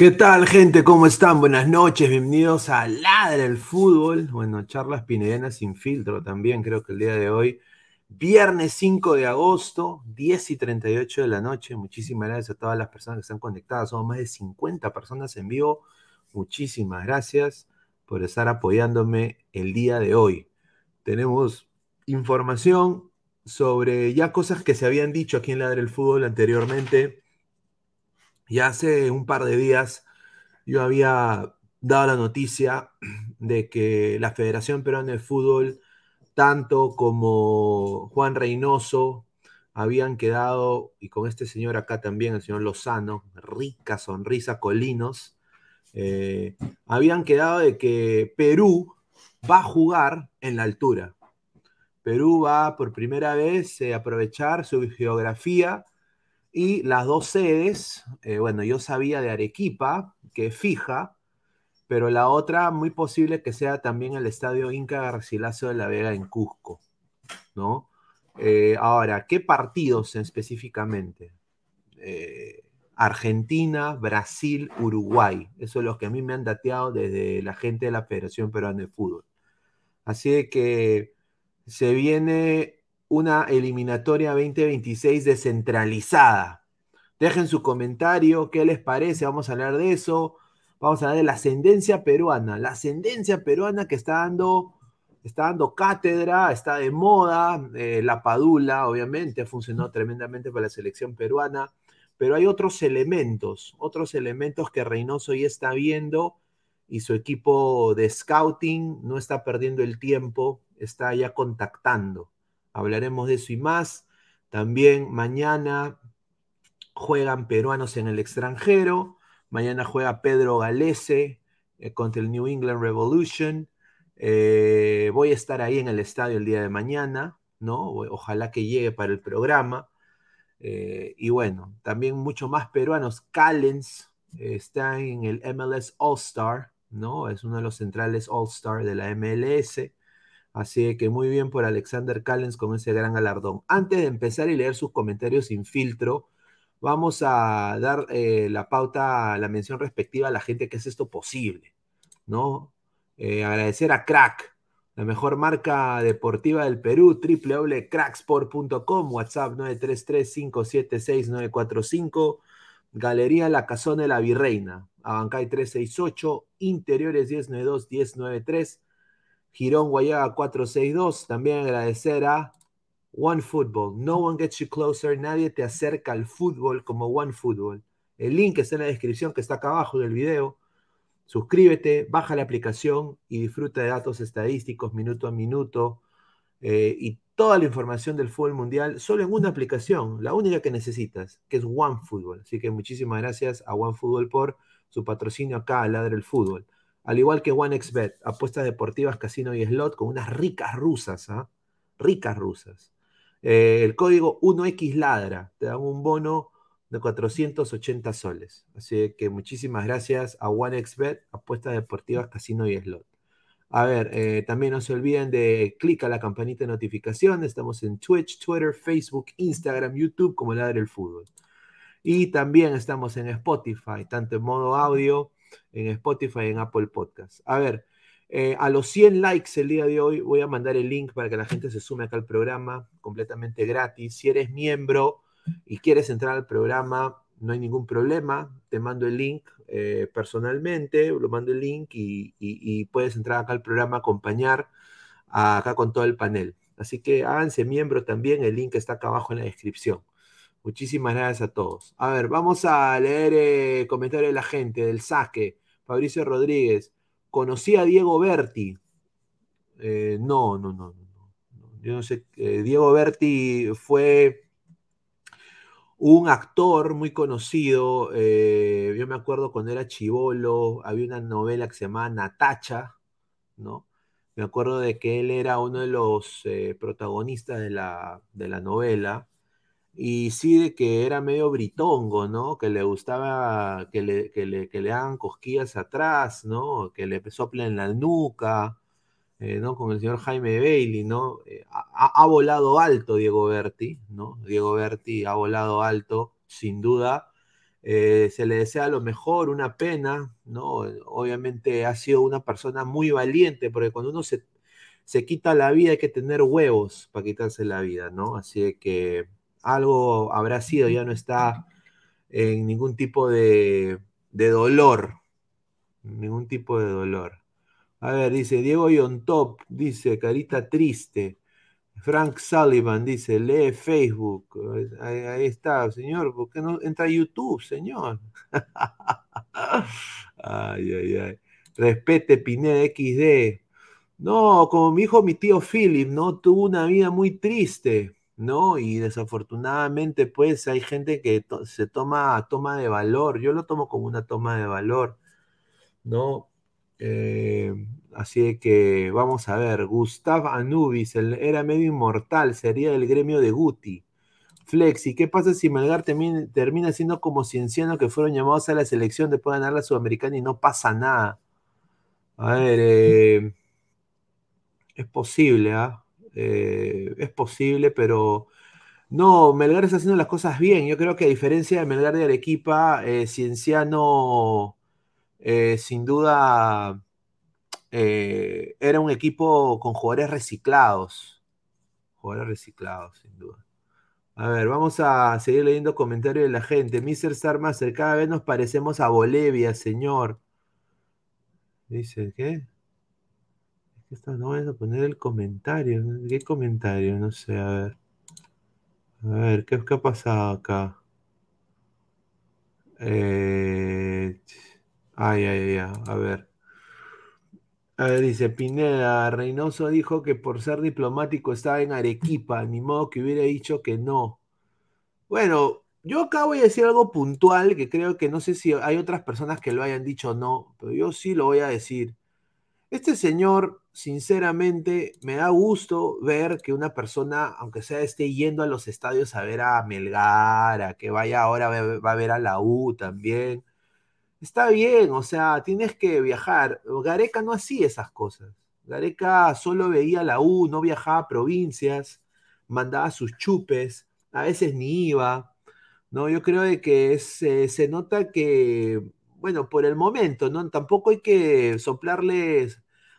¿Qué tal, gente? ¿Cómo están? Buenas noches, bienvenidos a Ladra el Fútbol. Bueno, charlas pinedianas sin filtro también, creo que el día de hoy. Viernes 5 de agosto, 10 y 38 de la noche. Muchísimas gracias a todas las personas que están conectadas. Somos más de 50 personas en vivo. Muchísimas gracias por estar apoyándome el día de hoy. Tenemos información sobre ya cosas que se habían dicho aquí en Ladra el Fútbol anteriormente ya hace un par de días yo había dado la noticia de que la Federación Peruana de Fútbol, tanto como Juan Reynoso, habían quedado, y con este señor acá también, el señor Lozano, rica sonrisa, Colinos, eh, habían quedado de que Perú va a jugar en la altura. Perú va por primera vez a aprovechar su geografía y las dos sedes, eh, bueno, yo sabía de Arequipa, que es fija, pero la otra muy posible que sea también el estadio Inca Garcilaso de la Vega en Cusco, ¿no? Eh, ahora, ¿qué partidos específicamente? Eh, Argentina, Brasil, Uruguay. Eso es lo que a mí me han dateado desde la gente de la Federación Peruana de Fútbol. Así que se viene una eliminatoria 2026 descentralizada. Dejen su comentario, qué les parece, vamos a hablar de eso. Vamos a hablar de la ascendencia peruana, la ascendencia peruana que está dando está dando cátedra, está de moda, eh, la Padula, obviamente, ha funcionado tremendamente para la selección peruana, pero hay otros elementos, otros elementos que Reynoso ya está viendo y su equipo de scouting no está perdiendo el tiempo, está ya contactando. Hablaremos de eso y más. También mañana juegan peruanos en el extranjero. Mañana juega Pedro Galese eh, contra el New England Revolution. Eh, voy a estar ahí en el estadio el día de mañana, ¿no? Ojalá que llegue para el programa. Eh, y bueno, también mucho más peruanos. Callens está en el MLS All Star, ¿no? Es uno de los centrales All Star de la MLS. Así que muy bien por Alexander Callens con ese gran galardón. Antes de empezar y leer sus comentarios sin filtro, vamos a dar eh, la pauta, la mención respectiva a la gente que hace esto posible, ¿no? Eh, agradecer a Crack, la mejor marca deportiva del Perú, www.cracksport.com, WhatsApp 933-576-945, Galería La Casona de la Virreina, Abancay 368, Interiores 1092-1093, Girón Guayaga 462. También agradecer a One Football. No one gets you closer. Nadie te acerca al fútbol como One Football. El link está en la descripción que está acá abajo del video. Suscríbete, baja la aplicación y disfruta de datos estadísticos minuto a minuto eh, y toda la información del fútbol mundial solo en una aplicación, la única que necesitas, que es OneFootball. Así que muchísimas gracias a OneFootball por su patrocinio acá al Ladre del Fútbol. Al igual que OneXBet, apuestas deportivas, casino y slot con unas ricas rusas, ¿ah? Ricas rusas. Eh, el código 1X Ladra, te dan un bono de 480 soles. Así que muchísimas gracias a OneXBet, apuestas deportivas, casino y slot. A ver, eh, también no se olviden de clicar la campanita de notificaciones. Estamos en Twitch, Twitter, Facebook, Instagram, YouTube como Ladre el Fútbol. Y también estamos en Spotify, tanto en modo audio, en Spotify, en Apple Podcast. A ver, eh, a los 100 likes el día de hoy voy a mandar el link para que la gente se sume acá al programa completamente gratis. Si eres miembro y quieres entrar al programa, no hay ningún problema. Te mando el link eh, personalmente, lo mando el link y, puedes entrar acá al programa, acompañar acá con todo el panel. Así que háganse miembro también, el link está acá abajo en la descripción. Muchísimas gracias a todos. A ver, vamos a leer eh, comentarios de la gente, del saque. Fabricio Rodríguez. Conocí a Diego Berti. Eh, no, no, no, no, Yo no sé. Eh, Diego Berti fue un actor muy conocido. yo me acuerdo cuando era chivolo, había una novela que se llamaba Natacha, ¿no? Me acuerdo de que él era uno de los protagonistas de la, de la novela y sí de que era medio britongo, ¿no? Que le gustaba que le, que le, que le hagan cosquillas atrás, ¿no? Que le soplen la nuca, eh, ¿no? Con el señor Jaime Bailey, ¿no? Eh, ha, volado alto Diego Berti, ¿no? Diego Berti ha volado alto, sin duda. Eh, se le desea lo mejor, una pena, ¿no? Obviamente ha sido una persona muy valiente, porque cuando uno se, se quita la vida hay que tener huevos para quitarse la vida, ¿no? Así que algo habrá sido, ya no está en ningún tipo de, dolor. Ningún tipo de dolor. A ver, dice Diego Yontop, dice carita triste. Frank Sullivan dice, lee Facebook. Ahí, está, señor. ¿Por qué no entra a YouTube, señor? ay, ay, ay. Respete Pineda XD. No, como mi hijo, mi tío Philip, ¿no? Tuvo una vida muy triste. ¿No? Y desafortunadamente, pues hay gente que se toma toma de valor. Yo lo tomo como una toma de valor, ¿no? Eh, así que vamos a ver. Gustav Anubis era medio inmortal, sería el gremio de Guti. Flexi, ¿qué pasa si Melgar termina, siendo como cienciano que fueron llamados a la selección después de ganar la Sudamericana y no pasa nada? A ver, eh, es posible, ¿ah? Es posible, pero no, Melgar está haciendo las cosas bien. Yo creo que a diferencia de Melgar de Arequipa, eh, Cienciano eh, sin duda era un equipo con jugadores reciclados. Jugadores reciclados, sin duda. A ver, vamos a seguir leyendo comentarios de la gente. Mr. Star Master, cada vez nos parecemos a Bolivia, señor. Dice, ¿qué? No vamos a poner el comentario. ¿Qué comentario? No sé, a ver. A ver, ¿qué, qué ha pasado acá? Eh... Ay, ay, ay, a ver. A ver, dice Pineda, Reynoso dijo que por ser diplomático estaba en Arequipa, ni modo que hubiera dicho que no. Bueno, yo acá voy a decir algo puntual que creo que no sé si hay otras personas que lo hayan dicho o no, pero yo sí lo voy a decir. Este señor, sinceramente, me da gusto ver que una persona, aunque sea esté yendo a los estadios a ver a Melgar, a que vaya ahora va a ver a la U también. Está bien, o sea, tienes que viajar. Gareca no hacía esas cosas. Gareca solo veía la U, no viajaba a provincias, mandaba sus chupes, a veces ni iba. ¿no? Yo creo que se nota que, bueno, por el momento, ¿no? Tampoco hay que soplarle,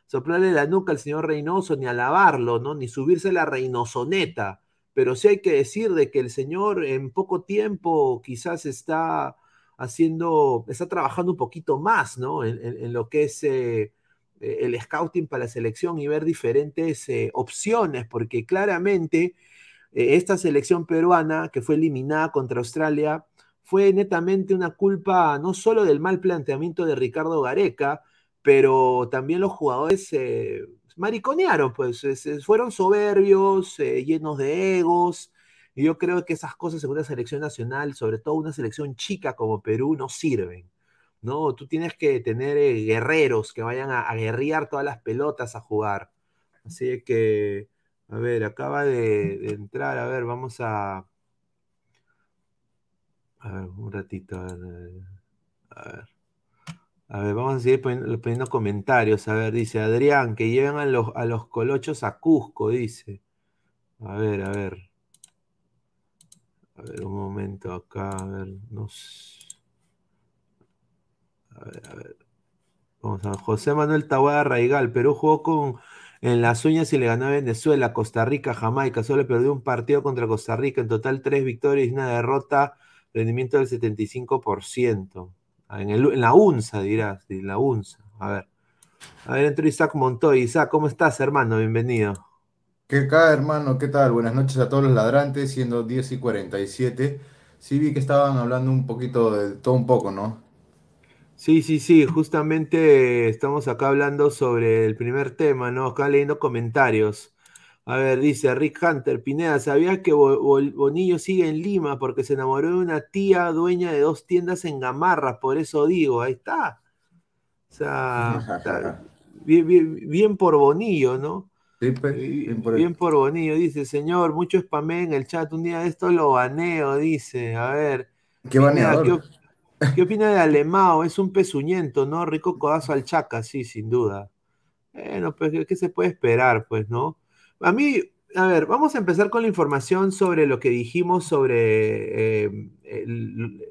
soplarle la nuca al señor Reynoso, ni alabarlo, ¿no? Ni subirse la reinosoneta. Pero sí hay que decir de que el señor en poco tiempo quizás está haciendo, está trabajando un poquito más, ¿no? En, lo que es eh, el scouting para la selección y ver diferentes eh, opciones, porque claramente eh, esta selección peruana que fue eliminada contra Australia fue netamente una culpa no solo del mal planteamiento de Ricardo Gareca, pero también los jugadores mariconearon, pues fueron soberbios, llenos de egos, y yo creo que esas cosas en una selección nacional, sobre todo una selección chica como Perú, no sirven. ¿no? Tú tienes que tener eh, guerreros que vayan a, guerrear todas las pelotas a jugar. Así que, a ver, acaba de, entrar, a ver, vamos a... A ver, un ratito, a ver. A ver. A ver, vamos a seguir poniendo, comentarios. A ver, dice Adrián, que lleven a los, a los colochos a Cusco, dice. A ver, a ver. A ver, un momento acá, a ver, no A ver, a ver. Vamos a ver. José Manuel Tahuada Raigal, Perú jugó con en las uñas y le ganó a Venezuela, Costa Rica, Jamaica. Solo perdió un partido contra Costa Rica. En total, tres victorias y una derrota. Rendimiento del 75%. Ah, en, en la UNSA, dirás, en la UNSA. A ver. A ver, entró Isaac Montoy. Isaac, ¿cómo estás, hermano? Bienvenido. ¿Qué tal, hermano? ¿Qué tal? Buenas noches a todos los ladrantes, siendo 10 y 47. Sí vi que estaban hablando un poquito de todo un poco, ¿no? Sí, sí, sí, justamente estamos acá hablando sobre el primer tema, ¿no? Acá leyendo comentarios. A ver, dice Rick Hunter, Pineda, ¿sabías que Bonillo sigue en Lima porque se enamoró de una tía dueña de dos tiendas en Gamarra? Por eso digo, ahí está. O sea, bien por Bonillo, ¿no? Pues, bien, por Bonillo, dice, señor, mucho spamé en el chat, un día de esto lo baneo, dice, a ver. ¿Qué ¿qué, opina de Alemao? Es un pezuñento, ¿no? Rico codazo al Chaca, sí, sin duda. Bueno, pues, ¿qué se puede esperar, pues, no? A mí, a ver, vamos a empezar con la información sobre lo que dijimos sobre eh,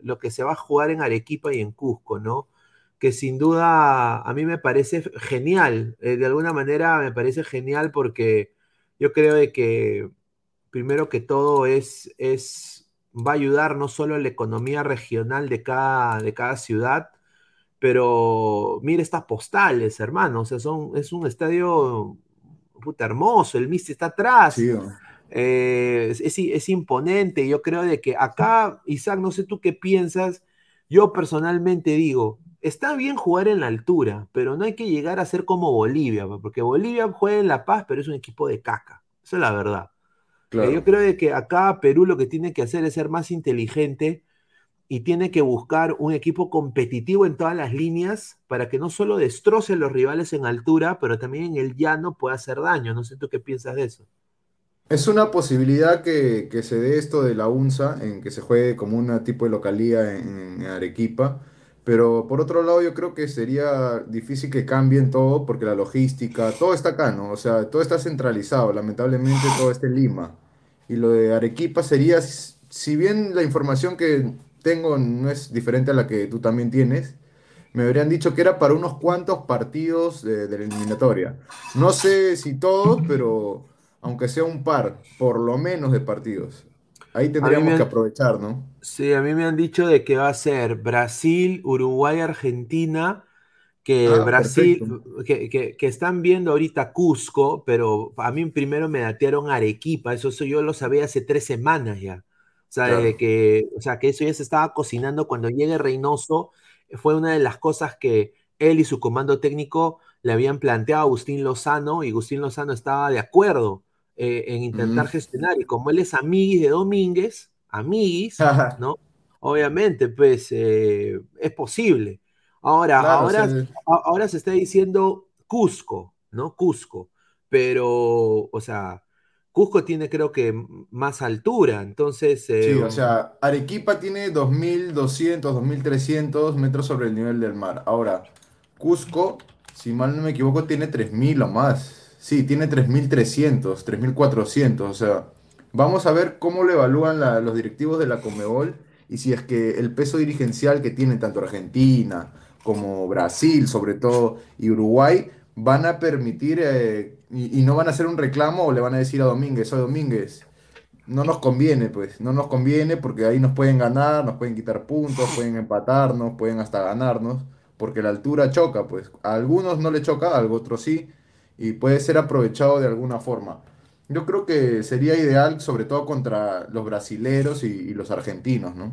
lo que se va a jugar en Arequipa y en Cusco, ¿no? que sin duda a mí me parece genial. Eh, de alguna manera me parece genial porque yo creo de que primero que todo es, es, va a ayudar no solo a la economía regional de cada, de cada ciudad, pero mire estas postales, hermano. O sea, son, es un estadio puta hermoso, el Misty está atrás. Eh, es, es, imponente. Yo creo de que acá, Isaac, no sé tú qué piensas. Yo personalmente digo, está bien jugar en la altura, pero no hay que llegar a ser como Bolivia, porque Bolivia juega en La Paz, pero es un equipo de caca. Esa es la verdad. Eh, yo creo que acá Perú lo que tiene que hacer es ser más inteligente y tiene que buscar un equipo competitivo en todas las líneas para que no solo destroce a los rivales en altura, pero también en el llano pueda hacer daño. No sé tú qué piensas de eso. Es una posibilidad que, se dé esto de la UNSA, en que se juegue como un tipo de localía en Arequipa pero por otro lado, yo creo que sería difícil que cambien todo porque la logística, todo está acá, ¿no? O sea, todo está centralizado, lamentablemente todo está en Lima. Y lo de Arequipa sería, si bien la información que tengo no es diferente a la que tú también tienes, me habrían dicho que era para unos cuantos partidos de, de la eliminatoria. No sé si todos, pero aunque sea un par, por lo menos de partidos. Ahí tendríamos que aprovechar, ¿no? Sí, a mí me han dicho de que va a ser Brasil, Uruguay, Argentina que Ah, Brasil, que- que están viendo ahorita Cusco, pero a mí primero me datearon Arequipa, eso, eso yo lo sabía hace tres semanas ya. O sea, Claro. desde que, o sea, que eso ya se estaba cocinando cuando llegue Reynoso, fue una de las cosas que él y su comando técnico le habían planteado a Agustín Lozano, y Agustín Lozano estaba de acuerdo eh, en intentar gestionar, y como él es amiguis de Domínguez, amiguis, ¿no? Obviamente, pues eh, es posible. Ahora, Claro, ahora, ahora se está diciendo Cusco, ¿no? Cusco. Pero, o sea, Cusco tiene creo que más altura, entonces... Sí, eh, o sea, Arequipa tiene 2.200, 2.300 metros sobre el nivel del mar. Ahora, Cusco, si mal no me equivoco, tiene 3.000 o más. Sí, tiene 3.300, 3.400. O sea, vamos a ver cómo lo evalúan la- los directivos de la Comebol y si es que el peso dirigencial que tienen tanto Argentina como Brasil, sobre todo, y Uruguay, van a permitir eh, y, y no van a hacer un reclamo o le van a decir a Domínguez, oye Domínguez no nos conviene, pues, no nos conviene porque ahí nos pueden ganar, nos pueden quitar puntos, pueden empatarnos, pueden hasta ganarnos, porque la altura choca, pues, a algunos no le choca, a otros sí, y puede ser aprovechado de alguna forma. Yo creo que sería ideal, sobre todo contra los brasileros y, y los argentinos, ¿no?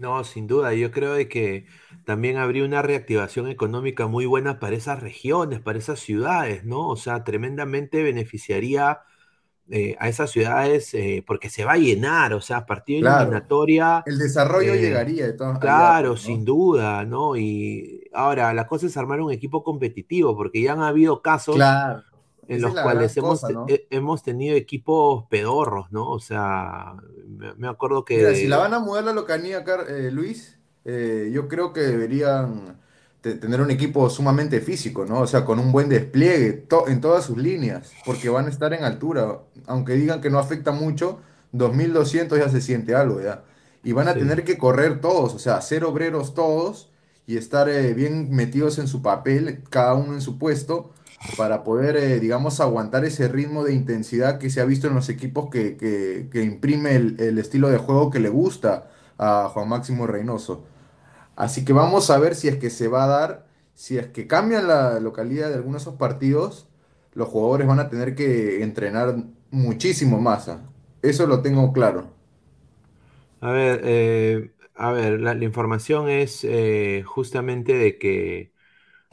No, sin duda, yo creo de que también habría una reactivación económica muy buena para esas regiones, para esas ciudades, ¿no? O sea, tremendamente beneficiaría eh, a esas ciudades eh, porque se va a llenar, o sea, partido Claro, eliminatoria. el desarrollo eh, llegaría de todas Claro, pues, sin ¿no? duda, ¿no? Y ahora la cosa es armar un equipo competitivo, porque ya han habido casos Claro, en los cuales hemos, hemos tenido equipos pedorros, ¿no? O sea, me, me acuerdo Mira, si la que... van a mudar la Locanía, eh, Luis, eh, yo creo que deberían te- tener un equipo sumamente físico, ¿no? O sea, con un buen despliegue to- en todas sus líneas, porque van a estar en altura. Aunque digan que no afecta mucho, 2200 ya se siente algo, ya. Y van a Sí. tener que correr todos, o sea, ser obreros todos y estar eh, bien metidos en su papel, cada uno en su puesto, para poder, eh, digamos, aguantar ese ritmo de intensidad que se ha visto en los equipos que, que- imprime el, el estilo de juego que le gusta a Juan Máximo Reynoso. Así que vamos a ver si es que se va a dar, si es que cambian la localidad de algunos de esos partidos, los jugadores van a tener que entrenar muchísimo más. ¿ah? Eso lo tengo claro. A ver, eh, a ver, la, la información es eh, justamente de que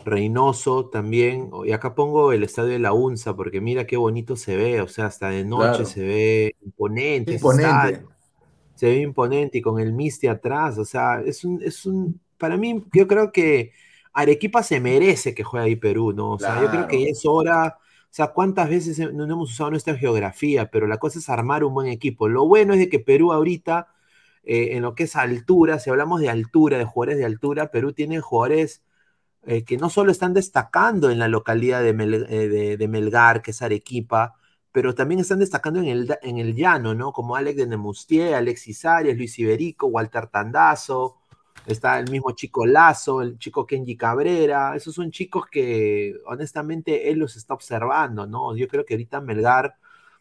Reynoso también, y acá pongo el estadio de la UNSA, porque mira qué bonito se ve, o sea, hasta de noche Claro. se ve imponente ese Imponente. estadio. se ve imponente y con el Misti atrás, o sea, es un, es un, para mí, yo creo que Arequipa se merece que juegue ahí Perú, ¿no? O sea, yo creo que ya es hora, o sea, cuántas veces no no hemos usado nuestra geografía, pero la cosa es armar un buen equipo. Lo bueno es de que Perú ahorita, eh, en lo que es altura, si hablamos de altura, de jugadores de altura, Perú tiene jugadores eh, que no solo están destacando en la localidad de, Mel- eh, de- de Melgar, que es Arequipa, pero también están destacando en el, en el llano, ¿no? Como Alex de Nemustier, Alexis Arias, Luis Iberico, Walter Tandazo, está el mismo chico Lazo, el chico Kenji Cabrera, esos son chicos que honestamente él los está observando, ¿no? Yo creo que ahorita Melgar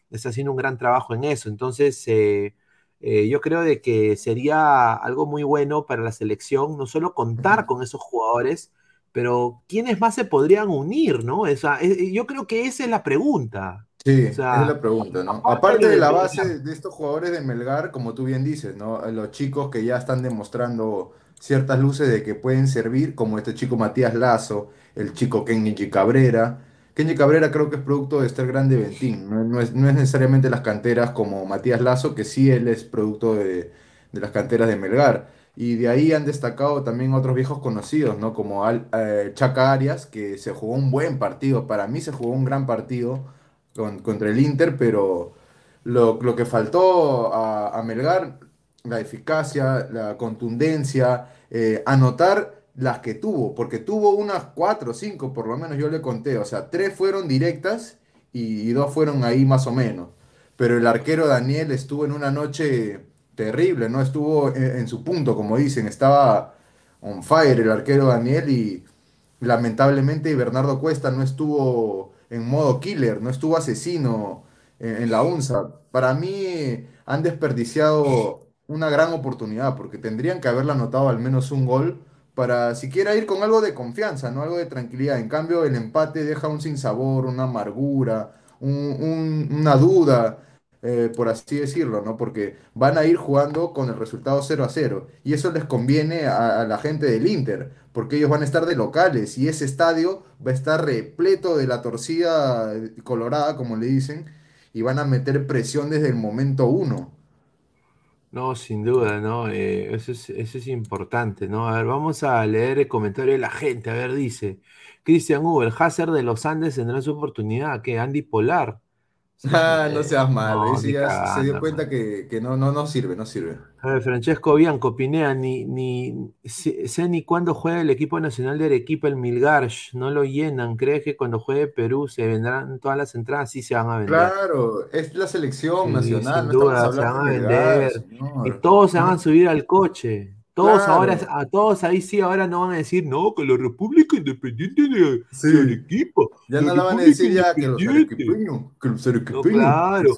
está haciendo un gran trabajo en eso, entonces eh, eh, yo creo de que sería algo muy bueno para la selección, no solo contar con esos jugadores, pero ¿quiénes más se podrían unir, no? O sea, eh, yo creo que esa es la pregunta. Sí, O esa sea, es la pregunta, ¿no? aparte Aparte de de la Melgar. base de estos jugadores de Melgar, como tú bien dices, ¿no? Los chicos que ya están demostrando ciertas luces de que pueden servir, como este chico Matías Lazo, el chico Kenji Cabrera. Kenji Cabrera creo que es producto de Estar Grande Ventín, no, no es, no es necesariamente las canteras como Matías Lazo, que sí él es producto de, de las canteras de Melgar. Y de ahí han destacado también otros viejos conocidos, ¿no? Como Al- eh, Chaca Arias, que se jugó un buen partido, para mí se jugó un gran partido con- contra el Inter, pero lo, lo que faltó a, Melgar, la eficacia, la contundencia, eh, anotar las que tuvo, porque tuvo unas cuatro o cinco, por lo menos yo le conté, o sea, tres fueron directas y dos fueron ahí más o menos. Pero el arquero Daniel estuvo en una noche terrible, ¿no? Estuvo en, su punto, como dicen, estaba on fire el arquero Daniel y lamentablemente Bernardo Cuesta no estuvo en modo killer, no estuvo asesino en, la UNSA. Para mí han desperdiciado una gran oportunidad porque tendrían que haberle anotado al menos un gol para siquiera ir con algo de confianza, ¿no? Algo de tranquilidad. En cambio, el empate deja un sinsabor, una amargura, un- un- una duda, eh, por así decirlo, ¿no? Porque van a ir jugando con el resultado cero a cero Y eso les conviene a, la gente del Inter, porque ellos van a estar de locales y ese estadio va a estar repleto de la torcida eh, colorada, como le dicen, y van a meter presión desde el momento uno. No, sin duda, ¿no? Eh, eso es, eso es importante, ¿no? A ver, vamos a leer el comentario de la gente. A ver, dice Cristian Hugo, el Hazard de los Andes tendrá su oportunidad. que Andy Polar. Ah, no eh, seas malo, no, se dio cuenta que, que no, no, no sirve, no sirve. A ver, Francesco Bianco, Pinea, ni, ni sé, sé ni cuándo juega el equipo nacional de Arequipa, el Milgarsh, no lo llenan. ¿Crees que cuando juegue Perú se vendrán todas las entradas? Sí se van a vender. Claro, es la selección Sí, nacional, sin no duda, se van a vender. Y todos se van a subir al coche. Todos Claro. ahora, a todos ahí sí, ahora no van a decir, no, que la República Independiente de, Sí. de Arequipa. Ya no la van a decir ya que los Independiente". arequipeños, que los No, arequipeños, claro,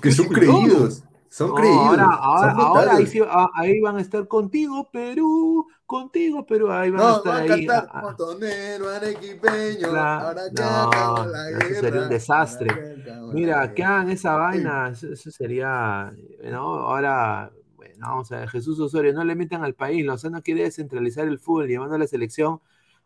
que son, que creídos, son No, creídos, ahora, son ahora, ahora ahí, brutales. sí, ah, ahí van a estar contigo, Perú, contigo, Perú, ahí van a No, estar va a ahí. cantar ah, ah, montonero arequipeño, ahora que no, la eso sería un guerra, desastre. ahora Mira, que guerra. hagan esa vaina, eso, eso sería, ¿no? Ahora, bueno, vamos a ver, Jesús Osorio, no le metan al país, Lozano quiere descentralizar el fútbol, llevando a la selección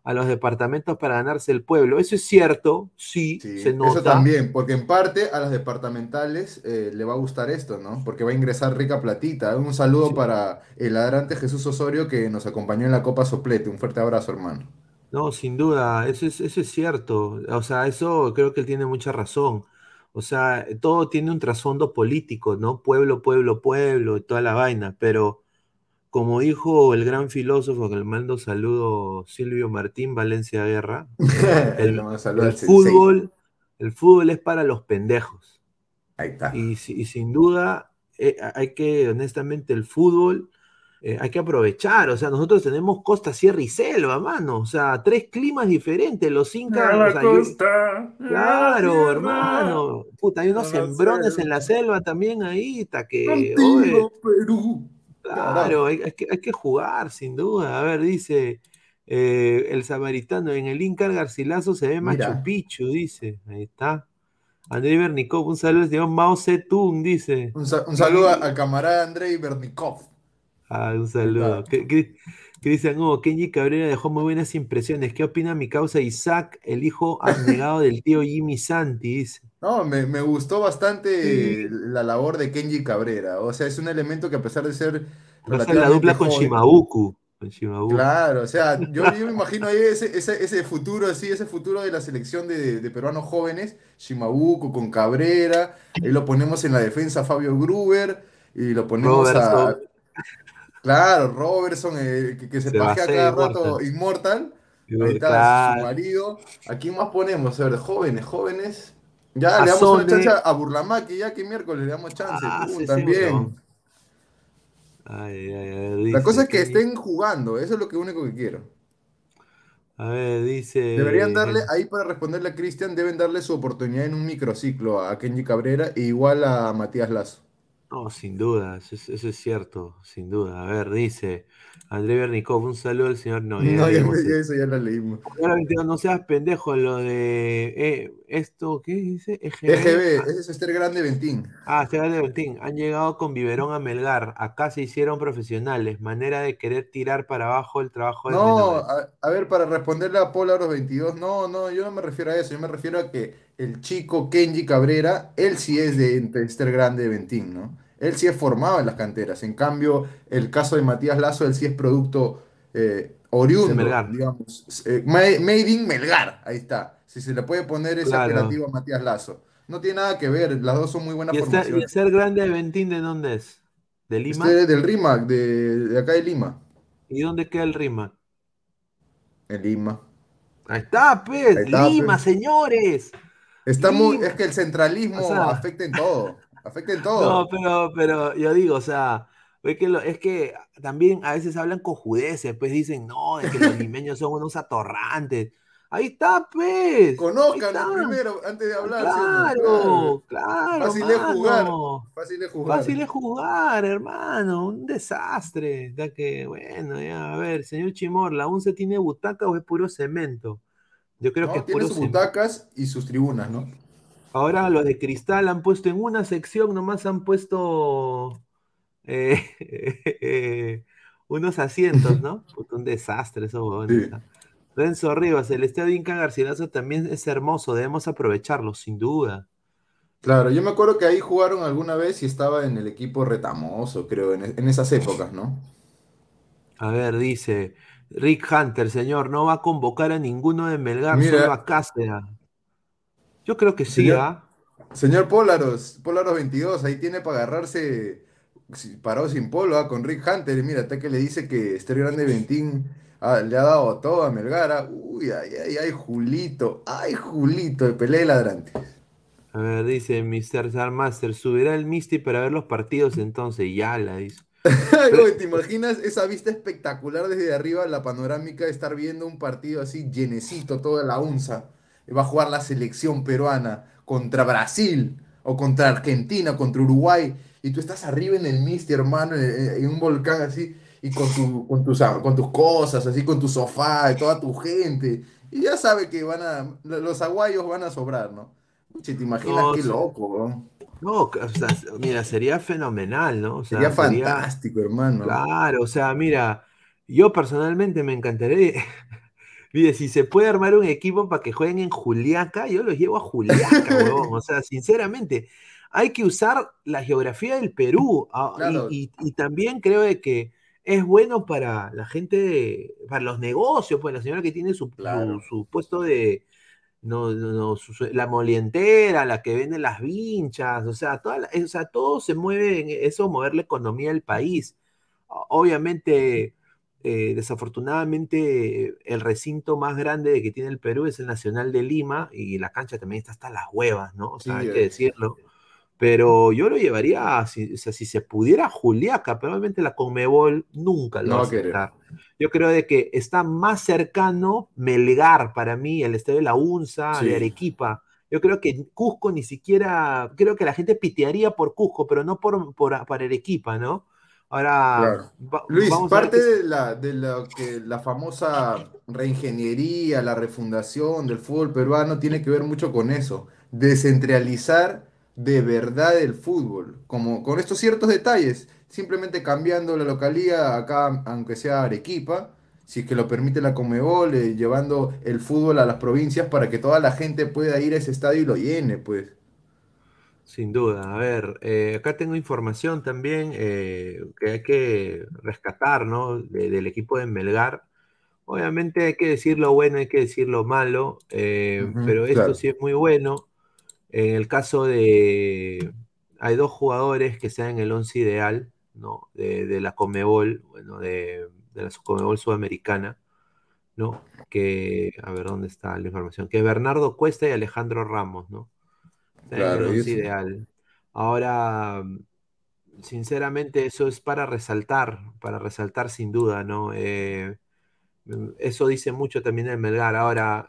a los departamentos para ganarse el pueblo. Eso es cierto, sí, Sí, se eso también, porque en parte a las departamentales eh, le va a gustar esto, ¿no? Porque va a ingresar rica platita. Un saludo Sí. para el ladrante Jesús Osorio que nos acompañó en la Copa Soplete. Un fuerte abrazo, hermano. No, sin duda, eso es, eso es cierto. O sea, eso creo que él tiene mucha razón. O sea, todo tiene un trasfondo político, ¿no? Pueblo, pueblo, pueblo, toda la vaina. Pero como dijo el gran filósofo que le mando saludo Silvio Martín Valencia Guerra, el, fútbol, el fútbol es para los pendejos. Ahí está. Y, si- y sin duda, eh, hay que, honestamente, el fútbol eh, hay que aprovechar. O sea, nosotros tenemos costa, sierra y selva, mano. O sea, tres climas diferentes. Los incas, o sea, yo- claro, hermano. Puta, hay unos la sembrones en la selva. también ahí, ta que, Contigo, Perú. Claro, hay, hay que, hay que jugar, sin duda. A ver, dice eh, el samaritano, en el Incar Garcilaso se ve Machu Mira. Picchu, dice. Ahí está. André Bernikov, un saludo al señor Mao Zedong, dice. Un, sa- un saludo al camarada Andrei Bernikov. Ah, un saludo. Cristian Hugo, Kenji Cabrera dejó muy buenas impresiones. ¿Qué opina mi causa Isaac, el hijo abnegado del tío Jimmy Santi? Dice. No, me, me gustó bastante Sí. la labor de Kenji Cabrera. O sea, es un elemento que a pesar de ser ser la relativamente dupla con joven, Shimabuku. Claro, o sea, yo, yo me imagino ahí ese, ese, ese futuro así, ese futuro de la selección de, de peruanos jóvenes, Shimabuku con Cabrera, y lo ponemos en la defensa a Fabio Gruber, y lo ponemos a, claro, Robertson, eh, que, que se pajea cada rato Immortal. Inmortal, ahí Claro. está su marido, ¿a quién más ponemos? A ver, jóvenes, jóvenes, ya A le damos una chance a Burlamaqui, ya que miércoles le damos chance, Ah, sí, sí, también. weón. Ay, ay, ay, La cosa es que estén jugando, eso es lo que único que quiero. A ver, dice. Deberían darle, ahí para responderle a Cristian, deben darle su oportunidad en un microciclo a Kenji Cabrera e igual a Matías Lazo. No, sin duda, eso es, eso es cierto, sin duda. A ver, dice André Bernikov, un saludo al señor. No, ya No, ya, eso. ya lo leímos. Ahora, 22, no seas pendejo, lo de eh, esto, ¿qué dice? EGB. EGB, ese es Esther Grande Ventín. Ah, Seba de Bertín, han llegado con biberón a Melgar. Acá se hicieron profesionales. Manera de querer tirar para abajo el trabajo de No, a, a ver, para responderle a Polaros 22, no, no, yo no me refiero a eso, yo me refiero a que el chico Kenji Cabrera, él sí es de Esther Grande Ventín, ¿no? Él sí es formado en las canteras. En cambio, el caso de Matías Lazo, él sí es producto eh, oriundo, Melgar. digamos. eh, ma- made in Melgar, ahí está. Si se le puede poner ese Claro. apelativo a Matías Lazo. No tiene nada que ver, las dos son muy buenas ¿Y el, ser, y el formaciones. ser grande de Ventín de dónde es? ¿De Lima? Este es del RIMAC, de, de acá de Lima. ¿Y dónde queda el Rima? En Lima. Ahí está, pues, Ahí está, Lima, pues. señores. Está muy, Lima. es que el centralismo O sea- afecta en todo. Afecta en todo. No, pero, pero yo digo, o sea, es que, lo- es que también a veces hablan cojudeces, pues dicen, no, es que los limeños son unos atorrantes. Ahí está, pues. Conózcanlo primero antes de hablar. Claro, claro. Fácil es jugar. Fácil es jugar. Fácil es jugar, hermano. Un desastre. Ya que, bueno, ya, a ver, señor Chimor, ¿la UNCE tiene butaca o es puro cemento? Yo creo que es tiene sus butacas y sus tribunas, ¿no? Ahora los de cristal han puesto en una sección, nomás han puesto eh, eh, unos asientos, ¿no? un desastre eso, sí. Renzo Rivas, el estadio Inca Garcilaso también es hermoso, debemos aprovecharlo, sin duda. Claro, yo me acuerdo que ahí jugaron alguna vez y estaba en el equipo retamoso, creo, en, en esas épocas, ¿no? A ver, dice Rick Hunter, señor, no va a convocar a ninguno de Melgar, solo a Cáceres. Yo creo que sí, ¿ah? Señor Pólaros, Pólaros 22, ahí tiene para agarrarse parado sin polo ¿ah? con Rick Hunter. Mira, hasta que le dice que este Grande Ventín ah, le ha dado todo a Melgara. Uy, ay, ay, ay, Julito, ay, Julito, de pelea de ladrantes. A ver, dice Mr. Sarmaster, subirá el Misty para ver los partidos entonces, ya la dice. ¿Te imaginas esa vista espectacular desde arriba, la panorámica de estar viendo un partido así llenecito, toda la unza? Va a jugar la selección peruana contra Brasil o contra Argentina, contra Uruguay, y tú estás arriba en el Misty, hermano, en, un volcán así, y con, tu, con, tus, con tus cosas, así, con tu sofá, y toda tu gente, y ya sabe que van a, los aguayos van a sobrar, ¿no? Si te imaginas qué loco, ¿no? No, o sea, mira, sería fenomenal, ¿no? sería fantástico, hermano. Claro, o sea, mira, yo personalmente me encantaría, Mire, si se puede armar un equipo para que jueguen en Juliaca, yo los llevo a Juliaca, weón. O sea, sinceramente, hay que usar la geografía del Perú. Ah, y, también creo de que es bueno para la gente, para los negocios, pues la señora que tiene su, su, puesto de, no, no, la molientera, la que vende las vinchas, o sea, toda o sea, todo se mueve en eso, mover la economía del país. Obviamente, eh, desafortunadamente el recinto más grande que tiene el Perú es el Nacional de Lima y la cancha también está hasta las huevas, ¿no? O sea, hay que decirlo. Pero yo lo llevaría, si, o sea, si se pudiera, Juliaca, probablemente la Conmebol nunca lo va a aceptar. Yo creo de que está más cercano Melgar para mí, el estadio de la UNSA, de Arequipa. Yo creo que Cusco ni siquiera, creo que la gente pitearía por Cusco, pero no por, por, por Arequipa, ¿no? Ahora, Luis, parte de, la, de que la famosa reingeniería, la refundación del fútbol peruano tiene que ver mucho con eso, descentralizar de verdad el fútbol, como con estos ciertos detalles, simplemente cambiando la localía acá, aunque sea Arequipa, si es que lo permite la Comebol, eh, llevando el fútbol a las provincias para que toda la gente pueda ir a ese estadio y lo llene, pues. Sin duda. A ver, eh, acá tengo información también eh, que hay que rescatar, ¿no? del equipo de Melgar. Obviamente hay que decir lo bueno, hay que decir lo malo, eh, pero esto sí es muy bueno. En el caso de... Hay dos jugadores que sean el once ideal, ¿no? De, la Comebol, bueno, de, de la Comebol Sudamericana, ¿no? Que, a ver, ¿dónde está la información? Que Bernardo Cuesta y Alejandro Ramos, ¿no? Claro, es ideal. Ahora, sinceramente, eso es para resaltar, para resaltar sin duda, ¿no? Eh, eso dice mucho también el Melgar. Ahora,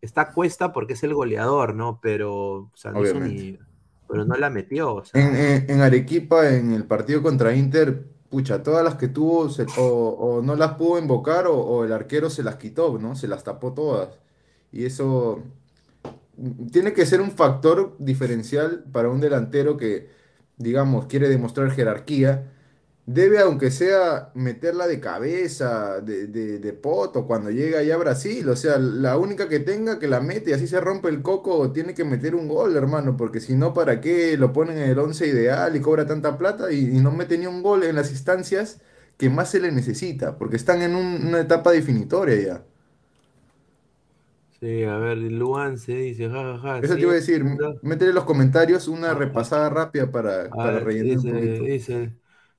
está cuesta porque es el goleador, ¿no? Pero, no pero no la metió. en, Arequipa, en el partido contra Inter, pucha, todas las que tuvo o, no las pudo invocar o, o, el arquero se las quitó, ¿no? Se las tapó todas. Y eso tiene que ser un factor diferencial para un delantero que, digamos, quiere demostrar jerarquía. Debe, aunque sea, meterla de cabeza, de, de, poto, cuando llega allá a Brasil. O sea, la única que tenga que la mete y así se rompe el coco, tiene que meter un gol, hermano. Porque si no, ¿para qué lo ponen en el once ideal y cobra tanta plata y, no mete ni un gol en las instancias que más se le necesita? Porque están en una etapa definitoria ya. Sí, a ver, Luan se dice, jajaja. Eso te iba a decir, métele en los comentarios una repasada rápida para, para rellenar un poquito. Dice,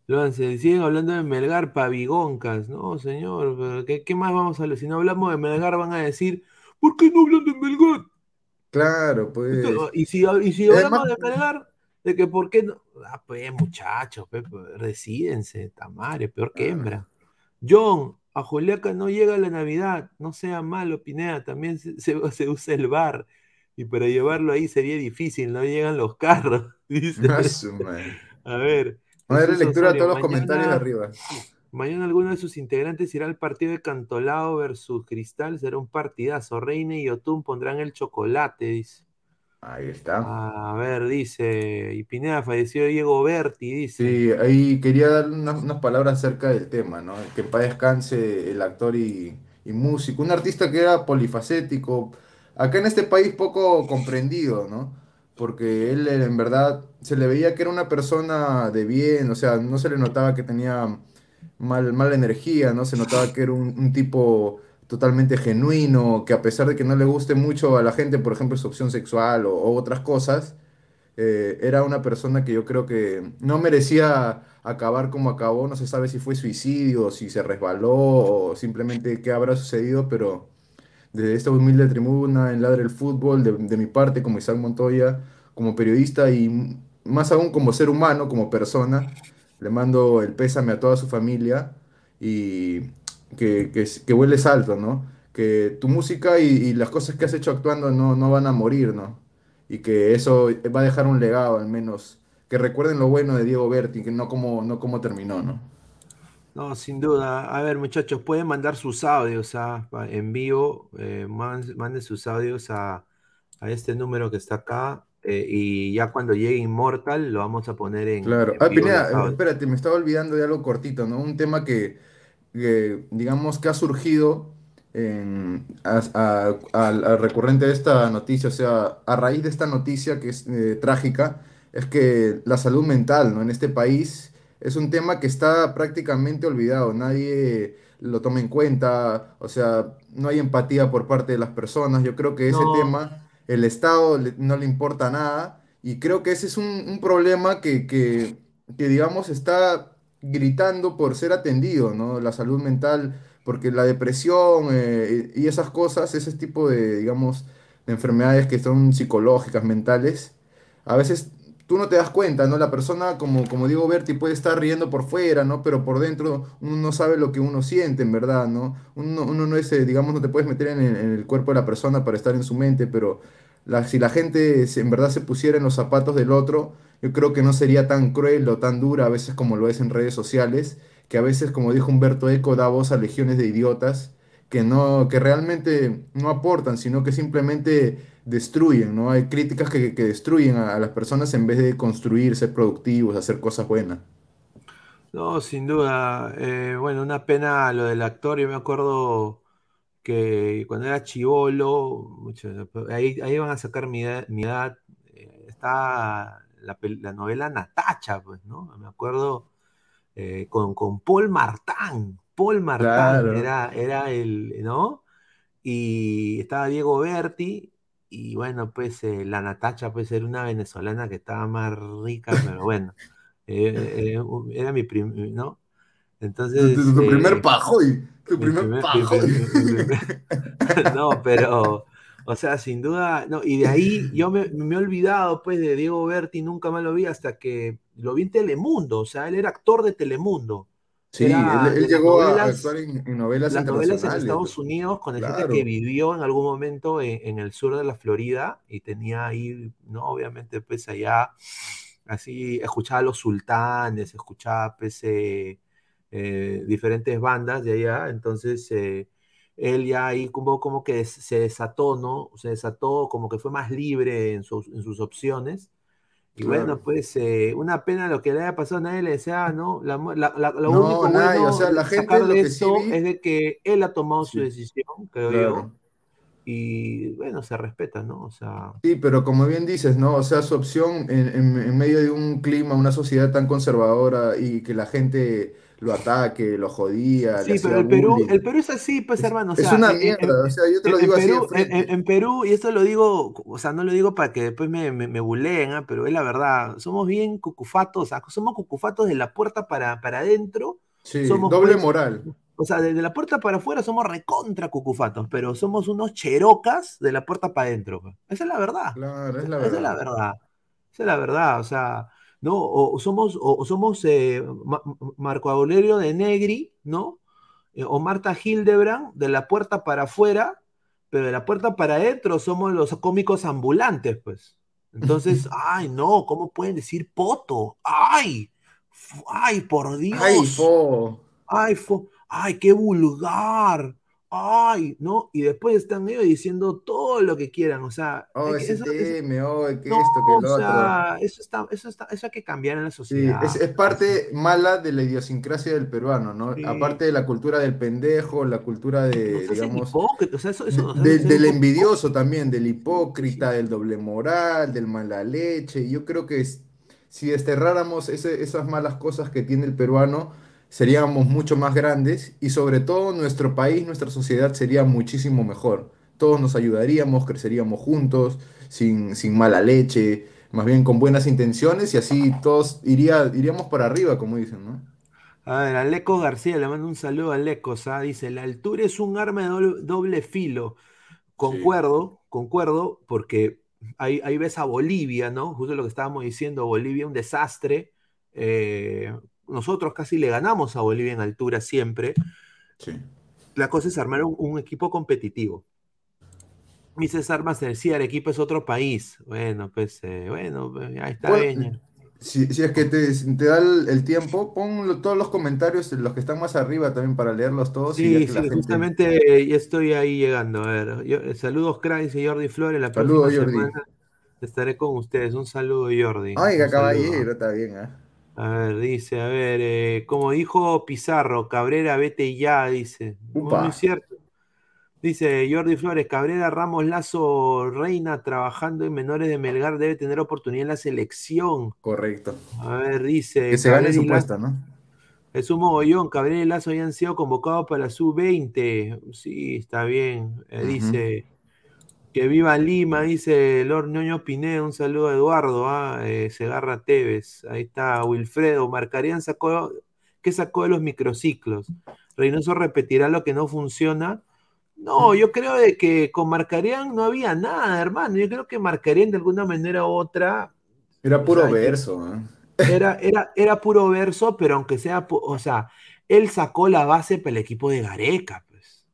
Luan se siguen hablando de Melgar pavigoncas. No, señor, ¿qué, ¿qué, más vamos a hablar? Si no hablamos de Melgar van a decir, ¿por qué no hablan de Melgar? Claro, pues. Y si, y si hablamos de Melgar, de que por qué no. Ah, pues, muchachos, pues, resídense, tamare, peor que hembra. John, a Juliaca no llega la Navidad, no sea malo, Pineda, también se, se- usa el bar. Y para llevarlo ahí sería difícil, no llegan los carros, dice. Ah. A ver. A ver lectura de Osorio, todos los comentarios de mañana- arriba. Mañana alguno de sus integrantes irá al partido de Cantolao versus Cristal. Será un partidazo. Reina y Yotun pondrán el chocolate, dice. Ahí está. A ver, dice. Y Pineda falleció Diego Berti, dice. Sí, ahí quería dar unas, unas palabras acerca del tema, ¿no? Que en paz descanse el actor y, y músico, un artista que era polifacético, acá en este país poco comprendido, ¿no? Porque él en verdad se le veía que era una persona de bien, o sea, no se le notaba que tenía mal, mala energía, ¿no? Se notaba que era un, un tipo totalmente genuino, que a pesar de que no le guste mucho a la gente, por ejemplo, su opción sexual o, o otras cosas, eh, era una persona que yo creo que no merecía acabar como acabó, no se sabe si fue suicidio, si se resbaló o simplemente qué habrá sucedido, pero desde esta humilde tribuna en Ladre el Fútbol, de, de mi parte como Isaac Montoya, como periodista y más aún como ser humano, como persona, le mando el pésame a toda su familia y que, que, que vueles alto, ¿no? Que tu música y, y las cosas que has hecho actuando no, no van a morir, ¿no? Y que eso va a dejar un legado, al menos. Que recuerden lo bueno de Diego Berti, que no como, no como terminó, ¿no? No, sin duda. A ver, muchachos, pueden mandar sus audios ah, pa- en vivo. eh, manden sus audios a, a este número que está acá. eh, y ya cuando llegue Immortal lo vamos a poner en, Claro. en Ah, vivo Pineda, espérate, me estaba olvidando de algo cortito, ¿no? Un tema que, digamos, que ha surgido en- a, a- recurrente de esta noticia, o sea, a raíz de esta noticia que es eh, trágica, es que la salud mental, ¿no? En este país es un tema que está prácticamente olvidado, nadie lo toma en cuenta, o sea, no hay empatía por parte de las personas, yo creo que ese No. tema, el Estado le- no le importa nada, y creo que ese es un, un problema que, que, que, digamos, está gritando por ser atendido, ¿no? La salud mental, porque la depresión eh, y esas cosas, ese tipo de, digamos, de enfermedades que son psicológicas, mentales, a veces tú no te das cuenta, ¿no? La persona, como, como digo, Berti, puede estar riendo por fuera, ¿no? Pero por dentro uno no sabe lo que uno siente, en verdad, ¿no? Uno, no es, eh, digamos, no te puedes meter en el cuerpo de la persona para estar en su mente, pero si la gente en verdad se pusiera en los zapatos del otro, yo creo que no sería tan cruel o tan dura a veces como lo es en redes sociales, que a veces, como dijo Humberto Eco, da voz a legiones de idiotas que no, que realmente no aportan, sino que simplemente destruyen, ¿no? Hay críticas que, que destruyen a, a las personas en vez de construir, ser productivos, hacer cosas buenas. No, sin duda. eh, bueno, una pena lo del actor. Yo me acuerdo que cuando era chivolo, mucho- ahí, ahí van a sacar mi edad. mi edad, eh, está la, la novela Natacha, pues, ¿no? Me acuerdo eh, con, con Paul Martán. Paul Martán Claro. era, era el, ¿no? Y estaba Diego Berti. Y bueno, pues eh, la Natacha, pues era una venezolana que estaba más rica, pero bueno. eh, era mi prim, ¿no? Tu, Entonces. tu- tu eh, primer pajoy, tu mi primer primer- primer- No, pero, o sea, sin duda, no, y de ahí yo me, me he olvidado, pues, de Diego Berti, nunca más lo vi hasta que lo vi en Telemundo, o sea, él era actor de Telemundo. Sí, Era él, llegó a actuar en, en novelas Las novelas en. Estados Unidos con gente Claro. que vivió en algún momento en, en el sur de la Florida y tenía ahí, ¿no? Obviamente, pues allá, así, escuchaba a los sultanes, escuchaba, pues, eh, eh, diferentes bandas de allá, entonces eh, él ya ahí como, como que se desató, ¿no? Se desató, como que fue más libre en sus, en sus opciones. Y Claro. bueno, pues eh, una pena lo que le haya pasado, nadie le desea, ¿no? La la- la- lo No, único nadie, bueno o sea, la gente sacar lo de que sí vi- es de que él ha tomado su Sí. decisión, creo Claro. yo, y bueno, se respeta, ¿no? O sea, Sí, pero como bien dices, ¿no? O sea, su opción en, en- en medio de un clima, una sociedad tan conservadora y que la gente lo ataque, lo jodía, sí, pero el Perú, bullying. el Perú es así, pues, Es- hermano, o es sea, una en- en- mierda, o sea, yo te lo en- digo en así Perú, en, frente. en- en Perú, y esto lo digo, o sea, no lo digo para que después me, me, me buleen, ¿ah? pero es la verdad, somos bien cucufatos, o sea, somos cucufatos de la puerta para, para adentro, Sí, somos, doble pues, moral. O sea, desde la puerta para afuera somos recontra cucufatos, pero somos unos cherocas de la puerta para adentro. pues. Esa es la verdad. Claro, es la Esa es la verdad. verdad. Esa es la verdad. O sea, ¿no? O, somos, o, o somos eh, Ma- Ma- Marco Aurelio de Negri, ¿no? eh, o Marta Hildebrand de la puerta para afuera, pero de la puerta para adentro somos los cómicos ambulantes, pues. Entonces, ay, no, ¿cómo pueden decir poto? ¡Ay! ¡Ay, por Dios! ¡Ay, fo- ay, qué vulgar! ¡Ay! ¿No? Y después están ellos diciendo todo lo que quieran, o sea, Oh, que eso, es- teme, oh, que no, esto, que o lo otro. eso está, eso está, eso hay que cambiar en la Sí, sociedad. es, es parte mala de la idiosincrasia del peruano, ¿no? Sí. Aparte de la cultura del pendejo, la cultura de, digamos, o sea, eso, eso de- del envidioso también, del hipócrita, del doble moral, del mala leche. Yo creo que es- si desterráramos ese- esas malas cosas que tiene el peruano, seríamos mucho más grandes y sobre todo nuestro país, nuestra sociedad sería muchísimo mejor. Todos nos ayudaríamos, creceríamos juntos, sin, sin mala leche, más bien con buenas intenciones y así todos iría, iríamos para arriba, como dicen, ¿no? A ver, Aleco García, le mando un saludo a Aleco, ¿ah? Dice, la altura es un arma de doble, doble filo. Concuerdo, concuerdo, porque ahí, ahí ves a Bolivia, ¿no? Justo lo que estábamos diciendo, Bolivia un desastre. Eh, nosotros casi le ganamos a Bolivia en altura siempre. Sí. La cosa es armar un, un equipo competitivo. Mi César Master, sí, Arequipa es otro país. Bueno, pues, eh, bueno, pues, ahí está. Si, si es que te, te da el, el tiempo, pon todos los comentarios, los que están más arriba también para leerlos todos y Sí, que sí, gente- justamente eh, ya estoy ahí llegando. A ver, yo- eh, saludos, Craig, dice Jordi Flores. La Saludos, Jordi. semana estaré con ustedes. Un saludo, Jordi. Ay, Un caballero, saludo. está bien, ¿ah? A ver, dice, a ver, eh, como dijo Pizarro, Cabrera, vete ya, dice. Upa. muy cierto. Dice Jordi Flores, Cabrera, Ramos, Lazo, Reina, trabajando en menores de Melgar, debe tener oportunidad en la selección. Correcto. A ver, dice. Que se gane su puesta, ¿no? Es un mogollón, Cabrera y Lazo habían sido convocados para la sub-20. Sí, está bien. Eh. Dice que viva Lima, dice Lord Ñoño Pineda. Un saludo a Eduardo, ah, eh, Segarra Tevez. Ahí está Wilfredo. Marcarían sacó, ¿qué sacó de los microciclos? Reynoso repetirá lo que no funciona. No, yo creo de que con Marcarían no había nada, hermano. Yo creo que Marcarían de alguna manera u otra Era puro O sea, verso, ¿ah? era, era, era puro verso, pero aunque sea, o sea, él sacó la base para el equipo de Gareca, pues.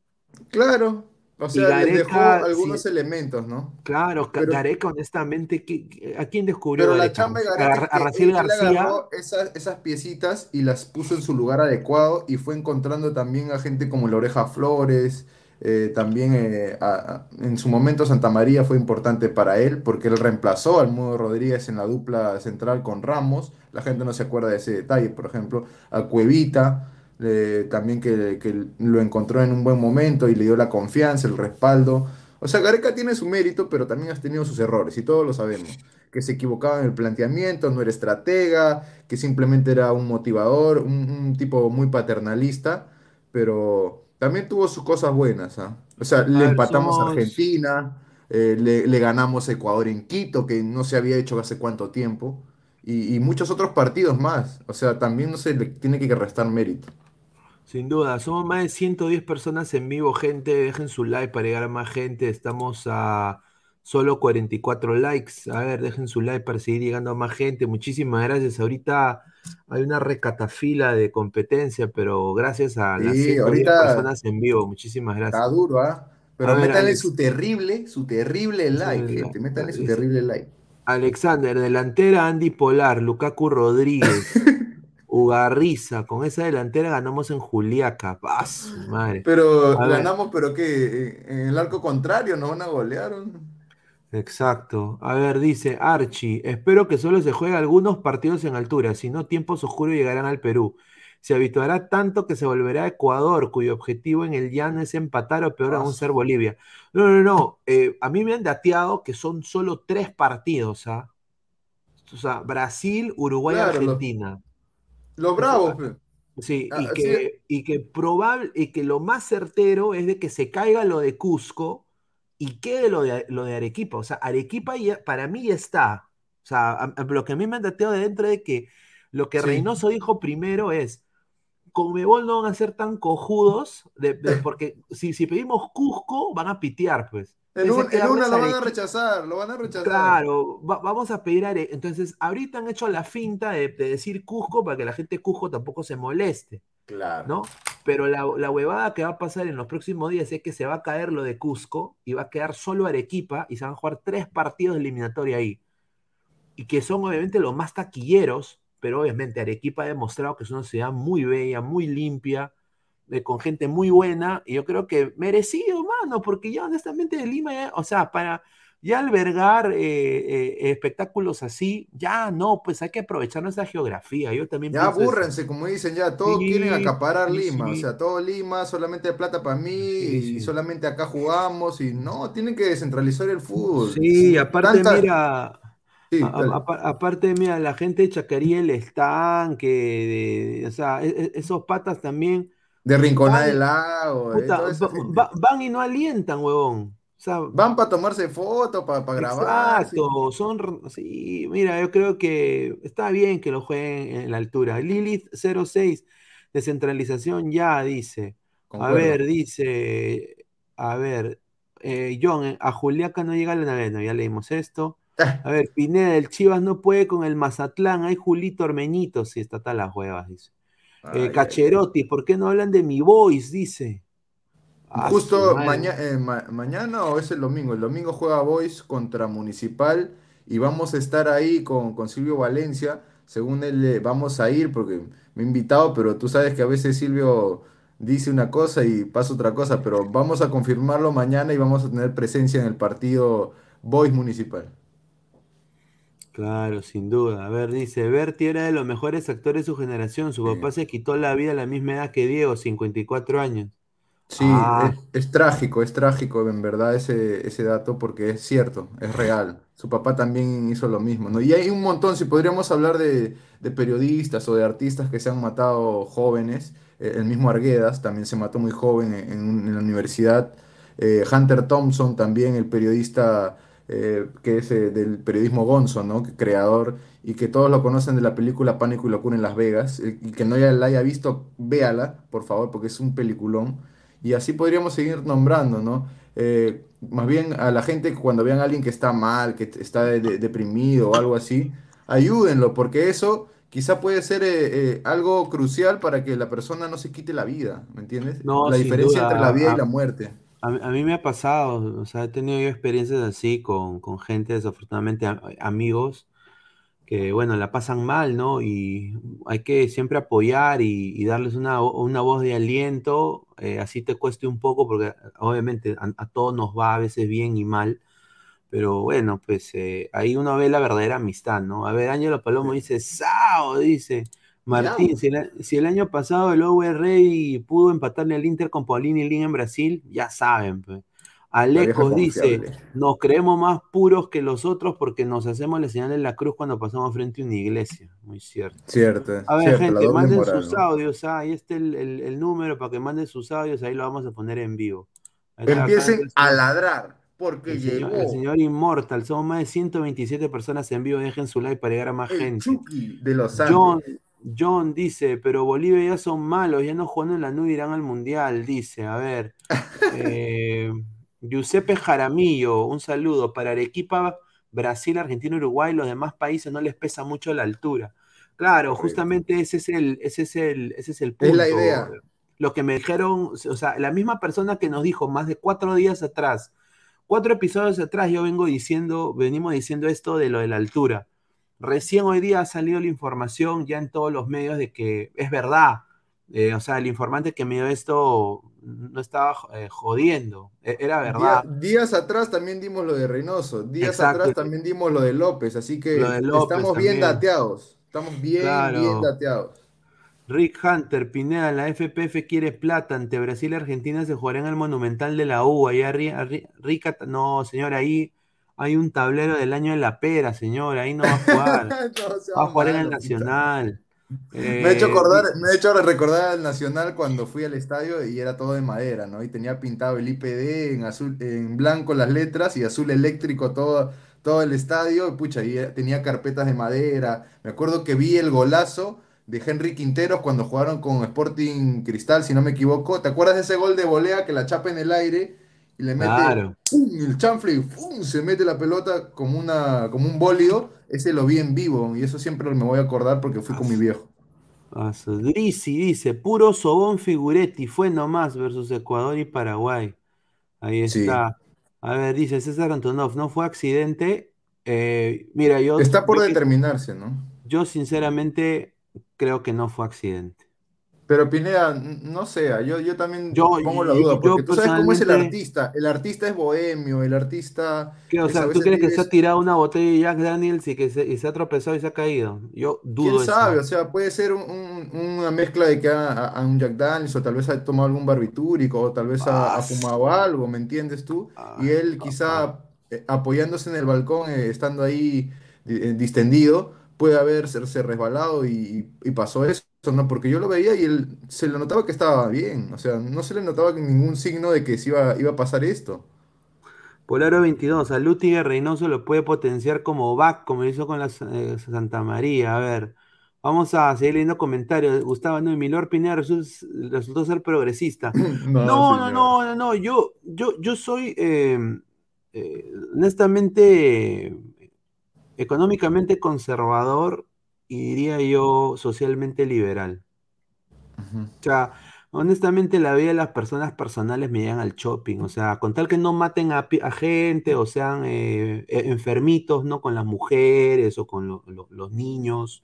Claro. O sea, les dejó Gareca, algunos sí. elementos, ¿no? Claro, Pero- Gareca, honestamente, ¿qué- qué- ¿a quién descubrió Pero la Gareca? chamba de Gareca a Raciel García. agarró esas, esas piecitas y las puso en su lugar adecuado y fue encontrando también a gente como la Oreja Flores, eh, también eh, a- a- en su momento Santa María fue importante para él porque él reemplazó al Mudo Rodríguez en la dupla central con Ramos, la gente no se acuerda de ese detalle, por ejemplo, a Cuevita, eh, también que, que lo encontró en un buen momento y le dio la confianza, el respaldo. O sea, Gareca tiene su mérito, pero también has tenido sus errores y todos lo sabemos que se equivocaba en el planteamiento, no era estratega, que simplemente era un motivador, un, un tipo muy paternalista, pero también tuvo sus cosas buenas, ¿ah? O sea, le empatamos a Argentina, eh, le, le ganamos a Ecuador en Quito, que no se había hecho hace cuánto tiempo, y, y muchos otros partidos más. O sea, también no se le tiene que restar mérito. Sin duda, somos más de 110 personas en vivo, gente. Dejen su like para llegar a más gente. Estamos a solo 44 likes. A ver, dejen su like para seguir llegando a más gente. Muchísimas gracias. Ahorita hay una recatafila de competencia, pero gracias a las Sí, 110 ahorita- personas en vivo. Muchísimas Está gracias. duro, ¿ah? Pero A ver, métanle su terrible, su terrible like, Sí, gente. Métanle su terrible like. Alexander, delantera Andy Polar, Lukaku Rodríguez, Ugarriza. Con esa delantera ganamos en Juliaca. Paz, madre. Pero A ver. ganamos, pero que en el arco contrario nos van a golear. Exacto. A ver, dice Archie, espero que solo se juegue algunos partidos en altura, si no tiempos oscuros llegarán al Perú. Se habituará tanto que se volverá a Ecuador, cuyo objetivo en el llano es empatar o peor aún ser Bolivia. No, no, no. eh, a mí me han dateado que son solo tres partidos, ¿ah? O sea, Brasil, Uruguay, Claro, Argentina. Los bravos, pe. Sí, Ah, y sí. que, y que probable, y que lo más certero es de que se caiga lo de Cusco y quede lo de, lo de Arequipa. O sea, Arequipa ya- para mí ya está. O sea, a- a- lo que a mí me han dateado de dentro de que lo que Sí. Reynoso dijo primero es, Conmebol no van a ser tan cojudos, de- de- porque si, si pedimos Cusco, van a pitear, pues. En, un- en una lo van a Arequipa. rechazar, lo van a rechazar. Claro, va- vamos a pedir Are- Entonces, ahorita han hecho la finta de, de decir Cusco para que la gente de Cusco tampoco se moleste. Claro. ¿no? Pero la, la huevada que va a pasar en los próximos días es que se va a caer lo de Cusco y va a quedar solo Arequipa y se van a jugar tres partidos de eliminatoria ahí. Y que son obviamente los más taquilleros, pero obviamente Arequipa ha demostrado que es una ciudad muy bella, muy limpia, eh, con gente muy buena, y yo creo que merecido, mano, porque ya honestamente Lima, ya- o sea, para ya albergar eh, eh, espectáculos así, ya no, pues hay que aprovechar nuestra geografía. Yo también Ya eso. abúrrense, como dicen ya, todos Sí, quieren acaparar sí, Lima, o sea, todo Lima, solamente plata para mí Sí, y sí. solamente acá jugamos y no, tienen que descentralizar el fútbol. Sí, aparte, Tanta- mira, Sí, a- aparte, mira, la gente de Chacarí, el estanque, de- de- o sea, e- e- esos patas también, de Rinconada del Lago, puta, va- van y no alientan, huevón. O sea, Van para tomarse fotos, para grabar. sí. Exacto, son, sí, mira, yo creo que está bien que lo jueguen en la altura. Lilith 06, descentralización ya, dice. A ver, dice, a ver, eh, John, eh, a Juliaca no llega la novena, ya leímos esto. A ver, Pineda, el Chivas no puede con el Mazatlán, hay Julito Ormeñito, sí, está tal las huevas, dice. Eh, Cacherotti, ¿por qué no hablan de mi voice? Dice. Ah, Justo maña- eh, ma- mañana o es el domingo. El domingo juega Boys contra Municipal y vamos a estar ahí con, con Silvio Valencia. Según él, eh, vamos a ir porque me ha invitado, pero tú sabes que a veces Silvio dice una cosa y pasa otra cosa. Pero vamos a confirmarlo mañana y vamos a tener presencia en el partido Boys Municipal. Claro, sin duda. A ver, dice, Berti era de los mejores actores de su generación. Su papá se quitó la vida a la misma edad que Diego, 54 años. Sí, Ah. es, es trágico, es trágico en verdad ese, ese dato porque es cierto, es real. Su papá también hizo lo mismo, ¿no? Y hay un montón, si podríamos hablar de, de periodistas o de artistas que se han matado jóvenes, eh, el mismo Arguedas también se mató muy joven en la universidad, Eh, Hunter Thompson también, el periodista eh, que es eh, del periodismo Gonzo, ¿no? Creador y que todos lo conocen de la película Pánico y Locura en Las Vegas, y que no ya la haya visto, véala, por favor, porque es un peliculón. Y así podríamos seguir nombrando, ¿no? Eh, más bien a la gente cuando vean a alguien que está mal, que está de- de- deprimido o algo así, ayúdenlo, porque eso quizá puede ser eh, eh, algo crucial para que la persona no se quite la vida, ¿me entiendes? No, La diferencia duda, entre la vida a- y la muerte. A, mí a mí me ha pasado, o sea, he tenido yo experiencias así con, con gente, desafortunadamente, a- amigos, que, bueno, la pasan mal, ¿no? Y hay que siempre apoyar y, y darles una, una voz de aliento, eh, así te cueste un poco, porque obviamente a, a todos nos va a veces bien y mal, pero bueno, pues eh, ahí uno ve la verdadera amistad, ¿no? A ver, Ángelo Palomo dice, ¡Sao! Dice, Martín, si el, si el año pasado el Rey pudo empatarle al Inter con Paulini y Lin en Brasil, ya saben, pues. La vieja Aleco dice, nos creemos más puros que los otros porque nos hacemos la señal de la cruz cuando pasamos frente a una iglesia. Muy cierto. Cierto, A ver, cierto, gente, manden moral, sus ¿no? audios. ah, ahí está el, el- el número para que manden sus audios. Ahí lo vamos a poner en vivo. Acá Empiecen a ladrar, porque el señor, llegó el señor Inmortal. Somos más de 127 personas en vivo. Dejen su like para llegar a más el gente. Chucky de los Andes. John dice, pero Bolivia ya son malos, ya no juegan en la nube, irán al mundial, dice. A ver, eh, Giuseppe Jaramillo, un saludo. Para Arequipa, Brasil, Argentina, Uruguay, los demás países no les pesa mucho la altura. Claro, justamente ese es el, ese es el, ese es el Es la punto. idea. Lo que me dijeron, o sea, la misma persona que nos dijo más de cuatro días atrás, cuatro episodios atrás, yo vengo diciendo, venimos diciendo esto de lo de la altura. Recién hoy día ha salido la información ya en todos los medios de que es verdad. Eh, o sea, el informante que me dio esto no estaba eh, jodiendo, e- era verdad. días atrás también dimos lo de Reynoso, días Exacto. atrás también dimos lo de López, así que López estamos bien dateados, estamos bien, Claro. bien dateados. Rick Hunter, Pineda, la FPF quiere plata ante Brasil y Argentina se jugará en el Monumental de la U. Allá Rica, no, señor, ahí hay un tablero del año de la pera, señor, ahí no va a jugar. No, Va a jugar en el. Nacional. Me ha hecho Eh, acordar, me ha hecho recordar al Nacional cuando fui al estadio y era todo de madera, ¿no? Y tenía pintado el IPD en azul, en blanco las letras y azul eléctrico todo, todo el estadio, y pucha, y tenía carpetas de madera. Me acuerdo que vi el golazo de Henry Quinteros cuando jugaron con Sporting Cristal, si no me equivoco. ¿Te acuerdas de ese gol de volea que la chapa en el aire y le mete Claro. ¡pum! el chanfle y ¡pum! se mete la pelota como una, como un bólido? Ese lo vi en vivo y eso siempre me voy a acordar porque fui con mi viejo. Grisi dice, puro sobón Figuretti, fue nomás versus Ecuador y Paraguay. Ahí Sí. está. A ver, dice César Antonov, no fue accidente. Eh, mira, yo, Está por yo, determinarse, ¿no? yo sinceramente creo que no fue accidente. Pero Pineda, no sea, yo, yo también Yo- pongo la duda, porque tú sabes cómo es el artista. El artista es bohemio, el artista ¿Qué, o es a sea, ¿tú crees que vive- se ha tirado una botella de Jack Daniels y que se, y se ha tropezado y se ha caído? Yo dudo ¿Quién eso. sabe? O sea, puede ser un- un- una mezcla de que ha, ha- ha un Jack Daniels, o tal vez ha tomado algún barbitúrico, o tal vez ha, ha Ah, fumado algo, ¿me entiendes tú? Ah, Y él quizá eh, apoyándose en el balcón, eh, estando ahí eh, distendido, puede haberse resbalado y, y pasó eso, ¿no? Porque yo lo veía y él se le notaba que estaba bien, o sea, no se le notaba ningún signo de que se iba, iba a pasar esto. Polaro 22, a Lutiger Reynoso lo puede potenciar como back, como hizo con la eh, Santa María. A ver, vamos a seguir leyendo comentarios. Gustavo, no, y Milor Pineda resu- resultó ser progresista. No, No, no, no, no, yo, yo, yo soy eh, eh, honestamente económicamente conservador y diría yo socialmente liberal. O sea, honestamente la vida de las personas personales me llegan al shopping. O sea, con tal que no maten a, gente o sean eh, eh, enfermitos, ¿no? Con las mujeres o con lo- lo- los niños,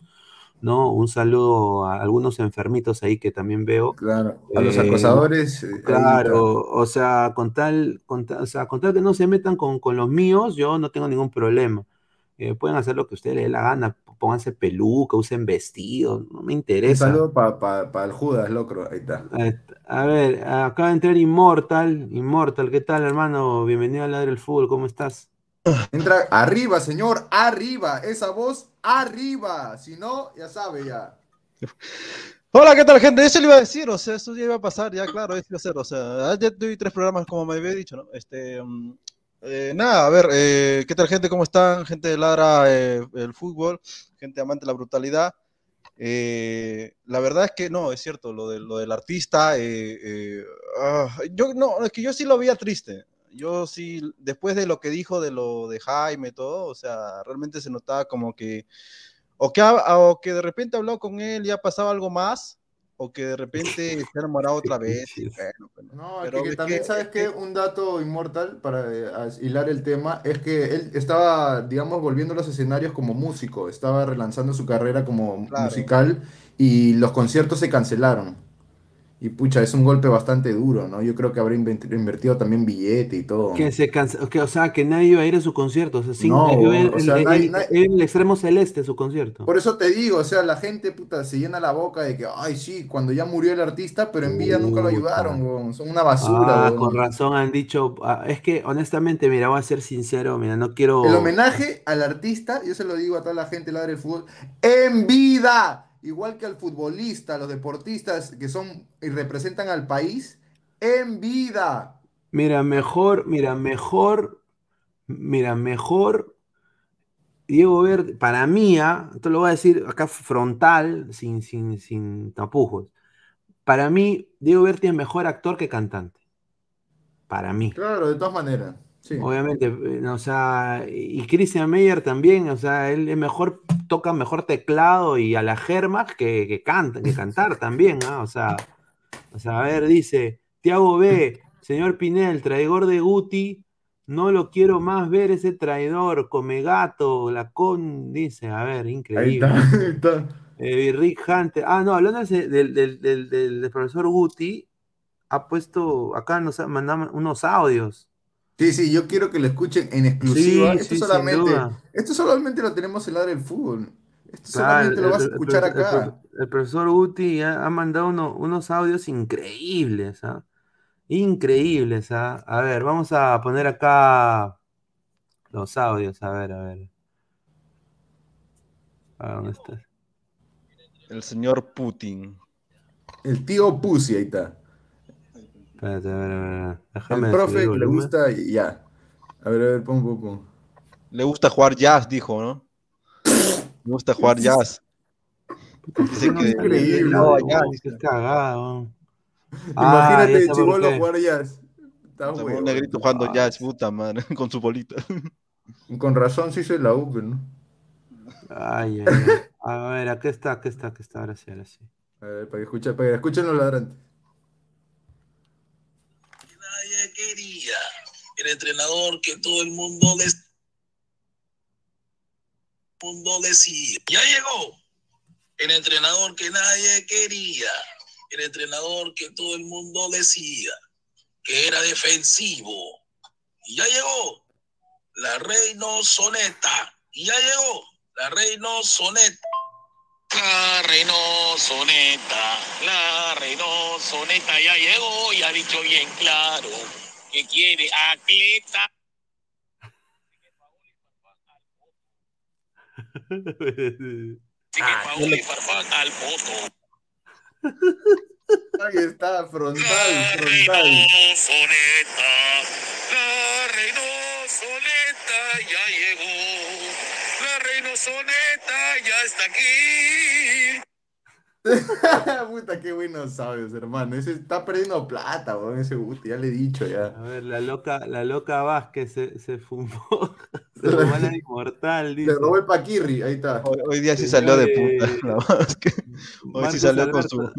¿no? Un saludo a algunos enfermitos ahí que también veo. Claro, a los Eh, acosadores. Claro, o sea, con tal, con o sea, con tal que no se metan con, con los míos, yo no tengo ningún problema. Eh, pueden hacer lo que a ustedes les dé la gana, pónganse peluca, usen vestidos, no me Un interesa. saludo para el Judas, locro, ahí está. A ver, acaba de entrar Immortal. Immortal, ¿qué tal, hermano? Bienvenido a Ladre el Fútbol, ¿cómo estás? Entra arriba, señor, arriba, esa voz arriba, si no, ya sabe ya. Hola, ¿qué tal, gente? Eso le iba a decir, o sea, eso ya iba a pasar, ya, claro, eso iba a ser, o sea, ya tuve tres programas, como me había dicho, ¿no? Este, mm, eh, nada, a ver, eh, ¿qué tal, gente? ¿Cómo están? Gente de Ladra eh, el fútbol, gente amante de la brutalidad. Eh, la verdad es que no, es cierto, lo, de, lo del artista, eh, eh, ah, yo no, es que yo sí lo veía triste. Yo sí, después de lo que dijo de lo de Jaime todo, o sea, realmente se notaba como que o que, o que de repente habló con él y ha pasado algo más, o que de repente se ha enamorado otra vez. y bueno, bueno. No, Pero que, también, que- ¿sabes que- Un dato inmortal para eh, hilar el tema es que él estaba, digamos, volviendo a los escenarios como músico, estaba relanzando su carrera como Claro. musical y los conciertos se cancelaron. Y pucha, es un golpe bastante duro, ¿no? Yo creo que habrá invertido también billete y todo. Que se cansa, que, o sea, que nadie iba a ir a su concierto. O sea, sin, No, o sea, nadie- nadie- el extremo celeste su concierto. Por eso te digo, o sea, la gente, puta, se llena la boca de que, ay, sí, cuando ya murió el artista, pero en vida nunca lo ayudaron, son una basura, Ah, con razón han dicho. ah, es que honestamente, mira, voy a ser sincero, mira, no quiero. El homenaje al artista, yo se lo digo a toda la gente ladra el fútbol, en vida, igual que al futbolista, a los deportistas que son y representan al país, en vida. Mira, mejor, mira, mejor, mira, mejor. Diego Verde, para mí, ah, esto lo voy a decir acá frontal, sin, sin, sin tapujos. Para mí, Diego Berti es mejor actor que cantante. Para mí. Claro, de todas maneras. Sí. Obviamente, eh, o sea, y Christian Meyer también, o sea, él es mejor, toca mejor teclado y a la germa que, que canta, que cantar también, ¿ah? O sea, o sea, a ver, dice, Tiago B, señor Pinel, traidor de Guti, no lo quiero más ver ese traidor, come gato, la con, dice, a ver, Ahí increíble. está, ahí está. Eh, Rick Hunter, ah, no, hablando del, del, del, profesor Guti, ha puesto, acá nos ha mandado unos audios. Sí, sí, yo quiero que lo escuchen en exclusiva. Sí, esto sí, solamente, esto solamente lo tenemos en ladra el fútbol. Esto Claro, solamente lo vas a escuchar el- el- acá. El, profesor Guti ha, ha mandado uno- unos audios increíbles, ¿ah? Increíbles, ¿ah? A ver, vamos a poner acá los audios, a ver, a ver. A ver, ¿dónde está? El señor Putin. El tío Pussy, ahí está. Espérate, a ver, a ver, a ver. Déjame El profe le gusta, y ya. A ver, a ver, pon, pon, pon. Le gusta jugar jazz, dijo, ¿no? Le gusta jugar jazz. Dice No, que increíble, no, cagado. Ah, Imagínate chibolo qué. jugar jazz. Está huevo. un negrito jugando Ah, jazz, puta madre, con su bolita. Con razón sí soy la U, ¿no? Ay, ay, ay. A ver, aquí está, aquí está, aquí está. Ahora sí, ahora sí. A ver, para que escuchen, para que escuchen los ladrantes. nadie quería. El entrenador que todo el mundo des- mundo decía. Ya llegó. El entrenador que nadie quería. El entrenador que todo el mundo decía que era defensivo. Y ya llegó. La Reino Soneta. Y ya llegó. La Reino Soneta. La Reino Soneta, la Reino Soneta ya llegó y ha dicho bien claro que quiere atleta. Así que Paola y Farfán al voto. Ahí está, frontal, La frontal. Reino Soneta, la Reino Soneta ya llegó. La Reino Soneta ya está aquí. Puta, qué buenos sabios, hermano. Ese está perdiendo plata, weón, ese Guti, ya le he dicho ya. A ver, la loca, la loca Vázquez se, se fumó. Se fumó la inmortal, dice. Le robó el paquirri, ahí está. Hoy, hoy día sí salió de punta. la que hoy sí salió con su.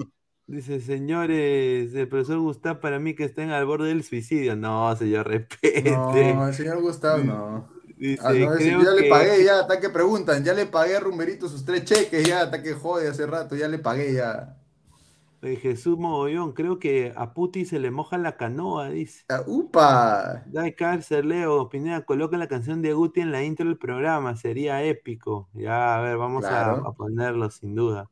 Dice, señores, el profesor Gustavo para mí que estén al borde del suicidio. No, señor, respete. No, el señor Gustavo no. Dice, Ah, no, creo ya le pagué, ya, hasta que preguntan, ya le pagué a Rumberito sus tres cheques, ya, hasta que jode hace rato, ya le pagué, ya. Eh, Jesús Mogollón, creo que a Puti se le moja la canoa, dice. Ah, ¡Upa! Dai cárcel, Leo, Pineda, coloca la canción de Guti en la intro del programa, sería épico. Ya, a ver, vamos a- Claro. a, ponerlo sin duda.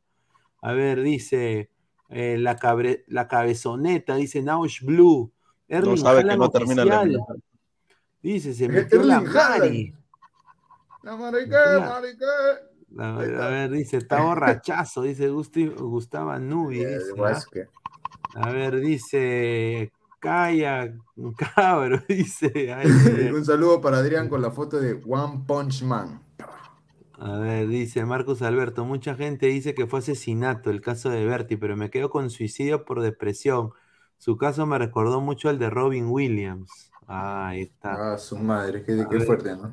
A ver, dice eh, la, cabre- la cabezoneta, dice Naush Blue. Erling sabe que no termina la oficial. Dice, se metió Erling la. Mari. La mariqué, mariqué. A ver, está. a ver, dice, está borrachazo, dice Gusti- Gustavo Nubi. Eh, dice, ¿ah? A ver, dice, calla, cabro, dice. ay. Un saludo para Adrián con la foto de One Punch Man. A ver, dice Marcos Alberto, mucha gente dice que fue asesinato el caso de Bertie, pero me quedo con suicidio por depresión. Su caso me recordó mucho al de Robin Williams. Ah, ahí está. Ah, su madre, qué, A fuerte, ¿no?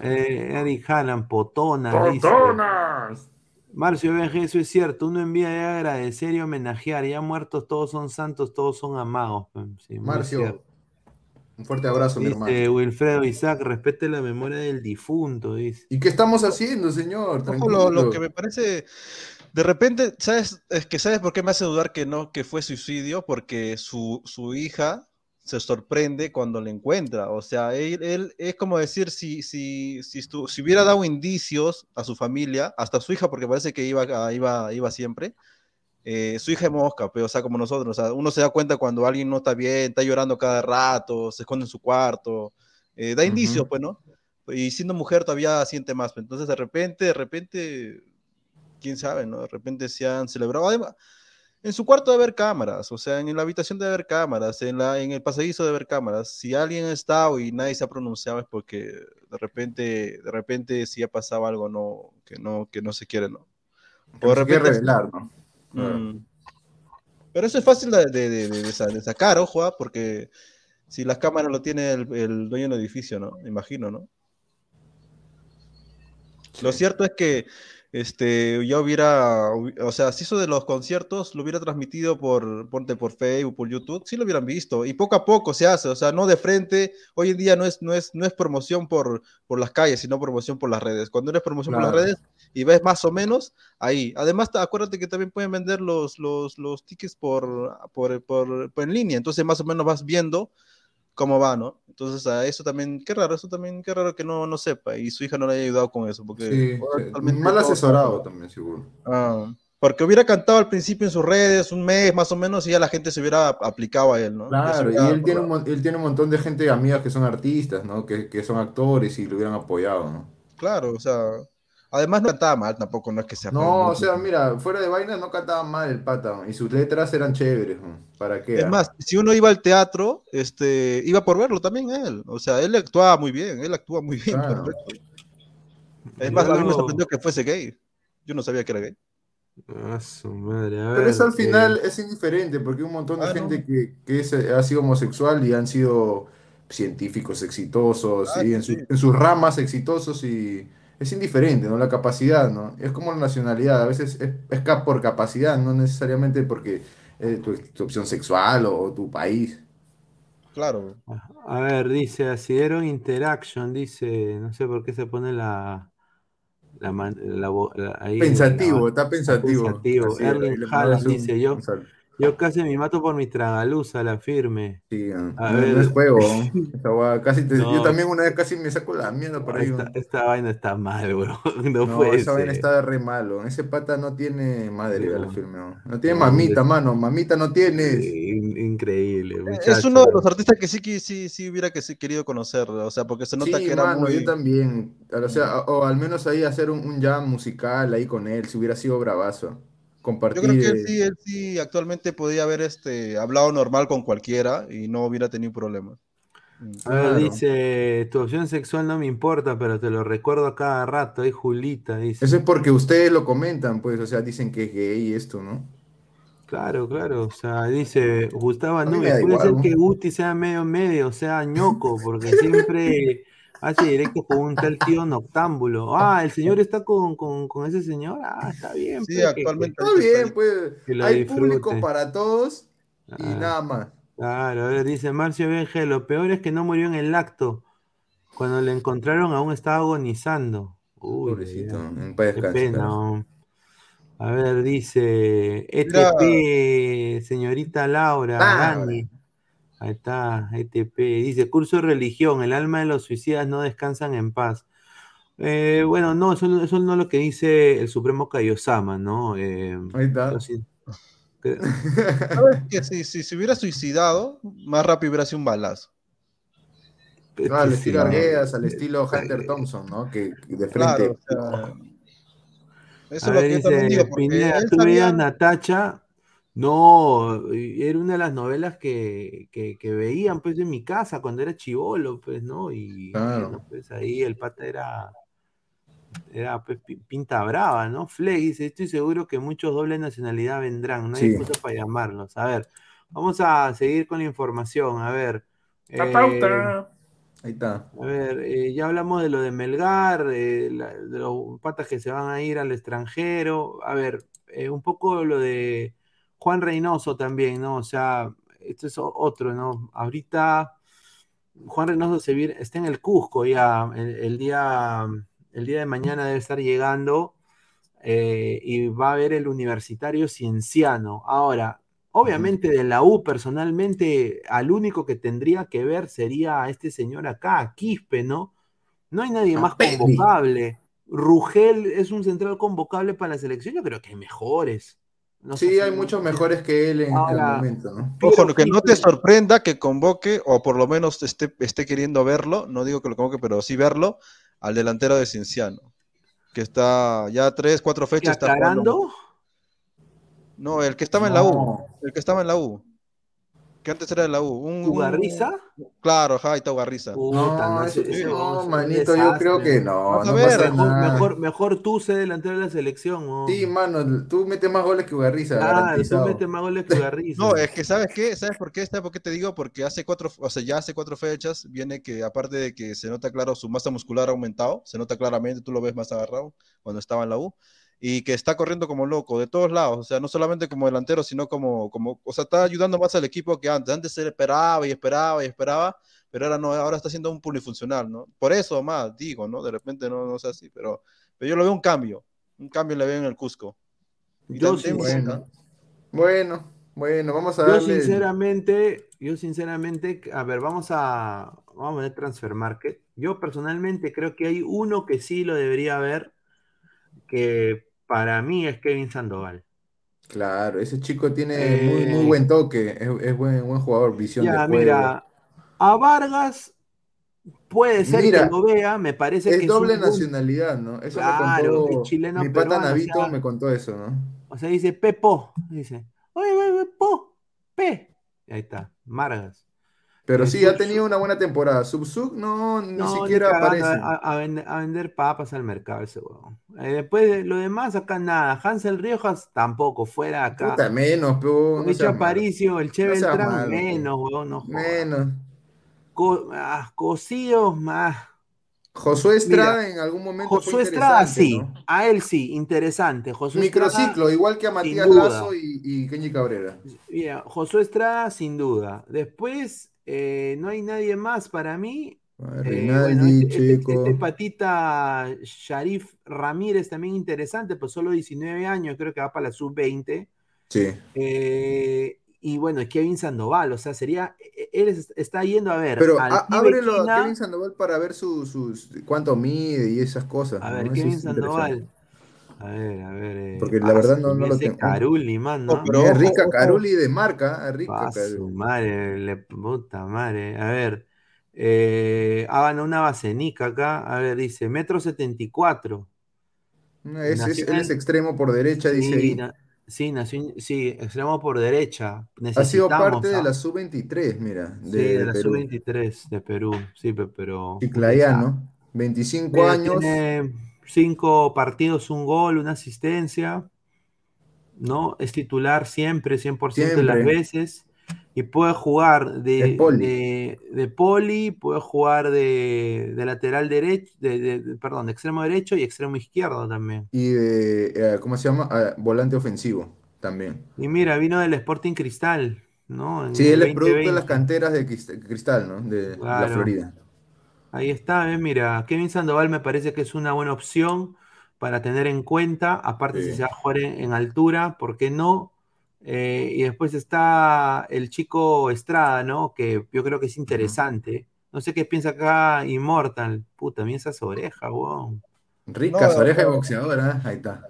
Eh, Eric Hallam, Potona, dice. ¡Potonas! Marcio BG, eso es cierto. Uno envía de agradecer y homenajear. Ya muertos todos son santos, todos son amados. Sí, muy Marcio, un fuerte abrazo, mi hermano. Dice Wilfredo Isaac, respete la memoria del difunto, dice. ¿Y qué estamos haciendo, señor? Lo, lo que me parece, de repente, ¿sabes? Es que ¿sabes por qué me hace dudar que no, que fue suicidio? Porque su, su hija se sorprende cuando le encuentra. O sea, él, él es como decir, si, si, si, estu- si hubiera dado indicios a su familia, hasta a su hija, porque parece que iba, iba, iba siempre, eh, su hija es mosca, pero, o sea, como nosotros, o sea, uno se da cuenta cuando alguien no está bien, está llorando cada rato, se esconde en su cuarto, eh, da indicios, Ujú. pues, ¿no? Y siendo mujer todavía siente más. Entonces, de repente, de repente, quién sabe, ¿no? De repente se han celebrado. Además, en su cuarto debe haber cámaras, o sea, en la habitación debe haber cámaras, en, la, en el pasadizo debe haber cámaras. Si alguien ha estado y nadie se ha pronunciado es porque de repente, de repente si ha pasado algo no, que, no, que no se quiere, ¿no? O de repente- revelar, ¿no? Mm. Pero eso es fácil de, de- de- de- de sa- de sacar, ojo, ah, porque si las cámaras lo tiene el, el dueño del edificio, ¿no? Me imagino, ¿no? Lo cierto es que este, yo hubiera, hubi- o sea, si eso de los conciertos lo hubiera transmitido por, ponte por Facebook, por YouTube, sí lo hubieran visto. Y poco a poco se hace, o sea, no de frente. Hoy en día no es, no es, no es promoción por, por las calles, sino promoción por las redes. Cuando eres promoción por las redes y ves más o menos, ahí. Además, acuérdate que también pueden vender los, los, los tickets por, por, por- por en línea, entonces más o menos vas viendo cómo va, ¿no? Entonces, a eso también, qué raro, eso también, qué raro que no, no sepa y su hija no le haya ayudado con eso, porque Sí, sí. Mal todo- asesorado también, seguro. Ah, porque hubiera cantado al principio en sus redes, un mes más o menos, y ya la gente se hubiera aplicado a él, ¿no? Claro, y él tiene, un, él tiene un montón de gente, amigas que son artistas, ¿no? Que, que son actores y lo hubieran apoyado, ¿no? Claro, o sea, además no cantaba mal tampoco, no es que sea No, o sea, mira, fuera de vaina no cantaba mal el pata, y sus letras eran chéveres. ¿Para qué? Es ah? más, si uno iba al teatro, este, iba por verlo también él. O sea, él actuaba muy bien, él actúa muy bien. Es más, a mí me sorprendió que fuese gay. Yo no sabía que era gay. Ah, su madre. A Pero ver, eso al eh, final es indiferente, porque hay un montón de Ah, no. gente que, que es- ha sido homosexual y han sido científicos exitosos, Ah, y en, sí. su- en sus ramas exitosos y es indiferente, ¿no? La capacidad, ¿no? Es como la nacionalidad, a veces es, es ca- por capacidad, no necesariamente porque eh, tu, tu opción sexual o, o tu país. Claro. A ver, dice Asidero Interaction, dice, no sé por qué se pone la, la, man- la vo- la- ahí, Pensativo, la- está pensativo. pensativo. Erling Haaland dice, yo, yo casi me mato por mi tragaluza, la firme. Sí, ah, A no, ver. no es juego. Yo también una vez casi me saco la mierda por ahí. esta, vaina está mal, bro. No, No, puede esa vaina está re malo. Ese pata no tiene madre, No. la firme. No, No tiene No, mamita, es- mano. Mamita no tienes. In- increíble, Es muchacho. uno de los artistas que sí, que sí, sí hubiera que sí querido conocer, o sea, porque se nota Sí, que era mano, muy... yo también. O sea, o, o al menos ahí hacer un, un jam musical ahí con él, si hubiera sido bravazo. Yo Compartir. creo que él eh, sí, él sí actualmente podía haber este, hablado normal con cualquiera y no hubiera tenido problemas. Mm. A ver, Claro. dice, tu opción sexual no me importa, pero te lo recuerdo a cada rato. Ahí Julita dice. Eso es porque ustedes lo comentan, pues, o sea, dicen que es gay y esto, ¿no? Claro, claro. O sea, dice Gustavo da puede igual, ser ¿no? que Guti sea medio medio, sea ñoco, porque siempre hace directo con un tal tío noctámbulo. Ah, el señor está con, con, con ese señor. Ah, está bien. Sí, pues, que- actualmente Está bien, pues. Hay público para todos y Ah. nada más. Claro, a ver, dice Marcio Benje, lo peor es que no murió en el acto. Cuando le encontraron aún estaba agonizando. Uy, Pobrecito, en paz Qué pena. oh. A ver, dice. ETP, señorita Laura, Laura. Dani. Ahí está, ETP. Dice, curso de religión, el alma de los suicidas no descansan en paz. Eh, bueno, no, eso, no- eso no es lo que dice el Supremo Kaiosama, ¿no? Eh, Ahí está. sí- que- ¿Sabes que si, si se hubiera suicidado, más rápido hubiera sido un balazo? No, al sí, estilo no. Arguedas, al estilo Hunter Thompson, ¿no? Que que de frente. Claro, o sea, eso A es lo ver, que yo también dice digo, porque Pineda, él ¿tú veías sabía- Natacha? No, era una de las novelas que, que, que veían pues en mi casa cuando era chivolo, pues, ¿no? Y Claro. bueno, pues ahí el pata era, era pues, pi- pinta brava, ¿no? Flay dice, estoy seguro que muchos doble nacionalidad vendrán, no hay Sí. excusa para llamarlos. A ver, vamos a seguir con la información, a ver. La eh, pauta. Ahí está. a ver, eh, ya hablamos de lo de Melgar, eh, la- de los patas que se van a ir al extranjero. A ver, eh, un poco lo de Juan Reynoso también, ¿no? O sea, esto es otro, ¿no? Ahorita Juan Reynoso se viene- está en el Cusco ya, el, el día, el día de mañana debe estar llegando eh, y va a ver el universitario cienciano. Ahora, obviamente de la U personalmente, al único que tendría que ver sería a este señor acá, a Quispe, ¿no? No hay nadie más convocable. Rugel es un central convocable para la selección, yo creo que hay mejores. No Sí, si- hay muchos mejores que él en Ahora, el momento, ¿no? Ojo, que no te sorprenda que convoque, o por lo menos esté, esté queriendo verlo, no digo que lo convoque, pero sí verlo, al delantero de Cienciano, que está ya tres, cuatro ¿Que fechas. Está? No, el que estaba en la U, el que estaba en la U, que antes era de la U. Un, un- ¿Ugarriza? Claro, ajá, ahí está Ugarriza. Puta, No, ese- ese- ese no, un manito, yo creo que no, Vas a no ver, pasa Mejor, nada. mejor, mejor tú sé delantero de la selección. ¿no? Sí, mano, tú metes más goles que Ugarriza, Claro, tú metes más goles que Garriza. No, es que ¿sabes qué? ¿Sabes por qué? ¿Sabes por qué te digo? Porque hace cuatro, o sea, ya hace cuatro fechas viene que aparte de que se nota claro su masa muscular ha aumentado, se nota claramente, tú lo ves más agarrado cuando estaba en la U, y que está corriendo como loco de todos lados, o sea, no solamente como delantero, sino como, como, o sea, está ayudando más al equipo que antes. Antes se esperaba y esperaba y esperaba, pero ahora no, ahora está siendo un polifuncional, ¿no? Por eso más, digo, ¿no? De repente no, no sé así, pero, pero yo lo veo un cambio, un cambio le veo en el Cusco. Y Yo también- Bueno, bueno, bueno, vamos a Yo darle. sinceramente, yo sinceramente, a ver, vamos a, vamos a ver Transfer Market. Yo personalmente creo que hay uno que sí lo debería ver, que para mí es Kevin Sandoval. Claro, ese chico tiene Eh, muy, muy buen toque, es, es buen, buen jugador, visión de juego. mira, a Vargas puede ser Mira, que lo vea, me parece Es que doble un buen- nacionalidad, ¿no? Eso Claro, me es chileno mi pata peruano, o Navito, sea, me contó eso, ¿no? O sea, dice Pepo, dice, oye, oye, oye, Po, P. Ahí está, Vargas. Pero sí, ha tenido una buena temporada. Subsub no, ni No, siquiera aparece. a, a vender, a vender papas al mercado ese huevón. Eh, después de lo demás, acá nada. Hansel Riojas tampoco, fuera acá. Puta, menos, pero no. Aparicio, el Che No seas Beltrán, malo, menos, huevón, no. Menos. co- ah, cocidos más. Josué Estrada Mira, en algún momento fue Josué Estrada sí, ¿no? a él sí, interesante. Josué Estrada, Microciclo, igual que a Matías. Lazo y, y Kenny Cabrera. Mira, Josué Estrada sin duda. Después eh, no hay nadie más para mí. Eh, Rinaldi, bueno, este, este- Checo. este patita Sharif Ramírez también interesante, pues solo 19 años, creo que va para la sub-20. Sí. Eh, y bueno, Kevin Sandoval, o sea, sería, e, él es- está yendo a ver Pero pibe ábrelo a Kevin Sandoval para ver su, sus cuánto mide y esas cosas. a ver, Kevin es. Sandoval. A ver, a ver. eh, Porque la ah, verdad no- no lo tengo. Caruli, man, ¿no? No, pero- Es rica. Caruli de marca, es rica Ah, Caruli. su madre, le, puta madre. A ver, eh, hagan una basenica acá. A ver, dice, metro 74. No, es- es- él extremo por derecha, dice Sí, ahí. na- sí, nació sí, extremo por derecha. Ha sido parte de ¿ah? la sub-23, mira, Sí, de, de la Perú. sub-23 de Perú. Sí, pe- pero. Chiclayano, 25 Mira, años. Tiene cinco partidos, un gol, una asistencia. ¿No? Es titular siempre, 100% de las Siempre. veces. Y puede jugar de, poli. de, de poli, puede jugar de, de lateral derecho, de, perdón, de extremo derecho y extremo izquierdo también. Y de, eh, ¿cómo se llama? Ah, volante ofensivo también. Y mira, vino del Sporting Cristal, ¿no? En Sí, él es producto de 2020. las canteras de Crist- Cristal, ¿no? De, la. Florida. Ahí está, ¿ves? mira, Kevin Sandoval me parece que es una buena opción para tener en cuenta, aparte si Sí. se va a jugar en, en altura, ¿por qué no? Eh, y después está el chico Estrada, ¿no? Que yo creo que es interesante. No sé qué piensa acá Immortal. Puta, mira esas orejas, weón. Ricas No, orejas de no. boxeador, ¿ah? Ahí está.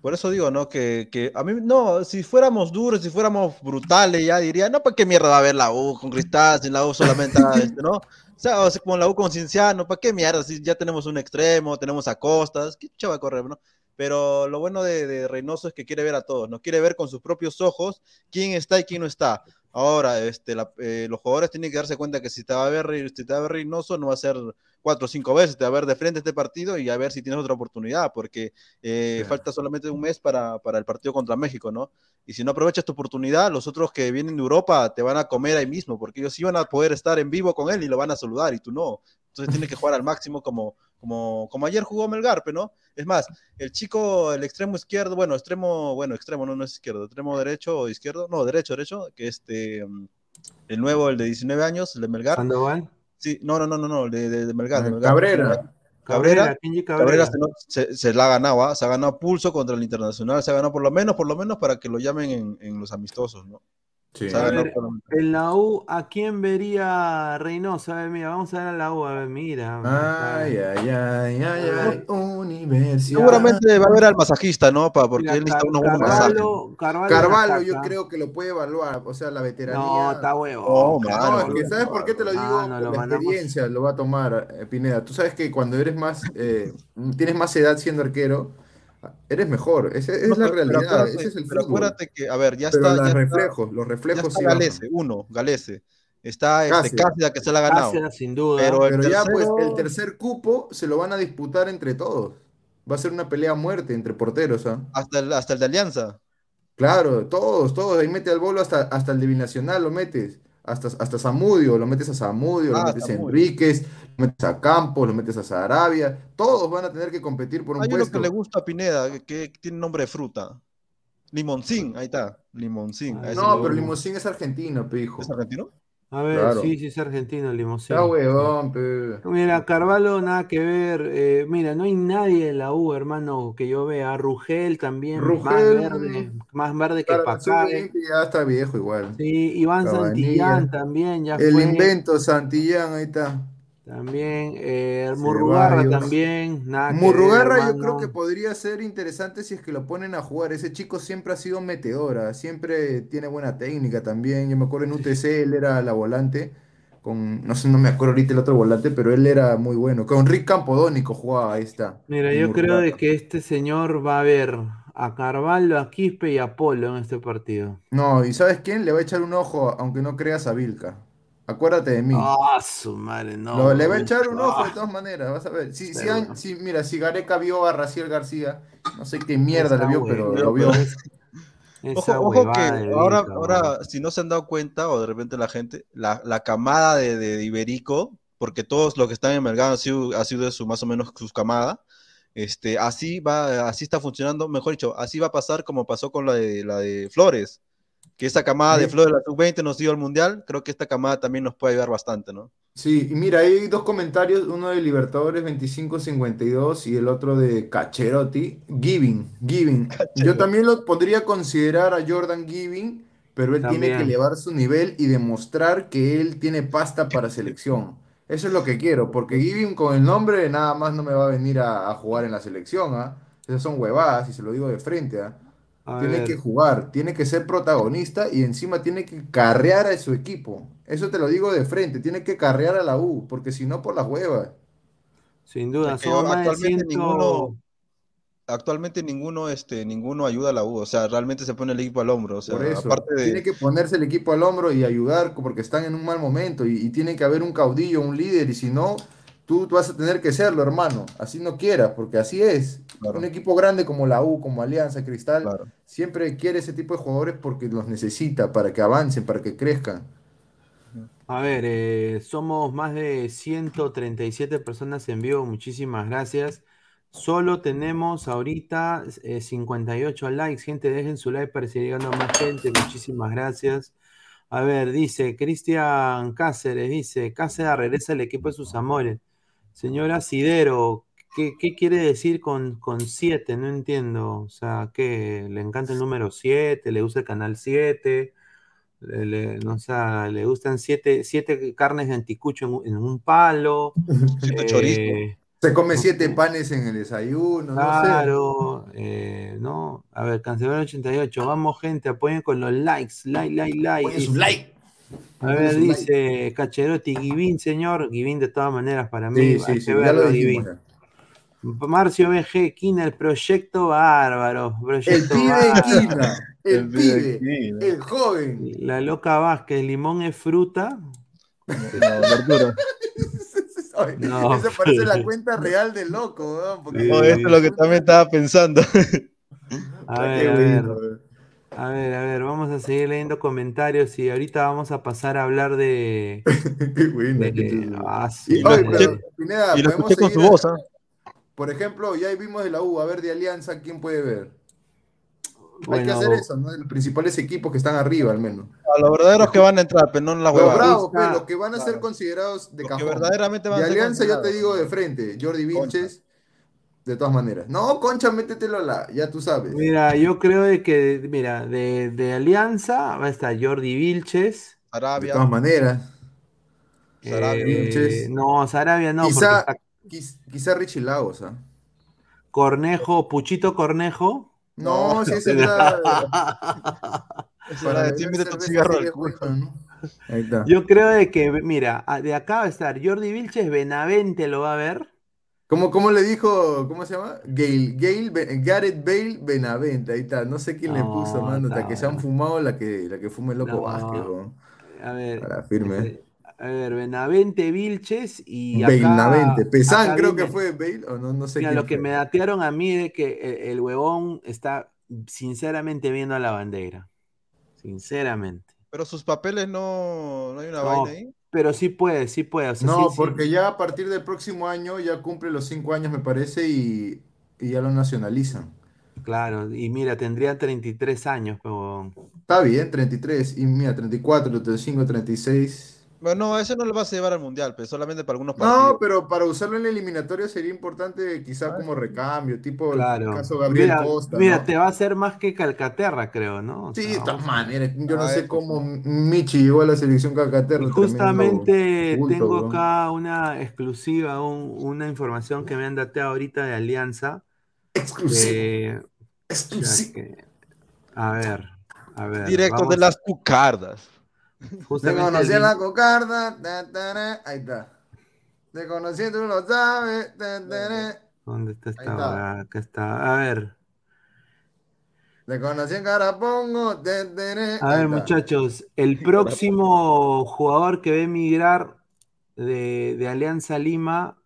Por eso digo, ¿no? Que, que a mí, no, si fuéramos duros, si fuéramos brutales, ya diría, no, ¿para qué mierda va a haber la U con Cristal, sin la U solamente, este, ¿no? Sea, o sea, como la U con Cinciano, ¿para qué mierda? Si ya tenemos un extremo, tenemos a Costas, ¿qué chucha va a correr, no? Pero lo bueno de, de Reynoso es que quiere ver a todos, ¿no? Quiere ver con sus propios ojos quién está y quién no está. Ahora, este, la- eh, los jugadores tienen que darse cuenta que si te va a ver, si te va a ver Reynoso, no va a ser cuatro o cinco veces, a ver de frente este partido y a ver si tienes otra oportunidad, porque eh, Claro. falta solamente un mes para, para el partido contra México, ¿no? Y si no aprovechas tu oportunidad, los otros que vienen de Europa te van a comer ahí mismo, porque ellos sí van a poder estar en vivo con él y lo van a saludar y tú no. Entonces tienes que jugar al máximo como, como, como ayer jugó Melgarpe, ¿no? Es más, el chico, el extremo izquierdo, bueno, extremo, bueno, extremo no, no es izquierdo, extremo derecho o izquierdo, no, derecho, derecho, que este, mm, el nuevo, el de 19 años, el de Melgar. Sandoval. Sí, no, no, no, no, no, el de, de, de Melgar, de Melgar. Cabrera. Cabrera, Cabrera Cabrera. se, no- se- se la ha ganado, ¿ah? se ha ganado pulso contra el Internacional, se ha ganado por lo menos, por lo menos para que lo llamen en, en los amistosos, ¿no? Sí. A ver. En la U, ¿a quién vería Reynoso? A ver, mira, vamos a ver a la U, a ver, mira. Ay, ay, ay, ay, ay, universidad. Seguramente va a haber al masajista, ¿no? Pa- porque Mira, él necesita Car- unos buenos masajes. Carvalho, Carvalho, Carvalho, yo creo que lo puede evaluar, o sea, la veteranía. No, está huevo. No, es que ¿sabes por qué te lo digo? Ah, no, lo la mandamos. experiencia lo va a tomar eh, Pineda. Tú sabes que cuando eres más, eh, tienes más edad siendo arquero, eres mejor. Esa es No, la pero- pero realidad, acuérdate- ese es el pero fútbol. acuérdate que, a ver, ya Pero está, los ya está, reflejos, los ya reflejos está sí bajan. Galese, uno, Galese. Está este, Cáceres. Que se la ha ganado. Cáceres, sin duda. Pero el Pero ya pues el tercer cupo se lo van a disputar entre todos. Va a ser una pelea a muerte entre porteros, ¿ah? Hasta el, hasta el de Alianza. Claro, todos, todos. Ahí mete al bolo hasta, hasta el de Binacional, lo metes. Hasta, hasta Zamudio, lo metes a Zamudio, lo Ah, metes a. Enríquez, lo metes a Campos, lo metes a Sarabia. Todos van a tener que competir por un Hay uno puesto. que le gusta a Pineda, que, que tiene nombre de fruta. Limoncín, ahí está. Limoncín. a ese No, pero Limosín es argentino, pe, hijo. ¿Es argentino? A ver, Claro. sí, sí, es argentino el. Está huevón, pe. Mira, Carvalho, nada que ver. eh, mira, no hay nadie en la U, hermano, que yo vea. Rugel también, más verde, más verde que Pacare. sub-20 ya está viejo igual. Sí, Iván Cabanilla. Santillán también, ya El fue. invento, Santillán, ahí está. También, eh, Murrugarra también, nada ver, Murrugarra yo creo que podría ser interesante si es que lo ponen a jugar. Ese chico siempre ha sido metedora, siempre tiene buena técnica también. Yo me acuerdo en UTC, él era la volante, con, no sé, no me acuerdo ahorita el otro volante, pero él era muy bueno. Con Rick Campodónico jugaba, ahí está. Mira, yo creo de que este señor va a ver a Carvalho, a Quispe y a Polo en este partido. No, ¿y sabes quién? Le va a echar un ojo, aunque no creas a Vilca. Acuérdate de mí. Ah, su madre, no. Lo- le va a echar un ojo de Ah. todas maneras, vas a ver. Si, si, Seguro. han- si- mira, si Gareca vio a Raciel García, no sé qué mierda le vio, pero lo vio. Ojo, ojo que ahora, ahora, si no se han dado cuenta, o de repente la gente, la, la camada de, de Iberico, porque todos los que están en Melgar han sido, ha sido de su más o menos su camada, este, así va, así está funcionando, mejor dicho, así va a pasar como pasó con la de la de Flores, que esa camada de. Flores, la sub-20 nos dio al mundial, creo que esta camada también nos puede ayudar bastante, ¿no? Sí, y mira, hay dos comentarios, uno de Libertadores 2552 y el otro de Cacherotti, Giving, Giving. Yo también lo podría considerar a Jordan Giving, pero él tiene que elevar su nivel y demostrar que él tiene pasta para selección. Eso es lo que quiero, porque Giving con el nombre nada más no me va a venir a, a jugar en la selección, ¿ah? Esas son huevadas y se lo digo de frente, ¿ah? A Tiene ver, que jugar, tiene que ser protagonista y encima tiene que carrear a su equipo. Eso te lo digo de frente, tiene que carrear a la U, porque si no, por las huevas. sin duda, de actualmente 100. ninguno, actualmente ninguno, este, ninguno ayuda a la U, o sea, realmente se pone el equipo al hombro, o sea, Por eso, aparte de... tiene que ponerse el equipo al hombro y ayudar porque están en un mal momento y, y tiene que haber un caudillo, un líder, y si no, tú, tú vas a tener que serlo, hermano. Así no quieras, porque así es. Claro. Un equipo grande como la U, como Alianza, Cristal, Claro. siempre quiere ese tipo de jugadores porque los necesita para que avancen, para que crezcan. A ver, eh, somos más de 137 personas en vivo, muchísimas gracias. Solo tenemos ahorita eh, 58 likes, gente, dejen su like para seguir llegando a más gente, muchísimas gracias. A ver, dice Cristian Cáceres, dice, Cáceres regresa al equipo de sus amores. Señora Sidero, ¿qué, qué quiere decir con, con 7? No entiendo. O sea, ¿qué? ¿Le encanta el número 7? ¿Le gusta el canal 7? Le, le- no, o sea, le gustan siete, siete carnes de anticucho en, un- en un palo. Siete eh, Se come siete panes en el desayuno, no sé. Claro, eh, ¿no? A ver, Cancelero 88, vamos gente, apoyen con los likes, like, like, like. Pongan su like. A ver, dice Cacherotti, Givín, señor, Givín de todas maneras para mí, Sí, hay sí, que sí, ya verlo, lo dijimos. Givín. ya. Marcio BG, Quina, el proyecto bárbaro, El pibe bárbaro. Quina, el El pibe Quina. el joven. La loca Vázquez, limón es fruta. No, No, Eso parece la cuenta real del loco, weón, porque- Sí. No, esto es lo que también estaba pensando. A ver, a ver. A ver, a ver, vamos a seguir leyendo comentarios y ahorita vamos a pasar a hablar de. Qué de- ah, Y, pero, Pineda, y lo podemos escuché con su seguir, voz, ¿ah? Por ejemplo, ya vimos de la U, a ver, de Alianza, ¿quién puede ver? Hay que hacer eso, ¿no? Los principales equipos que están arriba, al menos. A los verdaderos que van a entrar, pero no en la Los huevada. bravos, Está- pues, los que van a ser considerados de Los que cajón. verdaderamente van De a ser Alianza yo te digo de frente, Jordi Vilches, de todas maneras. No, Concha, métetelo la, ya tú sabes. Mira, yo creo de que, mira, de, de Alianza va a estar Jordi Vilches. De Arabia. todas maneras. Sarabia, eh, Vilches. no, Sarabia no, Quizá- está Quizá Richie Lagos, ¿ah? Cornejo, Puchito Cornejo. No, No, si era Esa para de beber 100 metros cerveza cigarro sí al es culo. ¿no? Ahí está. Yo creo de que, mira, a- de acá va a estar Jordi Vilches, Benavente lo va a ver. ¿Cómo, cómo le dijo, cómo se llama? Gail, Gail, Gareth Bale Benavente, ahí está. No sé quién le No, puso, mano, hasta está que se han bueno. fumado la que, la que fume el loco No. Vázquez, weón. A ver, Para firme. este, a ver, Benavente, Vilches y Bale acá. Pesán acá creo que viene- fue Bale, o no, no sé Mira, quién lo que fue. me datearon a mí es que el, el huevón está sinceramente viendo a la bandera. Sinceramente. Pero sus papeles no, no hay una No, vaina ahí. Pero sí puede, sí puede. o sea, No, sí, sí. porque ya a partir del próximo año ya cumple los cinco años, me parece, y, y ya lo nacionalizan. Claro, y mira, tendría 33 años, pero. Está bien, 33, y mira, 34, 35, 36. Bueno, no, ese no lo vas a llevar al mundial, pero solamente para algunos No, partidos. pero para usarlo en la eliminatoria sería importante quizá como recambio, tipo el Claro. caso Gabriel Mira, Costa, mira, ¿no? te va a hacer más que Calcaterra, creo, ¿no? O Sí, sea, de todas vamos a- maneras, yo no Ah, sé eso cómo Michi llegó a la selección Calcaterra. Y justamente tengo acá una exclusiva, un- una información que me han dateado ahorita de Alianza. Exclusivo, eh, o sea exclusivo. que- a ver, a ver. Directo vamos de las cucardas. Te conocí en la cocarda, ta, ta, ra, ahí está. Te conocí, tú lo sabes. ¿Dónde está esta está. Acá está. A ver, Te conocí en Carapongo. a ver, muchachos. El próximo jugador que va a emigrar de, de Alianza Lima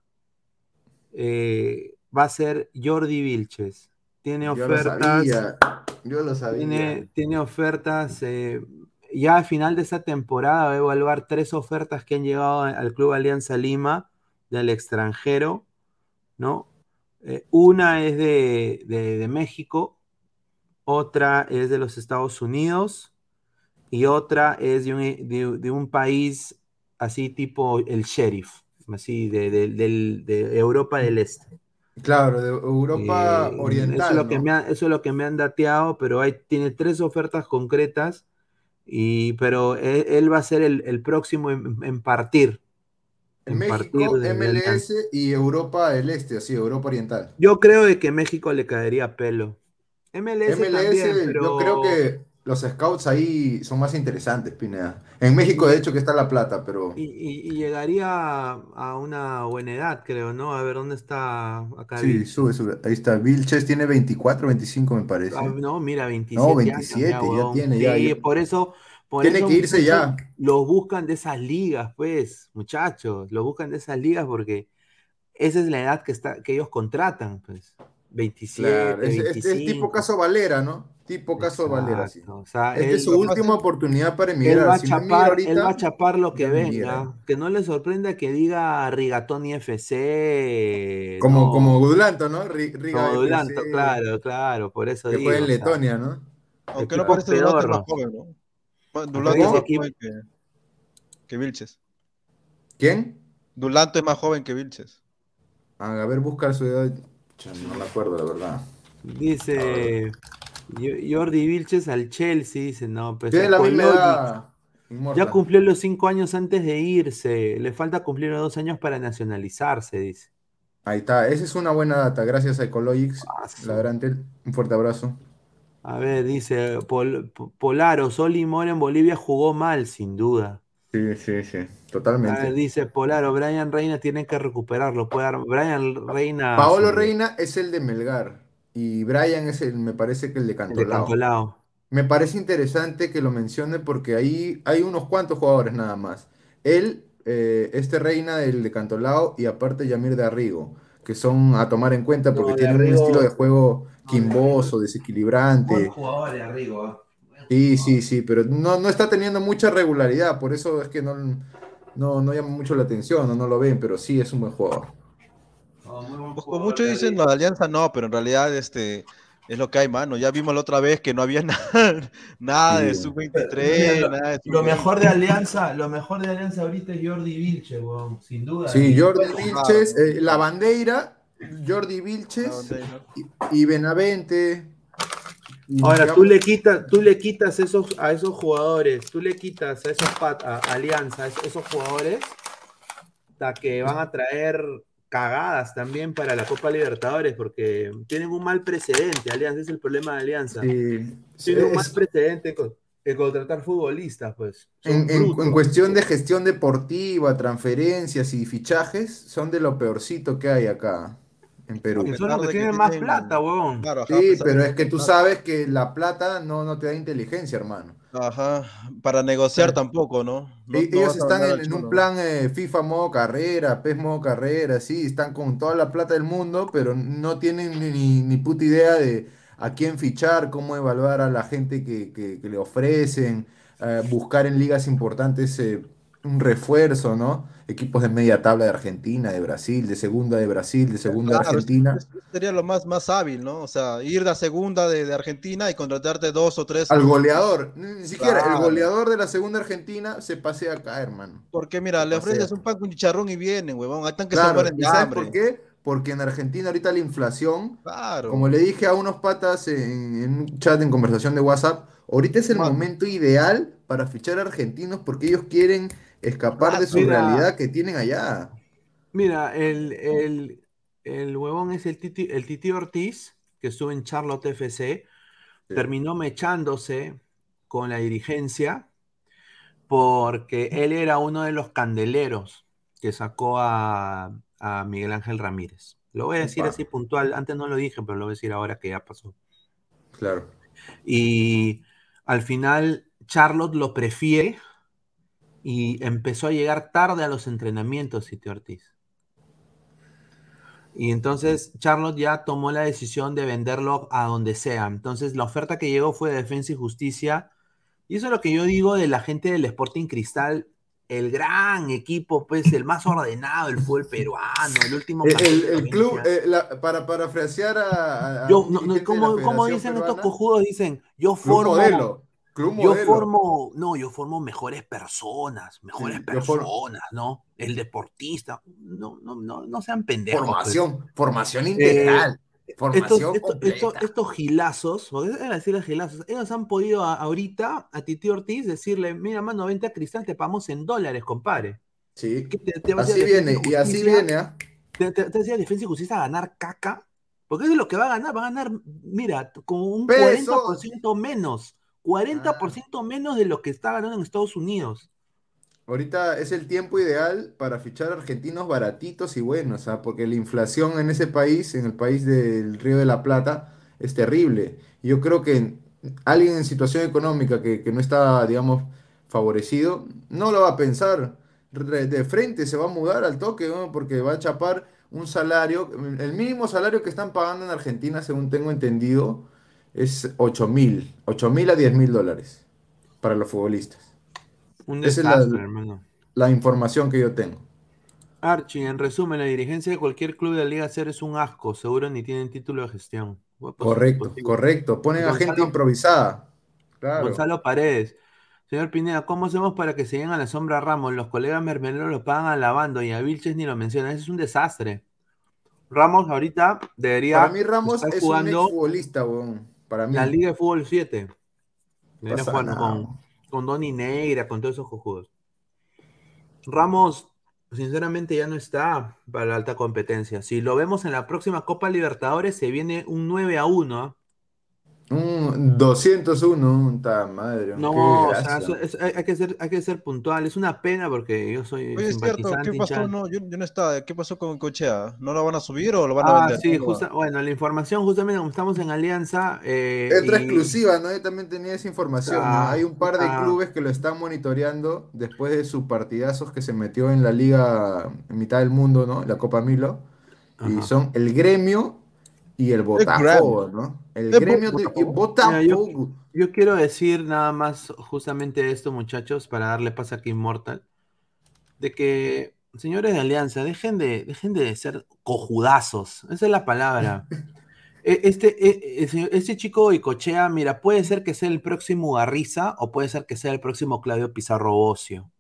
eh, va a ser Jordi Vilches. Tiene Yo lo ofertas. sabía. Yo lo sabía. Tiene, tiene ofertas. eh, ya al final de esta temporada va a evaluar tres ofertas que han llegado al Club Alianza Lima del extranjero, ¿no? Eh, una es de, de- de México, otra es de los Estados Unidos y otra es de un, de- un país así tipo el sheriff, así de, de- del- de Europa del Este. Claro, de Europa Eh, Oriental. Eso es, lo que me ha- eso es lo que me han dateado, pero hay, tiene tres ofertas concretas, y, pero él, él va a ser el, el próximo en, en partir. en México, MLS y Europa del Este, así, Europa Oriental. Yo creo de que México le caería pelo. MLS, MLS, también, yo pero creo que los scouts ahí son más interesantes, Pineda. En México, de hecho, que está la plata, pero y, y- y llegaría a, una buena edad, creo, ¿no? A ver dónde está acá. sí, Vilches? sube, sube. Ahí está. Vilches tiene 24, 25, me parece. Ah, no, mira, 27 No, años 27, ya huevón. tiene, ya, Sí, ya. por eso, por Tiene eso, que irse ya. Los buscan de esas ligas, pues, muchachos, los buscan de esas ligas porque esa es la edad que está, que ellos contratan, pues. 27, Claro, es, es- es 25. tipo caso Valera, ¿no? Tipo caso Valera, sí. O sea, Esta él, es su última oportunidad para él emigrar. va a Si no emigra chapar, ahorita, él va a chapar lo que venga. Que no le sorprenda que diga Rigatoni FC. Como, no, como Dulanto, ¿no? Ri- Riga como FC, Dulanto, claro, claro, por eso Que digo. fue en o sea, Letonia, ¿no? Aunque no parece Dulanto es más joven, ¿no? Dulanto es más joven que, que Vilches. ¿Quién? Dulanto es más joven que Vilches. A ver, busca su edad. No me acuerdo, la verdad. Dice Jordi Vilches al Chelsea, dice, no, pues Tiene la misma edad. Ya cumplió los cinco años antes de irse. Le falta cumplir los dos años para nacionalizarse, dice. Ahí está, esa es una buena data. Gracias a Ecologics. Ah, Un fuerte abrazo. A ver, dice Pol- Polaro, Soli Mora en Bolivia jugó mal, sin duda. Sí, sí, sí. A ver, Totalmente. dice Polaro, Brian Reina tiene que recuperarlo. Puede Brian Reina. Paolo sí, Reina es el de Melgar. Y Brian es el, me parece que el de el de Cantolao. Cantolao. Me parece interesante que lo mencione porque ahí hay unos cuantos jugadores nada más. Él, eh, este Reina del de Cantolao y aparte Yamir de Arrigo, que son a tomar en cuenta porque No, de tienen un estilo de juego no, de quimboso, desequilibrante. jugador de Arrigo. Sí, sí, sí, pero no, no está teniendo mucha regularidad, por eso es que no, no, no llama mucho la atención, no, no lo ven, pero sí es un buen jugador. Pues como muchos dicen la alianza no, pero en realidad este es lo que hay, mano. Ya vimos la otra vez que no había nada, nada de Sí. sub-23, Lo- nada de Lo sub-20. mejor de Alianza, lo mejor de Alianza ahorita es Jordi Vilche, weón, sin duda. Sí, Jordi. Vilches, eh, la bandera, Jordi Vilches y, y Benavente. y Ahora digamos- tú le quitas, tú le quitas esos, a esos jugadores, tú le quitas a esos pat, a Alianza, a esos, esos jugadores, hasta que van a traer cagadas también para la Copa Libertadores, porque tienen un mal precedente, Alianza, es el problema de Alianza. Sí, Tienen un mal precedente con, contratar futbolistas, pues. En, en- cuestión de gestión deportiva, transferencias y fichajes, son de lo peorcito que hay acá en Perú. Son los que tienen más tienen- plata. Claro, a Sí, de pero que es que tú sabes que la plata no, no te da inteligencia, hermano. Ajá, para negociar tampoco, ¿no? No- E- Ellos están en, un plan eh, FIFA modo carrera, PES modo carrera, sí, están con toda la plata del mundo, pero no tienen ni, ni, ni puta idea de a quién fichar, cómo evaluar a la gente que, que- que le ofrecen, eh, buscar en ligas importantes eh, un refuerzo, ¿no? Equipos de media tabla de Argentina, de Brasil, de segunda de Brasil, de segunda de Argentina. sería lo más, más hábil, ¿no? O sea, ir a segunda de, de Argentina y contratarte dos o tres. Al goleador, ni siquiera el goleador de la segunda Argentina se pasea acá, hermano. Porque mira, le ofreces un pan con chicharrón y vienen, huevón. Ahí están que se Claro, ¿y de sabes hambre. por qué? Porque en Argentina ahorita la inflación Claro. Como le dije a unos patas en, en un chat en conversación de WhatsApp, ahorita es el momento ideal para fichar argentinos porque ellos quieren escapar de su Mira. realidad que tienen allá. Mira, el, el, el huevón es el Titi, el Titi Ortiz, que estuvo en Charlotte FC, Sí. terminó mechándose con la dirigencia porque él era uno de los candeleros que sacó a, a Miguel Ángel Ramírez. Lo voy a decir así puntual, antes no lo dije, pero lo voy a decir ahora que ya pasó. Claro. Y al final Charlotte lo prefiere y empezó a llegar tarde a los entrenamientos, Titi Ortiz. Y entonces Charlotte ya tomó la decisión de venderlo a donde sea. Entonces la oferta que llegó fue de Defensa y Justicia. Y eso es lo que yo digo de la gente del Sporting Cristal, el gran equipo, pues el más ordenado, el fútbol peruano, el último. El, el- club, eh, la- para parafrasear a, Yo, no, no, ¿cómo, cómo dicen estos cojudos? Dicen, yo formo, modelo, club yo modelo. formo, no, yo formo mejores personas, mejores Sí, personas, ¿no? El deportista, no, no, no, no sean pendejos. pues. Formación, formación Eh, integral, formación estos, estos, estos, estos gilazos, porque es decirle gilazos, ellos han podido a- ahorita a Titi Ortiz decirle, mira, vente a Cristal, te pagamos en dólares, compadre. Sí, ¿Qué te- así viene, y así viene, ¿ah? Te, te, te decía Defensa y Justicia a ganar caca, porque eso es lo que va a ganar, va a ganar, mira, con un Peso. 40% menos, 40% menos de lo que está ganando en Estados Unidos. Ahorita es el tiempo ideal para fichar argentinos baratitos y buenos, ¿ah? Porque la inflación en ese país, en el país del Río de la Plata, es terrible. Yo creo que alguien en situación económica que, que no está, digamos, favorecido, no lo va a pensar. De frente se va a mudar al toque, ¿no? Porque va a chapar un salario, el mínimo salario que están pagando en Argentina, según tengo entendido, es 8 mil, 8 mil a 10 mil dólares para los futbolistas. Un Esa es la- desastre, hermano. La información que yo tengo. Archie, en resumen, la dirigencia de cualquier club de la Liga Cero es un asco, seguro ni tienen título de gestión. Correcto, correcto. Ponen a gente improvisada. Claro. Gonzalo Paredes. Señor Pineda, ¿cómo hacemos para que se lleguen a la sombra Ramos? Los colegas mermeleros lo pagan alabando y a Vilches ni lo mencionan. Ese es un desastre. Ramos ahorita debería Para mí Ramos es un jugando exfutbolista, weón. Para mí. la Liga de Fútbol 7. Debería Pasa jugando nada. con, con Donny Negra, con todos esos cojudos. Ramos, sinceramente, ya no está para la alta competencia. Si lo vemos en la próxima Copa Libertadores, se viene un 9 a 1. Un 201, un ta madre. No, qué o sea, gracia. eso- es- hay, hay que ser, hay que ser puntual. Es una pena porque yo soy Oye, es cierto, simpatizante. ¿qué pasó? No, yo, yo no estaba. ¿Qué pasó con Cochea? ¿No lo van a subir o lo van a Ah, vender? sí, ¿Cómo va? justa- bueno, la información justamente como estamos en Alianza. eh, y- exclusiva, ¿no? Yo también tenía esa información, ¿no? Ah, Hay un par de ah. clubes que lo están monitoreando después de sus partidazos que se metió en la liga en mitad del mundo, ¿no? La Copa Milo. Y Ajá. son el gremio y el Botafogo, ¿no? El gremio de- Botafogo. Yo- quiero decir nada más justamente esto, muchachos, para darle paso aquí Immortal, de que, señores de Alianza, dejen de, dejen de ser cojudazos, esa es la palabra. E- Este, e- e- señor- este chico Icochea, mira, puede ser que sea el próximo Garriza o puede ser que sea el próximo Claudio Pizarro Ocio.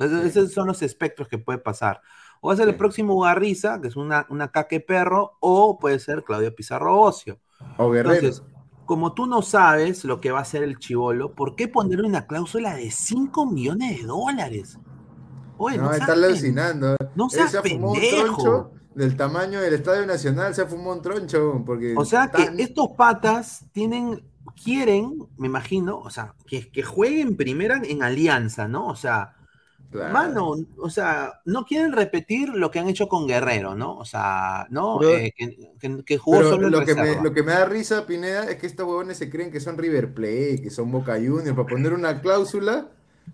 Esos, son los espectros que puede pasar. O va a ser el próximo Garriza, que es una, una caque perro, o puede ser Claudio Pizarro Ocio. O Guerrero. Entonces, como tú no sabes lo que va a hacer el chivolo, ¿por qué ponerle una cláusula de 5 millones de dólares? Oye, No, no, está alucinando. no seas se fumó un pendejo. troncho del tamaño del Estadio Nacional, se fumó un troncho. Porque O sea que estos patas tienen, quieren, me imagino, o sea, que, que jueguen primera en alianza, ¿no? O sea, Claro. mano, o sea, no quieren repetir lo que han hecho con Guerrero, ¿no? O sea, ¿no? Pero- Eh, que, jugó Pero solo en lo que, me, lo que me da risa, Pineda, es que estos huevones se creen que son River Plate, que son Boca Juniors, para poner una cláusula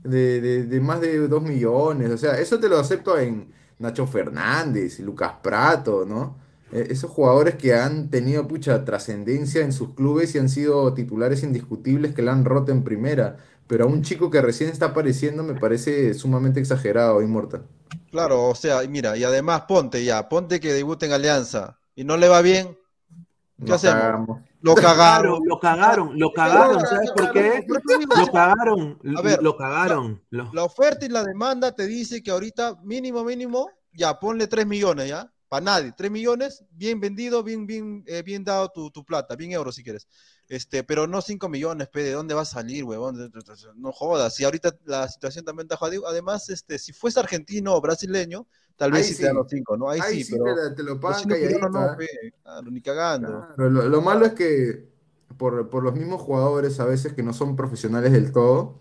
de, de- de más de 2 millones. O sea, eso te lo acepto en Nacho Fernández, Lucas Prato, ¿no? Eh, Esos jugadores que han tenido mucha trascendencia en sus clubes y han sido titulares indiscutibles que la han roto en primera. Pero a un chico que recién está apareciendo me parece sumamente exagerado, Inmortal. Claro, o sea, mira, y además ponte ya, ponte que debute en Alianza y no le va bien, ¿Qué Nos hacemos? cagamos. lo cagaron. lo cagaron, lo cagaron, ¿sabes por qué? Lo cagaron, A ver, lo cagaron. lo- La oferta y la demanda te dice que ahorita mínimo, mínimo, ya ponle 3 millones, ¿ya? Para nadie, 3 millones, bien vendido, bien, bien, eh, bien dado tu, tu plata, bien euros si quieres. Este, pero no 5 millones, pe, ¿de dónde va a salir, huevón? No jodas. Y ahorita la situación también está jodida. Además, este, si fuese argentino o brasileño, tal vez Ahí sí, te dan los 5, ¿no? Ahí, Ahí sí, sí pero te, la- te lo pagan calladito, no, ¿eh? pe, claro, ni cagando. Claro, lo, lo malo es que por, por los mismos jugadores a veces que no son profesionales del todo,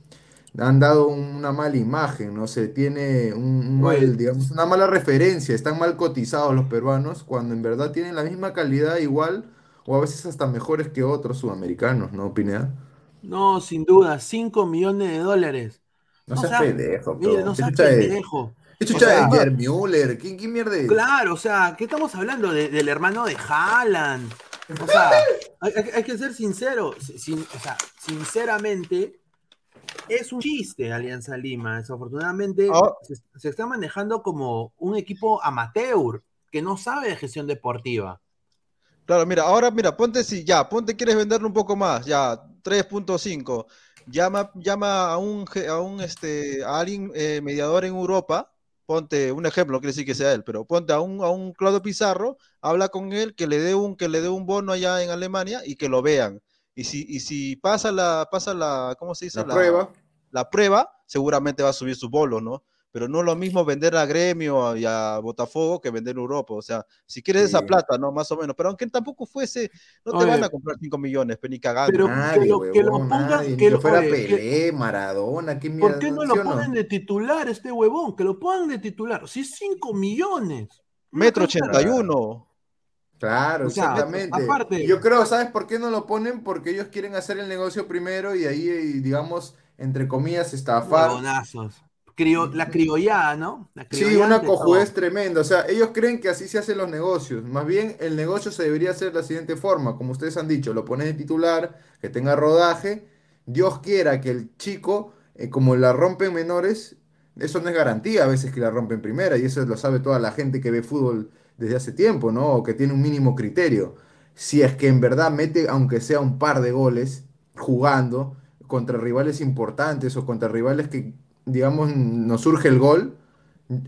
han dado una mala imagen, ¿no? Se tiene un, un mal, Oye. digamos, una mala referencia, están mal cotizados los peruanos, cuando en verdad tienen la misma calidad igual, o a veces hasta mejores que otros sudamericanos, ¿no, Pineda? No, sin duda, 5 millones de dólares. No No seas pendejo, Mire, no ¿Qué seas pendejo. ¿Qué O chucha sea, es Gerd Müller? ¿Quién, quién mierda es? Claro, o sea, ¿qué estamos hablando? De- del hermano de Haaland. O sea, hay, hay- hay que ser sincero. si- sin- o sea, sinceramente, es un chiste Alianza Lima. Desafortunadamente, Ah. se, se está manejando como un equipo amateur que no sabe de gestión deportiva. Claro, mira, ahora mira, ponte si ya, ponte quieres venderlo un poco más, ya, 3.5. Llama, llama a un, a un este, a alguien eh, mediador en Europa, ponte un ejemplo, no quiere decir que sea él, pero ponte a un, a un Claudio Pizarro, habla con él, que le dé un, que le dé un bono allá en Alemania y que lo vean. Y si, y si pasa la, pasa la, ¿cómo se dice? La prueba. la prueba, seguramente va a subir su bolo, ¿no? Pero no es lo mismo vender a Gremio y a Botafogo que vender en Europa. O sea, si quieres esa Sí. plata, ¿no? Más o menos. Pero aunque tampoco fuese, no te Oye. van a comprar 5 millones, pero ni cagando. Pero Nadie, que lo- que lo huevón, pongan- nadie, que que lo- fuera oye, que- Pelé, Maradona, ¿qué mierda? ¿Por qué no ¿sí lo ponen de titular este huevón? Que lo pongan de titular. Si es 5 millones. Metro cosa- 81. Claro, O sea, exactamente. aparte- Yo creo, ¿sabes por qué no lo ponen? Porque ellos quieren hacer el negocio primero y ahí, eh, digamos, entre comillas, estafar. Huevonazos. Crio- la criollada, ¿no? La Sí, una cojudez tremenda. O sea, ellos creen que así se hacen los negocios. Más bien, el negocio se debería hacer de la siguiente forma. Como ustedes han dicho, lo pones de titular, que tenga rodaje. Dios quiera que el chico, eh, como la rompen menores, eso no es garantía a veces que la rompen primera. Y eso lo sabe toda la gente que ve fútbol desde hace tiempo, ¿no? O que tiene un mínimo criterio. Si es que en verdad mete, aunque sea un par de goles, jugando contra rivales importantes o contra rivales que, digamos, nos surge el gol.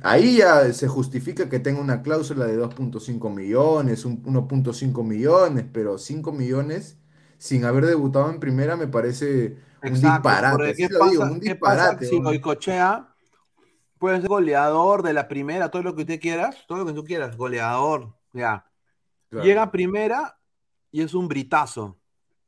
Ahí ya se justifica que tenga una cláusula de 2.5 millones, un- 1.5 millones, pero 5 millones sin haber debutado en primera me parece un Exacto, disparate. ¿qué pasa, digo, un disparate. si. Goicochea puede ser goleador de la primera, todo lo que usted quieras, todo lo que tú quieras, goleador, ya. Claro. Llega a primera y es un britazo.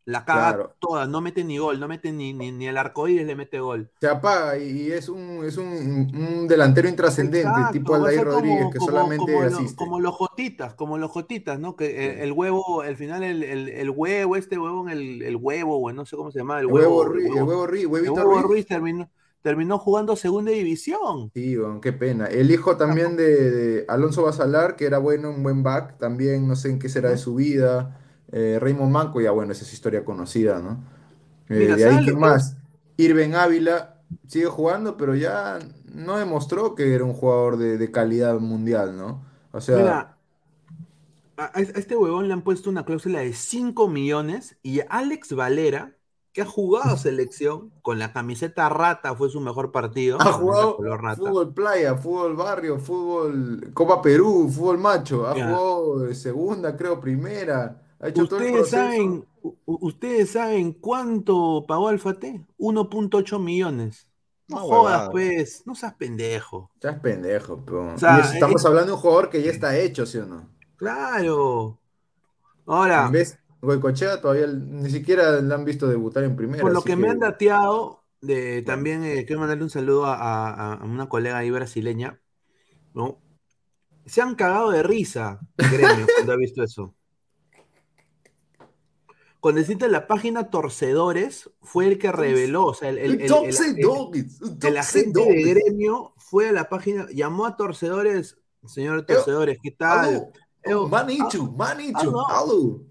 La caga Claro. toda, no mete ni gol, no mete ni, ni, ni el arcoíris le mete gol. Se apaga y es un, es un, un delantero intrascendente, Exacto, tipo Aldair ser como- Rodríguez, que como- solamente como lo- asiste. como los jotitas, como los jotitas, ¿no? Que el, huevo, al final el, el- el huevo, este huevo, el, el huevo, güey, no sé cómo se llama, el huevo, el huevo, huevo Ruiz, el huevito huevo Ruiz. Terminó, terminó jugando segunda división. Sí, qué pena. El hijo también de, de Alonso Basalar, que era bueno, un buen back, también no sé en qué será de su vida. Eh, Raymond Manco, ya bueno, esa es historia conocida, ¿no? Eh, de ahí, ¿sabes ¿qué más? Irving Ávila sigue jugando, pero ya no demostró que era un jugador de, de calidad mundial, ¿no? O sea, Mira, a, a este huevón le han puesto una cláusula de 5 millones y Alex Valera, que ha jugado selección con la camiseta rata, fue su mejor partido. ha jugado fútbol playa, fútbol barrio, fútbol Copa Perú, fútbol macho, ha jugado segunda, creo, primera. Ha hecho todo el ¿Ustedes saben, ¿Ustedes saben cuánto pagó Alfate? 1.8 millones. No jodas, pues, no seas pendejo. Es pendejo, pero... O sea, estamos eh, hablando de un jugador que ya está hecho, ¿sí o no? Claro. Ahora, En vez, Goicochea todavía ni siquiera le han visto debutar en primera. por lo que me han dateado, de, también eh, quiero mandarle un saludo a, a- a una colega ahí brasileña, ¿no? Se han cagado de risa, gremio, cuando ha visto eso. Cuando deciste la página Torcedores, fue el que reveló, o sea, el, el- el- el- el agente de gremio fue a la página, llamó a Torcedores, señor Torcedores, ¿qué tal? Manicho, alô. alô.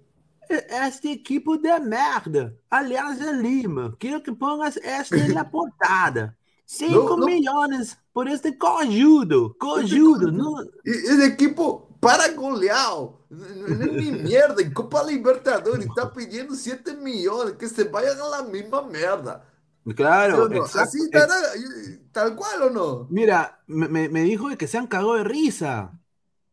Este equipo de merda. Alianza Lima. Quiero que pongas este en la portada. 5 No, no. millones por este cojudo. Cojudo. No, E- Esse equipo para es ni mierda. En Copa Libertadores está pidiendo 7 millones. Que se vayan a la misma mierda. ¿Sí claro, no? Así estará, eh, tal cual o no. Mira, me, me- dijo que se han cagado de risa.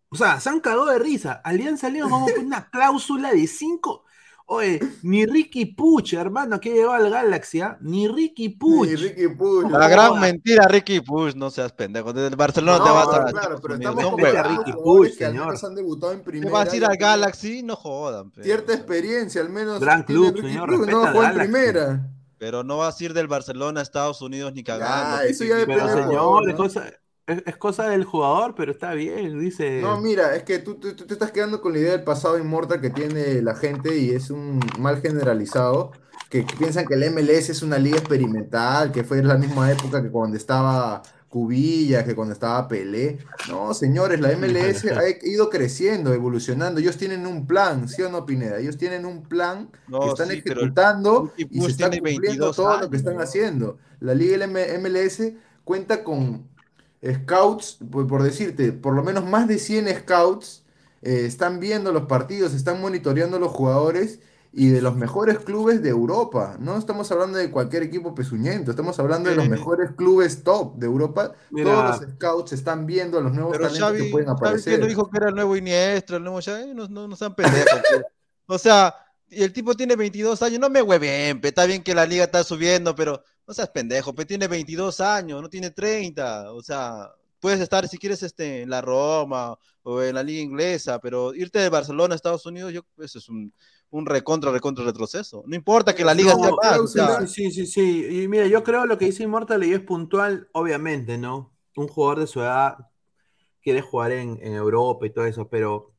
O sea, se han cagado de risa. Alianza Lima vamos a poner una cláusula de 5. Oye, ni Ricky Puch, hermano, que llegó al Galaxy, ¿ah? Ni Ricky Puch. Ni Ricky Puch. La gran mentira, Ricky Push, no seas pendejo. Desde el Barcelona te No, vas a. claro, pero estamos Vete a. Ricky Puch, que al señor. menos han debutado en Te primera. vas a ir al Galaxy, no jodan. Cierta experiencia, al menos. Gran club, Ricky señor, Puch, No jugó en primera. Pero no vas a ir del Barcelona a Estados Unidos ni cagando. Ya, eso ya Pero depende Puch. señor, ¿no? cosa, es, es cosa del jugador, pero está bien, dice. No, mira, es que tú, tú- tú te estás quedando con la idea del pasado inmortal que tiene la gente y es un mal generalizado, que, que piensan que el MLS es una liga experimental, que fue la misma época que cuando estaba, Cubillas, que cuando estaba Pelé. No, señores, la MLS ha ido creciendo, evolucionando. Ellos tienen un plan, ¿sí o no, Pineda? Ellos tienen un plan No, que están sí, ejecutando y se está cumpliendo 22 todo lo que están años. haciendo. La Liga MLS cuenta con scouts, por, por decirte, por lo menos más de 100 scouts eh, están viendo los partidos, están monitoreando los jugadores y de los mejores clubes de Europa. No estamos hablando de cualquier equipo pezuñento, estamos hablando de los mejores clubes top de Europa. Mira. Todos los scouts están viendo a los nuevos talentos que Xavi, pueden que aparecer. no dijo que era el nuevo Iniestra, el nuevo Xavi, no, no, no sean pendejos. pe. O sea, y el tipo tiene 22 años, no me hueven, está bien que la liga está subiendo, pero no seas pendejo, pe, tiene 22 años, no tiene 30, o sea, puedes estar si quieres este, en la Roma o en la liga inglesa, pero irte de Barcelona a Estados Unidos, yo, eso es un, un recontra, recontra retroceso. No importa que la liga No, sea más, pero o sea, Sí, sí, sí, sí. Y mira, yo creo lo que dice Immortal y es puntual, obviamente, ¿no? Un jugador de su edad quiere jugar en, en Europa y todo eso, pero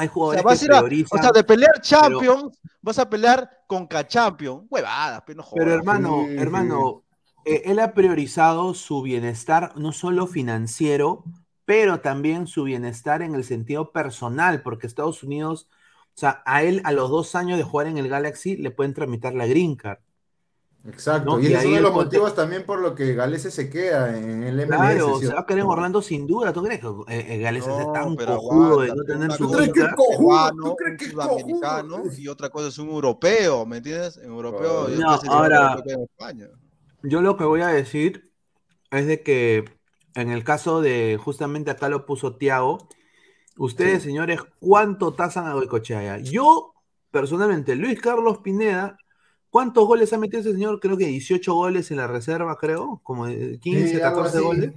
hay O jugadores sea, vas a que a- priorizan. o sea, de pelear Champions, vas a pelear con K-Champion. Huevadas, pero no jodas. Pero hermano, Sí, hermano, eh, él ha priorizado su bienestar no solo financiero, pero también su bienestar en el sentido personal, porque Estados Unidos, o sea, a él a los dos años de jugar en el Galaxy le pueden tramitar la green card. Exacto, ¿no? y Y ese es uno de los motivos también por lo que Galese se queda en el MLS. Claro, ¿sí se va a quedar en? Orlando sin duda. ¿Tú crees que eh, eh, Gales es No, tan pero cojudo de no tener su ¿Tú crees es que un es cojudo? ¿Tú crees un que es sudamericano cojudo? y otra cosa es un europeo, ¿me entiendes? En europeo y No, ahora- europeo en España. Yo lo que voy a decir es de que en el caso de, justamente acá lo puso Tiago, ustedes, Sí. señores, ¿cuánto tasan a Goicochea? Yo, personalmente, Luis Carlos Pineda, ¿cuántos goles ha metido ese señor? Creo que 18 goles en la reserva, creo, como de 15, Sí, algo 14 así. goles.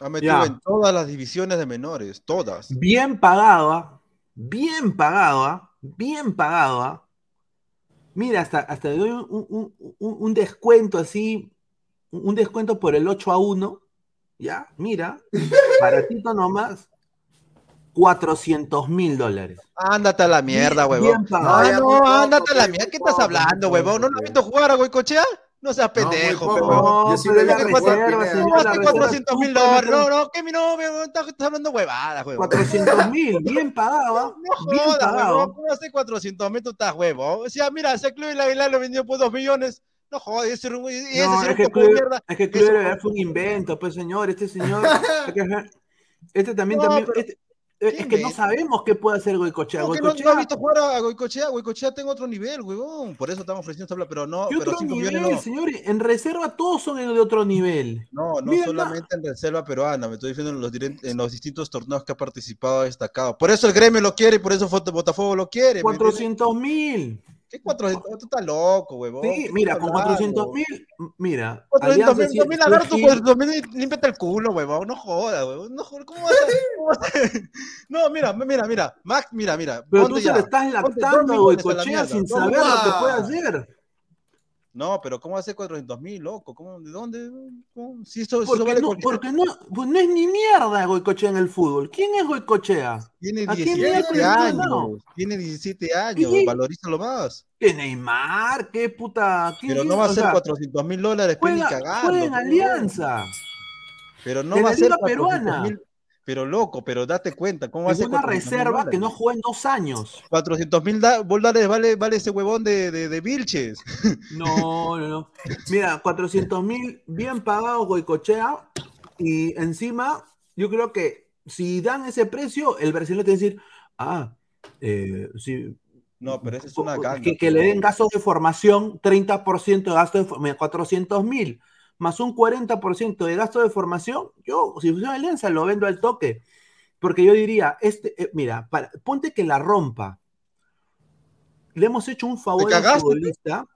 Ha metido Ya. en todas las divisiones de menores, todas. Bien pagado, ¿ah? bien pagado, ¿ah? bien pagado. ¿ah? Mira, hasta, hasta le doy un, un- un- un descuento así, un descuento por el 8 a 1. Ya, mira, baratito nomás, 400 mil dólares. Ándate a la mierda, huevón. bien pagado. Ah, no, ándate a la mierda. ¿Qué estás hablando, huevón? ¿No lo has visto jugar a Goicochea? No seas No, pendejo, pe, huevón. No, Yo sí pero lo la vi ¿Qué jugar, reserva, Pineda. señor, ¿Cómo la hace reserva 400 mil dólares? No, no, ¿qué mi no, huevón? Estás, hablando huevadas, huevón. 400 mil, bien pagado, ¿ah? No bien jodas, pagado. huevón. ¿Cómo hace 400 mil? Tú estás huevón. O sea, mira, ese club y la Aguilar lo vendió por 2 millones. No jodas, ese, ese No, es un que club, mierda. es que el club fue- verdad fue un invento, pues señor, este señor, es que- este también, No, también, este- es ¿qué que no sabemos qué puede hacer Goicochea. ¿Cómo que no, Goicochea, no has visto jugar a Goicochea? Goicochea tengo otro nivel, huevón. Por eso estamos ofreciendo esta plata, pero no, ¿qué pero otro 5 nivel, no. señores? En reserva todos son de otro nivel. No, no Mira, solamente en reserva peruana, me estoy diciendo en los, en los distintos torneos que ha participado destacado. Por eso el gremio lo quiere y por eso Botafogo lo quiere. ¿me entiendes? 400 mil. ¿Qué 400? Tú estás loco, huevón. ¿Qué Sí, mira, con hablando? 400 mil, mira. 400 Alianza mil, sí- también sí agarra es tu Gil. 400 mil y límpiate el culo, huevón. No jodas, huevón. No jodas. ¿Cómo vas a No, mira, mira, mira. Max, mira, mira. Pero tú se ya. le estás lactando a millones a la Goicochea mierda, sin saber lo que puede hacer. No, pero ¿cómo hace 400 mil, loco? ¿Cómo, ¿De dónde? ¿Cómo? Si esto, si eso Porque, vale no, cualquier- porque no, pues no es ni mierda Goicochea en el fútbol. ¿Quién es Goicochea? Tiene ¿A quién 17 le ha años. Tiene 17 años. Sí. Valorízalo más. ¿Qué Neymar? ¿Qué puta? ¿Quién- Pero no va a ser sea, 400 mil dólares, ni Juega, juega en Alianza. Pero no va a ser Liga 400 Peruana. mil. Pero loco, pero date cuenta, ¿cómo va a Es ser una 400 mil reserva que no juega en dos años. 400 mil dólares vale, vale ese huevón de, de, de Vilches. No, no, no. Mira, 400 mil bien pagados Goicochea. Y encima, yo creo que si dan ese precio, el brasileño va a decir, ah, eh, sí, No, pero esa es una ganga. que, que le den gastos de formación, 30% de gasto de formación, 400 mil, más un 40% de gasto de formación, yo, si fuera Alianza, lo vendo al toque. Porque yo diría, este, eh, mira, para- ponte que la rompa. Le hemos hecho un favor al futbolista.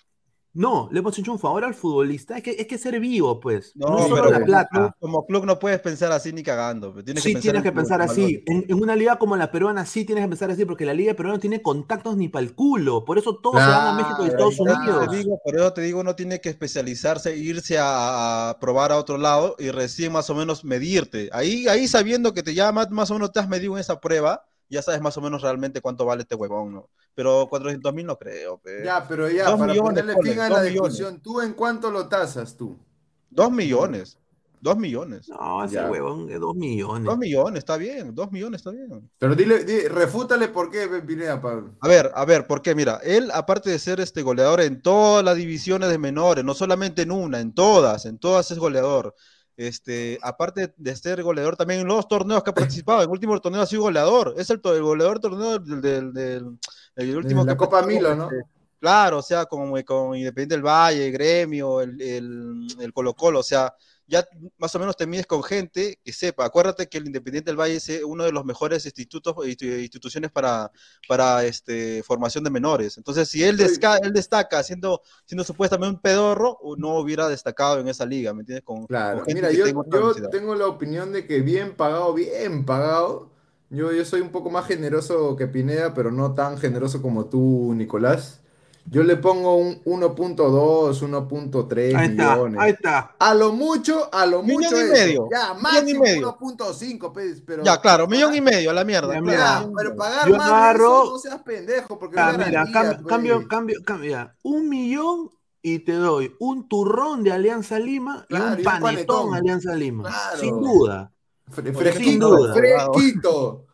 No, le hemos hecho un favor al futbolista. Es que es que ser vivo, pues. No, No, solo la plata. club, como club no puedes pensar así ni cagando. Tienes sí, que tienes en que pensar así. En, en una liga como la peruana, sí tienes que pensar así, porque la liga peruana no tiene contactos ni para el culo. Por eso todos se van a México y Estados Unidos. te digo, por eso te digo, uno tiene que especializarse, irse a, a probar a otro lado y recién más o menos medirte. Ahí, ahí sabiendo que te llama, más o menos te has medido en esa prueba, ya sabes más o menos realmente cuánto vale este huevón, ¿no? Pero 400 mil no creo, pe. Ya, pero ya, Dos para millones, ponerle fin a la millones. discusión, ¿tú en cuánto lo tasas tú? Dos millones. Dos millones. No, ese Ya. huevón de dos millones. Dos millones, está bien. Dos millones, está bien. Pero dile, di- refútale por qué, Pineda, Pablo. A ver, a ver, porque mira, él, aparte de ser este goleador en todas las divisiones de menores, no solamente en una, en todas, en todas es goleador. Este, aparte de ser goleador también en los torneos que ha participado, en el último torneo ha sido goleador, es el, el goleador torneo del, del, del- el último la que Copa Milo, ¿no? este, Claro, o sea, como con Independiente del Valle, Gremio, el, el, el Colo Colo, o sea, ya más o menos te mides con gente que sepa. Acuérdate que el Independiente del Valle es eh, uno de los mejores institutos institu- instituciones para, para este, formación de menores. Entonces, si él, desca- él destaca siendo, siendo supuestamente un pedorro, no hubiera destacado en esa liga, ¿me entiendes? Con, Claro, con gente mira, yo, tengo la opinión de que bien pagado, bien pagado. Yo, yo soy un poco más generoso que Pineda, pero no tan generoso como tú, Nicolás. Yo le pongo un 1.2, 1.3 Ahí está, millones. ahí está. A lo mucho, a lo Millón mucho y eso. medio, Ya, millón y máximo medio. 1.5, pues, pero... Ya, claro, millón y medio a la mierda. Ya, claro. Ya, pero pagar Yo más de agarro- eso, no seas pendejo, porque Ah, es mira, garantía, cambio, pues. cambio, cambio, cambio, ya. Un millón y te doy un turrón de Alianza Lima Claro, y y un panetón, panetón. Alianza Lima. Claro. Sin duda. Fre- Sin Fresquito, duda. fresquito.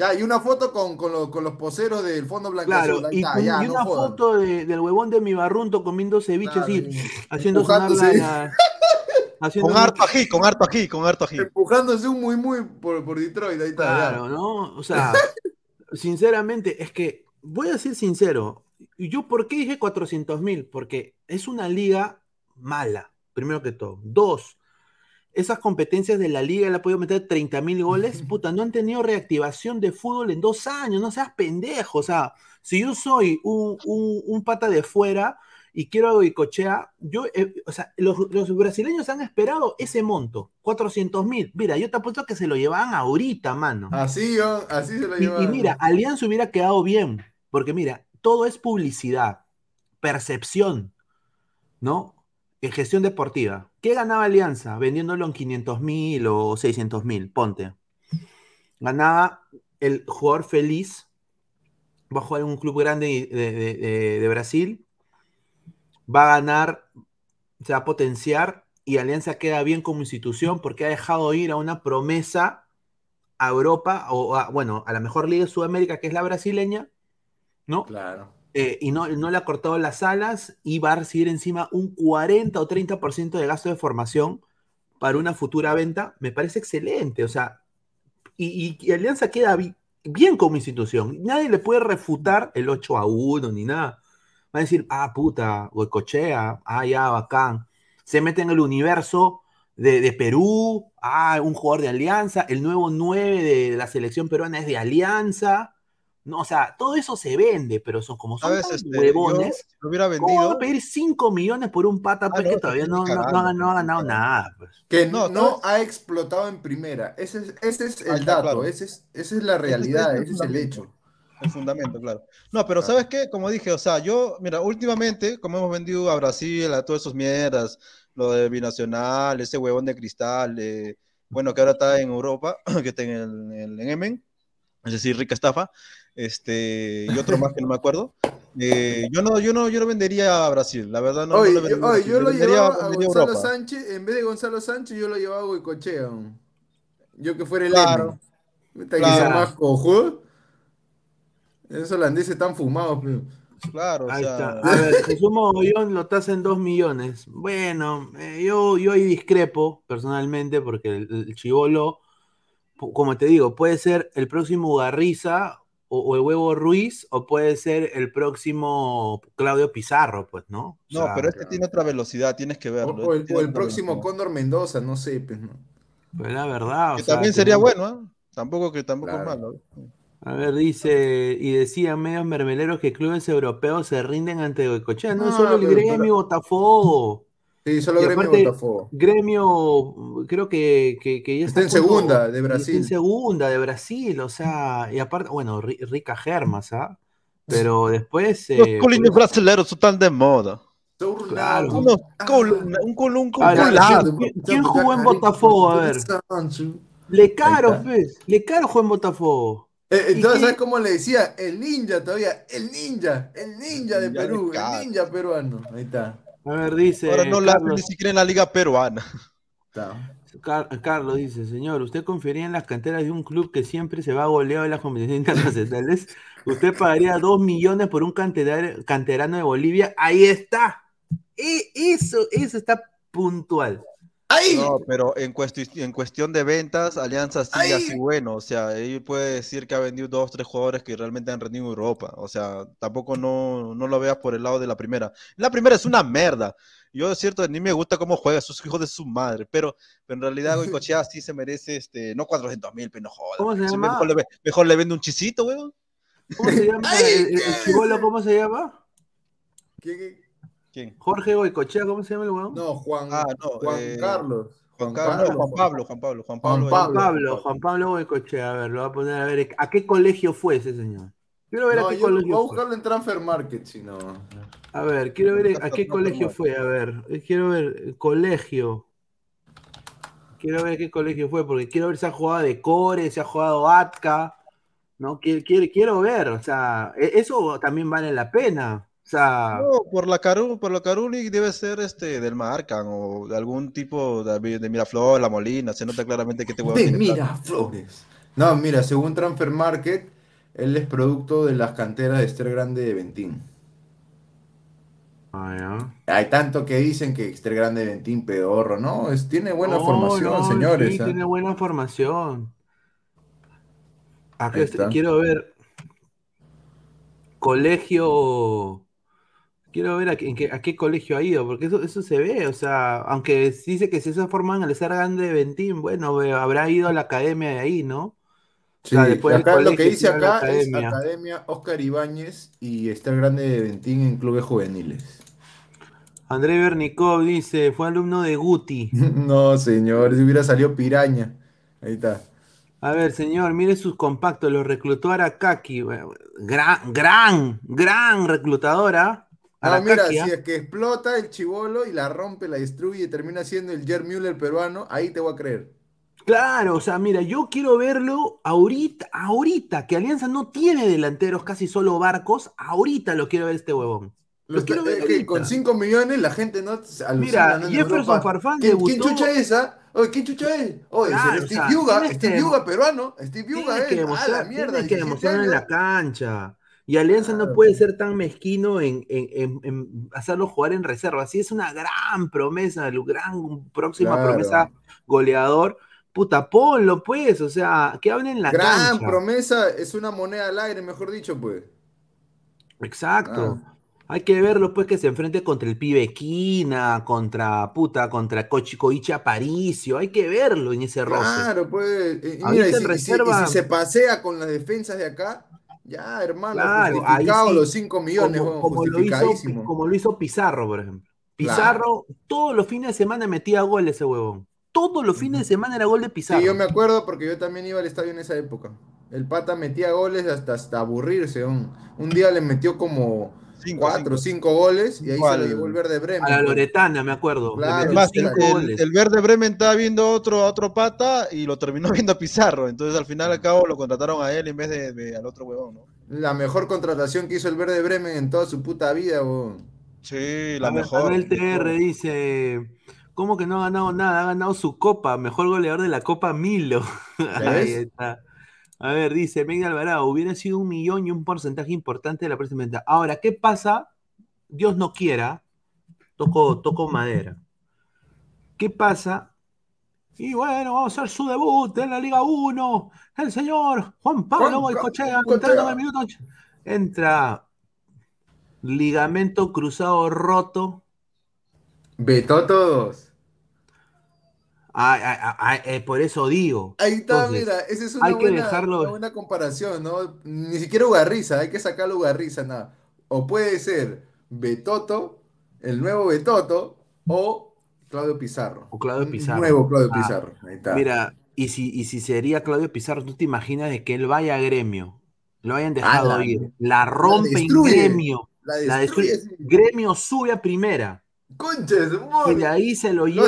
Ya, y una foto con, con, los- con los poseros del fondo blanco Claro, y, con- y una foto de- del huevón de mi barrunto comiendo ceviche Claro, así, y haciendo sonar la, haciendo Con harto ají, con harto ají, con harto ají. Empujándose un muy muy por, por Detroit, ahí está. ya. Claro, ¿no? O sea, sinceramente, es que voy a ser sincero. ¿Y ¿Yo por qué dije 400 mil? Porque es una liga mala, primero que todo. Dos, esas competencias de la liga le ha podido meter 30 mil goles, puta, no han tenido reactivación de fútbol en dos años, no seas pendejo. O sea, si yo soy un, un- un pata de fuera y quiero a Goicochea, yo, eh, o sea, los, los brasileños han esperado ese monto, 400 mil. Mira, yo te apuesto que se lo llevaban ahorita, mano. Así, yo, así se lo Y, y mira, Alianza hubiera quedado bien, porque mira, todo es publicidad, percepción, ¿no? En gestión deportiva. ¿Qué ganaba Alianza vendiéndolo en 500 mil o 600 mil? Ponte. Ganaba el jugador feliz, va a jugar en un club grande de, Brasil, va a ganar, se va a potenciar y Alianza queda bien como institución porque ha dejado ir a una promesa a Europa o a, bueno, a la mejor liga de Sudamérica que es la brasileña, ¿no? Claro. Eh, y no, no le ha cortado las alas y va a recibir encima un 40 o 30% de gasto de formación para una futura venta, me parece excelente. O sea, y, Alianza queda bi- bien como institución. Nadie le puede refutar el 8 a 1 ni nada. Va a decir, ah, puta, Goicochea, ah, ya, bacán. Se mete en el universo de, de Perú, ah, un jugador de Alianza, el nuevo 9 de la selección peruana es de Alianza. No, o sea, todo eso se vende, pero son como son tan Este, yo, huevones. si lo hubiera ¿Cómo van vendido. a pedir 5 millones por un pata pues, Ah, no, que todavía no, no- no ha, no ha ganado nada? Pues. Que No, ha explotado en primera. Ese es, ese es Ah, el está dato, claro. ese es, esa es la realidad, ese es ese es el hecho. El fundamento, claro. No, pero ¿sabes qué? Como dije, o sea, yo, mira, últimamente, como hemos vendido a Brasil, a todas esas mierdas, lo de Binacional, ese huevón de cristal, eh, bueno, que ahora está en Europa, que está en el, en el Emen, es decir, rica estafa, este, y otro más que no me acuerdo. Eh, yo no, yo no, yo no vendería a Brasil, la verdad no, lo yo, vendería a oye, Brasil, yo lo vendería- llevaba a vendería Gonzalo Europa. Sánchez, en vez de Gonzalo Sánchez, yo lo llevaba a Goicochea. Yo que fuera el Claro. M. Que Claro. sea más cojudo. Esos holandeses están fumados, pero. Claro, o Ahí sea, está. A ver, Jesús Mogollón lo tasa en 2 millones. Bueno, eh, yo, yo ahí discrepo personalmente porque el, el chivolo, como te digo, puede ser el próximo Garriza o, o el huevo Ruiz o puede ser el próximo Claudio Pizarro, pues, ¿no? O no, sea, pero este tiene otra velocidad, tienes que verlo. o este el, próximo velocidad. Cóndor Mendoza, no sé, pues, ¿no? pues la verdad. o Que sea, también sería no- bueno, ¿ah? Tampoco que tampoco es malo. A ver, dice, y decían medios mermeleros que clubes europeos se rinden ante Goicochea. No, No, solo el gremio pero- Botafogo. Sí, solo Y Gremio aparte, Botafogo. Gremio, creo que, que, que ya Está en segunda de Está Brasil. en segunda de Brasil, o sea, y aparte, bueno, ri- rica germas, ¿ah? Pero después. Los eh, colines pues, brasileños están de moda. Claro. Unos Ah. col- un col- un col-. ¿quién- quién jugó en Botafogo? A ver. Le caro, está. pues. Le caro jugó en Botafogo. Eh, ¿Y entonces? ¿sabes cómo le decía? El ninja todavía, el ninja, el ninja de Perú, el ninja peruano. Ahí está. A ver, dice. Ahora no la Carlos, ni siquiera en la liga peruana. Car- Carlos dice, señor, ¿usted confiaría en las canteras de un club que siempre se va goleado en las competiciones internacionales? ¿Usted pagaría dos millones por un canterar- canterano de Bolivia? Ahí está. E- eso, eso está puntual. No, pero en, cuesti- en cuestión de ventas, Alianza sigue así bueno. O sea, él puede decir que ha vendido dos, tres jugadores que realmente han rendido en Europa. O sea, tampoco no, no lo veas por el lado de la primera. La primera es una mierda. Yo, es cierto, ni me gusta cómo juega, sus hijos de su madre. Pero, pero en realidad, Goicochea sí se merece, este, no 400 mil, pero no jodas. ¿Cómo se Sí, llama? mejor, le, ve- mejor le vende un chisito, weón. ¿Cómo se llama? el, el- el ¿cómo se llama? ¿Quién? Jorge Goicochea, ¿cómo se llama el weón? No, Juan, Ah, no, Juan eh, Carlos. Juan, Carlos, Juan Pablo, Juan Pablo, Juan Pablo. Juan Pablo, Juan Pablo Goicochea, a ver, lo voy a poner a ver, ¿a qué colegio fue ese señor? Quiero ver No, a qué yo voy a colegio fue. buscarlo en Transfer Market, si no. A ver, quiero ver a qué colegio fue, a ver, eh, quiero ver, eh, colegio. Quiero ver a qué colegio fue, porque quiero ver si ha jugado de Core, si ha jugado Atka, ¿no? Quiero, quiero, quiero ver, o sea, e- eso también vale la pena. Sea, No, por la Caru, por la Caruli debe ser este del Marcan o de algún tipo de, de Miraflores, La Molina, se nota claramente que este huevón De. Miraflores. No, mira, según Transfer Market, él es producto de las canteras de Ester Grande de Ventín. Ah, Hay tanto que dicen que Ester Grande de Ventín pedorro, ¿no? Es, tiene buena No, formación, no, señores. sí, ¿ah? tiene buena formación. Acá está. quiero ver colegio. Quiero ver a, qué- en qué, a qué colegio ha ido, porque eso, eso se ve, o sea, aunque dice que si se forman en el Grande de Ventín, bueno, habrá ido a la academia de ahí, ¿no? Sí, O sea, después del acá lo que dice acá es academia. Oscar Ibáñez y Ester Grande de Ventín en clubes juveniles. André Bernikov dice, fue alumno de Guti. No, señor, si hubiera salido piraña. Ahí está. A ver, señor, mire sus compactos, los reclutó Arakaki. Gran, gran, gran reclutadora. Ah, mira, si ¿ah? es que explota el chivolo y la rompe, la destruye y termina siendo el Jer Müller peruano, ahí te voy a creer. Claro, o sea, mira, yo quiero verlo ahorita, ahorita, que Alianza no tiene delanteros, casi solo barcos, ahorita lo quiero ver este huevón. Lo Los- quiero ver es que con 5 millones la gente no se alucina, Mira, Jefferson. Farfán ¿Quién, ¿Quién chucha es esa? Oye, ¿quién chucha es? Oye, es Claro, o Steve sea, Yuga, Steve que- Yuga peruano, Steve Yuga Tienes que es, ah, la demostrar, mierda, tienes que 17 demostrarlo en la cancha. Y Alianza no puede ser tan mezquino en, en- en- en hacerlo jugar en reserva. Sí, es una gran promesa, el gran próxima Claro. promesa goleador. Puta, ponlo, pues, o sea, que hablen en la Gran cancha. promesa, es una moneda al aire, mejor dicho, pues. Exacto. Ah. Hay que verlo, pues, que se enfrente contra el pibe Quina, contra puta, contra Kochi Koichi Aparicio. Hay que verlo en ese roce. Claro, pues. Ahorita mira, y en si, y si- y si reserva- se pasea con las defensas de acá, ya, hermano, Claro, ahí sí, los 5 millones, como, como lo hizo, como lo hizo Pizarro, por ejemplo. Claro. Pizarro, todos los fines de semana metía gol ese huevón. Todos los fines de semana era gol de Pizarro. Sí, yo me acuerdo porque yo también iba al estadio en esa época. El pata metía goles hasta, hasta aburrirse. Un, un día le metió como Cinco, 4 o cinco. 5 goles y ahí Igual. se lo llevó el verde Bremen. A la. Loretana, me acuerdo. Claro, Además, el, cinco el- goles. el verde Bremen estaba viendo otro, a otro pata y lo terminó viendo a Pizarro. Entonces, al final, al cabo, lo contrataron a él en vez de, de al otro huevón, ¿no? La mejor contratación que hizo el verde Bremen en toda su puta vida, weón. Sí, la A mejor. Manuel TR dice, ¿cómo que no ha ganado nada? Ha ganado su copa, mejor goleador de la Copa Milo. Ahí está. A ver, dice Miguel Alvarado, hubiera sido un millón y un porcentaje importante de la próxima venta. Ahora, ¿qué pasa? Dios no quiera, toco, toco madera. ¿Qué pasa? Y bueno, vamos a hacer su debut en la Liga 1. El señor Juan Pablo Goicochea. entrando en el minuto ocho. Entra ligamento cruzado roto. Vetó todos. Ay, ay, ay, ay, eh, por eso digo. Ahí está, Entonces, mira, esa es una hay que dejarlo- una buena comparación, ¿no? Ni siquiera Ugarriza, hay que sacarlo Ugarriza, nada. O puede ser Betoto, el nuevo Betoto, o Claudio Pizarro. O Claudio Pizarro. Nuevo Claudio Ah, Pizarro. Ahí está. Mira, y si, y si sería Claudio Pizarro, ¿tú te imaginas de que él vaya a gremio? Lo hayan dejado Ah, la- ir. La rompe destruye, gremio. la La destruye, destruye. Gremio sube a primera. Conches, Y de ahí se lo Lo lleva.